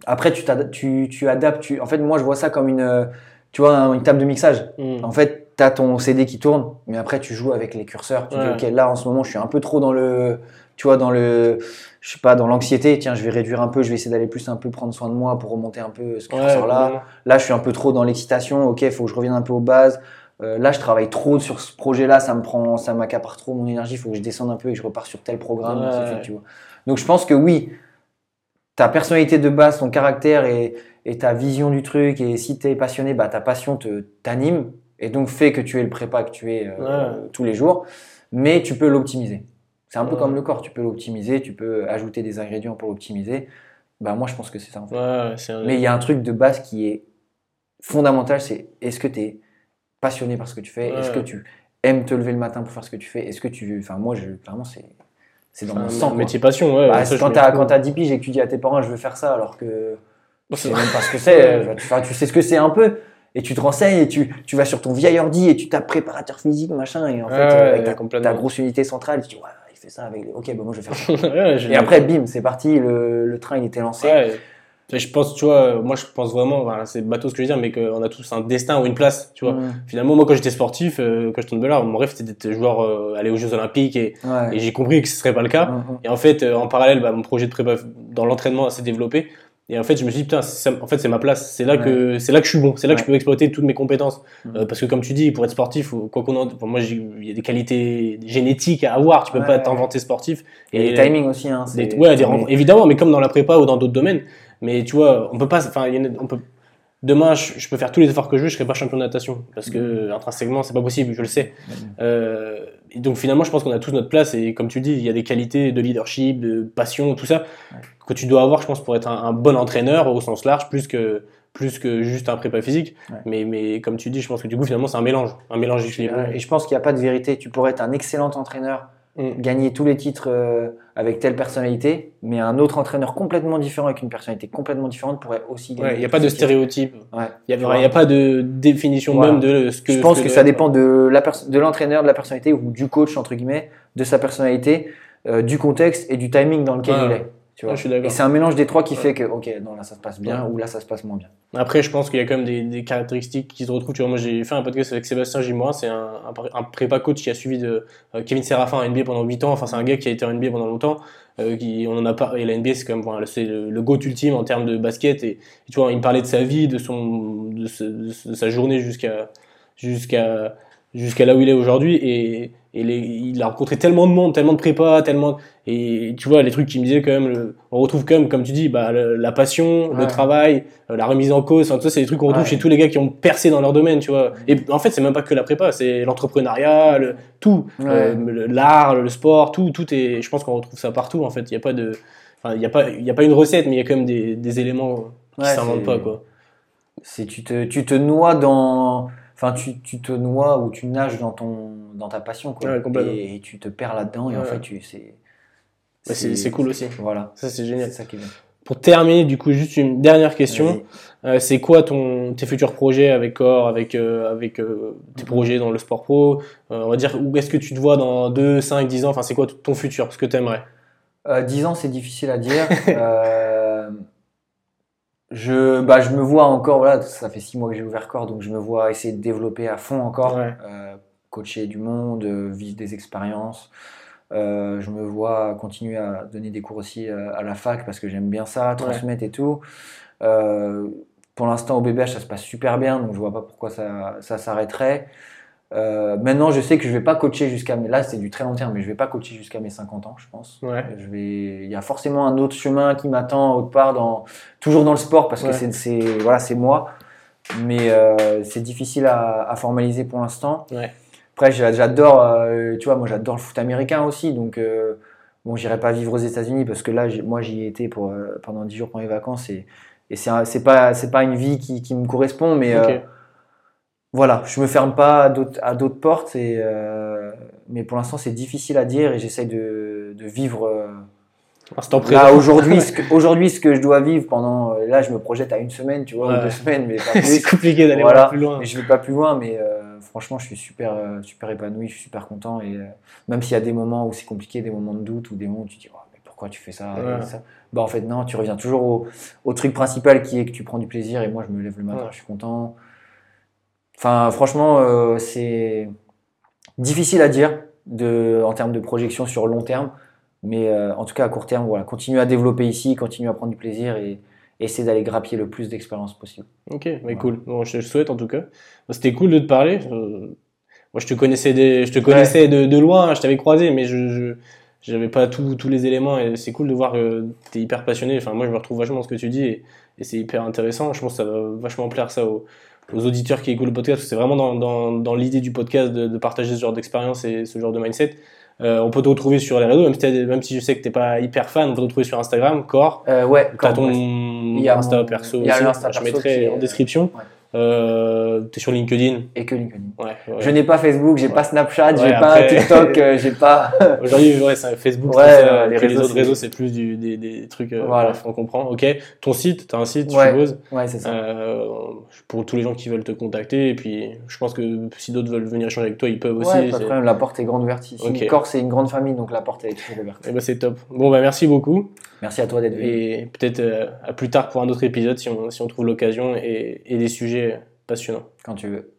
après, tu, tu, tu adaptes. Tu... En fait, moi, je vois ça comme une, tu vois, un- une table de mixage. Hmm. En fait, tu as ton CD qui tourne, mais après, tu joues avec les curseurs. Tu Ouais. dis, OK, là, en ce moment, je suis un peu trop dans le, tu vois, dans le, je sais pas, dans l'anxiété. Tiens, je vais réduire un peu, je vais essayer d'aller plus un peu prendre soin de moi pour remonter un peu ce Ouais, curseur-là. Là, je suis un peu trop dans l'excitation. Ok, il faut que je revienne un peu aux bases. Euh, là, je travaille trop sur ce projet-là. Ça me prend, ça m'accapare trop mon énergie. Il faut que je descende un peu et que je repars sur tel programme. Tu vois. Donc, je pense que oui, ta personnalité de base, ton caractère et, et ta vision du truc. Et si tu es passionné, bah, ta passion te t'anime et donc fait que tu es le prépa que tu es euh, tous les jours. Mais tu peux l'optimiser. C'est un peu comme le corps. Tu peux l'optimiser. Tu peux ajouter des ingrédients pour l'optimiser. Bah, moi, je pense que c'est ça. En fait. Ouais, Mais il y a un truc de base qui est fondamental, c'est est-ce que tu es passionné par ce que tu fais? Est-ce que tu aimes te lever le matin pour faire ce que tu fais? Est-ce que tu... Enfin, moi, je, clairement, c'est, c'est dans mon sang. métier passion, ouais. Bah, ça, quand t'as quand t'as 10 piges et que tu dis à tes parents je veux faire ça alors que tu C'est sais même pas ce que c'est, euh, tu, enfin, tu sais ce que c'est un peu et tu te renseignes et tu, tu vas sur ton vieil ordi et tu tapes préparateur physique machin et en fait Ouais, euh, avec ouais, ta, grosse unité centrale tu dis ouais il fait ça avec les... ok bah moi je vais faire ça Ouais, et après bim c'est parti le, le train il était lancé Ouais. Et Je pense, tu vois, moi je pense vraiment, voilà, c'est bateau ce que je veux dire, mais qu'on a tous un destin ou une place, tu vois. Mm. Finalement, moi quand j'étais sportif, euh, quand je tombais là, mon rêve c'était d'être joueur, euh, aller aux Jeux Olympiques et, Ouais. et j'ai compris que ce serait pas le cas. Mm, mm. Et en fait, euh, en parallèle, bah, mon projet de prépa dans l'entraînement s'est développé. Et en fait, je me suis dit, putain, ça- en fait, c'est ma place. C'est là que, c'est là que je suis bon. C'est là que je peux exploiter toutes mes compétences. Mhm. Euh, parce que, comme tu dis, pour être sportif, quoi qu'on en, enfin, moi, il y a des qualités génétiques à avoir. Tu peux pas t'inventer sportif. et les timings aussi hein, des- ouais, des mais- évidemment, mais comme dans la prépa ou dans d'autres domaines. Mais tu vois, on peut pas, enfin, on peut, demain, je, je peux faire tous les efforts que je veux, je serai pas champion de natation. Parce que, Mhm. intrinsèquement, c'est pas possible, je le sais. Euh, et donc finalement, je pense qu'on a tous notre place et comme tu dis, il y a des qualités de leadership, de passion, tout ça que tu dois avoir, je pense, pour être un, un bon entraîneur au sens large, plus que plus que juste un prépa physique. Ouais. Mais mais comme tu dis, je pense que du coup finalement c'est un mélange, un mélange équilibré. Et je pense qu'il n'y a pas de vérité. Tu pourrais être un excellent entraîneur, Gagner tous les titres euh, avec telle personnalité, mais un autre entraîneur complètement différent avec une personnalité complètement différente pourrait aussi gagner. Ouais, il n'y a pas de stéréotype, Ouais. il Tu n'y a, il y a pas de définition Voilà. même de ce que. Je pense que ça dépend de perso- de l'entraîneur, de la personnalité ou du coach entre guillemets, de sa personnalité, euh, du contexte et du timing dans lequel Ouais. il est. Tu vois. Ouais, je suis d'accord. Et c'est un mélange des trois qui fait que, ok, non, là ça se passe bien ou là ça se passe moins bien. Après, je pense qu'il y a quand même des, des caractéristiques qui se retrouvent. Tu vois, moi, j'ai fait un podcast avec Sébastien Gimois, c'est un, un, un prépa coach qui a suivi de euh, Kevin Serafin en NBA pendant 8 ans. Enfin, c'est un gars qui a été en NBA pendant longtemps. Euh, qui, on en a pas, et la NBA, c'est quand même, voilà, c'est le, le GOAT ultime en termes de basket. Et, et, tu vois, il me parlait de sa vie, de son, de, ce- de sa journée jusqu'à, jusqu'à, jusqu'à là où il est aujourd'hui. Et, et les, il a rencontré tellement de monde, tellement de prépa, tellement, et tu vois, les trucs qu'il me disait quand même, le- on retrouve quand même, comme tu dis, bah, le- la passion, le travail, euh, la remise en cause, enfin, tout ça, c'est des trucs qu'on retrouve Ouais. chez tous les gars qui ont percé dans leur domaine, tu vois. Et en fait, c'est même pas que la prépa, c'est l'entrepreneuriat, le- tout, Ouais. Euh, l'art, le sport, tout, tout est, je pense qu'on retrouve ça partout, en fait. Il y a pas de, enfin, il y a pas, il y a pas une recette, mais il y a quand même des, des éléments qui s'inventent pas, quoi. C'est tu te, tu te noies dans, enfin tu, tu te noies ou tu nages dans ton, dans ta passion quoi. Ouais, et, et tu te perds là-dedans et en fait tu, c'est, c'est- cool aussi. Voilà, Ça, c'est c'est génial. ça qui bien. Pour terminer, du coup, juste une dernière question. Euh, c'est quoi ton, tes futurs projets avec Core, avec, euh, avec euh, tes projets dans le sport pro? Euh, On va dire, où est-ce que tu te vois dans 2, 5, 10 ans? Enfin, c'est quoi ton futur Ce que tu aimerais Euh, 10 ans, c'est difficile à dire. Je, bah, je me vois encore, voilà, ça fait 6 mois que j'ai ouvert corps, donc je me vois essayer de développer à fond encore, Ouais. coacher du monde, vivre des expériences. Euh, je me vois continuer à donner des cours aussi euh, à la fac parce que j'aime bien ça, transmettre et tout. Euh, pour l'instant, au BBH, ça se passe super bien, donc je vois pas pourquoi ça, ça s'arrêterait. Euh, maintenant, je sais que je vais pas coacher jusqu'à mes. Là, c'est du très long terme, mais je vais pas coacher jusqu'à mes 50 ans, je pense. Ouais. Je vais. Il y a forcément un autre chemin qui m'attend autre part, dans toujours dans le sport, parce que c'est, c'est voilà, c'est moi. Mais euh, c'est difficile à, à formaliser pour l'instant. Ouais. Après, j'a- j'adore. euh, tu vois, moi, j'adore le foot américain aussi, donc. Euh, Bon, j'irai pas vivre aux États-Unis parce que là, moi, j'y ai été pour, euh, pendant 10 jours pendant les vacances et, et c'est pas, pas une vie qui, qui me correspond, mais euh, voilà, je me ferme pas à d'autres, portes, et, euh, mais pour l'instant, c'est difficile à dire et j'essaie de, de vivre euh, là aujourd'hui ce, que, aujourd'hui ce que je dois vivre pendant. Là, je me projette à une semaine, tu vois, Ouais. ou deux semaines, mais c'est compliqué d'aller Voilà. plus loin. Mais je vais pas plus loin, mais euh, franchement, je suis super, euh, super épanoui, je suis super content. Et euh, même s'il y a des moments où c'est compliqué, des moments de doute ou des moments où tu te dis, Oh, mais pourquoi tu fais ça, et Ouais. ça? Bah, en fait, non, tu reviens toujours au, au truc principal qui est que tu prends du plaisir. Et moi, je me lève le matin, Ouais. je suis content. Enfin, franchement, euh, c'est difficile à dire de, en termes de projection sur long terme. Mais euh, en tout cas, à court terme, voilà, continue à développer ici, continue à prendre du plaisir et essayer d'aller grappiller le plus d'expérience possible. Ok, mais Voilà. cool. Bon, je te le souhaite en tout cas. C'était cool de te parler. Euh, moi, je te connaissais, des, je te connaissais de, de loin, je t'avais croisé, mais je, j'avais pas tous tous les éléments et c'est cool de voir que tu es hyper passionné. Enfin, moi, je me retrouve vachement dans ce que tu dis et, et c'est hyper intéressant. Je pense que ça va vachement plaire ça aux, aux auditeurs qui écoutent le podcast. C'est vraiment dans, dans, dans l'idée du podcast de, de partager ce genre d'expérience et ce genre de mindset. Euh, on peut te retrouver sur les réseaux, même si, même si je sais que t'es pas hyper fan, on peut te retrouver sur Instagram, Core. Euh, ouais, T'as ton Insta perso il y a aussi, l'Insta je perso mettrai qui est, en description. ouais. Euh, t'es sur LinkedIn. et que LinkedIn. Ouais, ouais. Je n'ai pas Facebook, j'ai pas Snapchat, j'ai Ouais, pas après- TikTok, euh, j'ai pas. Aujourd'hui, ouais, c'est Facebook, Ouais, c'est ça. les Et puis les réseaux, autres c'est- réseaux, c'est plus du, des, des trucs. euh, Voilà. on comprend. Ok. Ton site, t'as un site, je Ouais. suppose. ouais, c'est ça. Euh, pour tous les gens qui veulent te contacter. Et puis, je pense que si d'autres veulent venir échanger avec toi, ils peuvent aussi. ouais, pas problème, la porte est grande ouverte ici. Ok. Corse, c'est une grande famille, donc la porte est toujours ouverte. Eh ben, c'est top. Bon, bah, merci beaucoup. Merci à toi d'être venu. Et peut-être euh, à plus tard pour un autre épisode si on, si on trouve l'occasion et, et des sujets passionnants. Quand tu veux.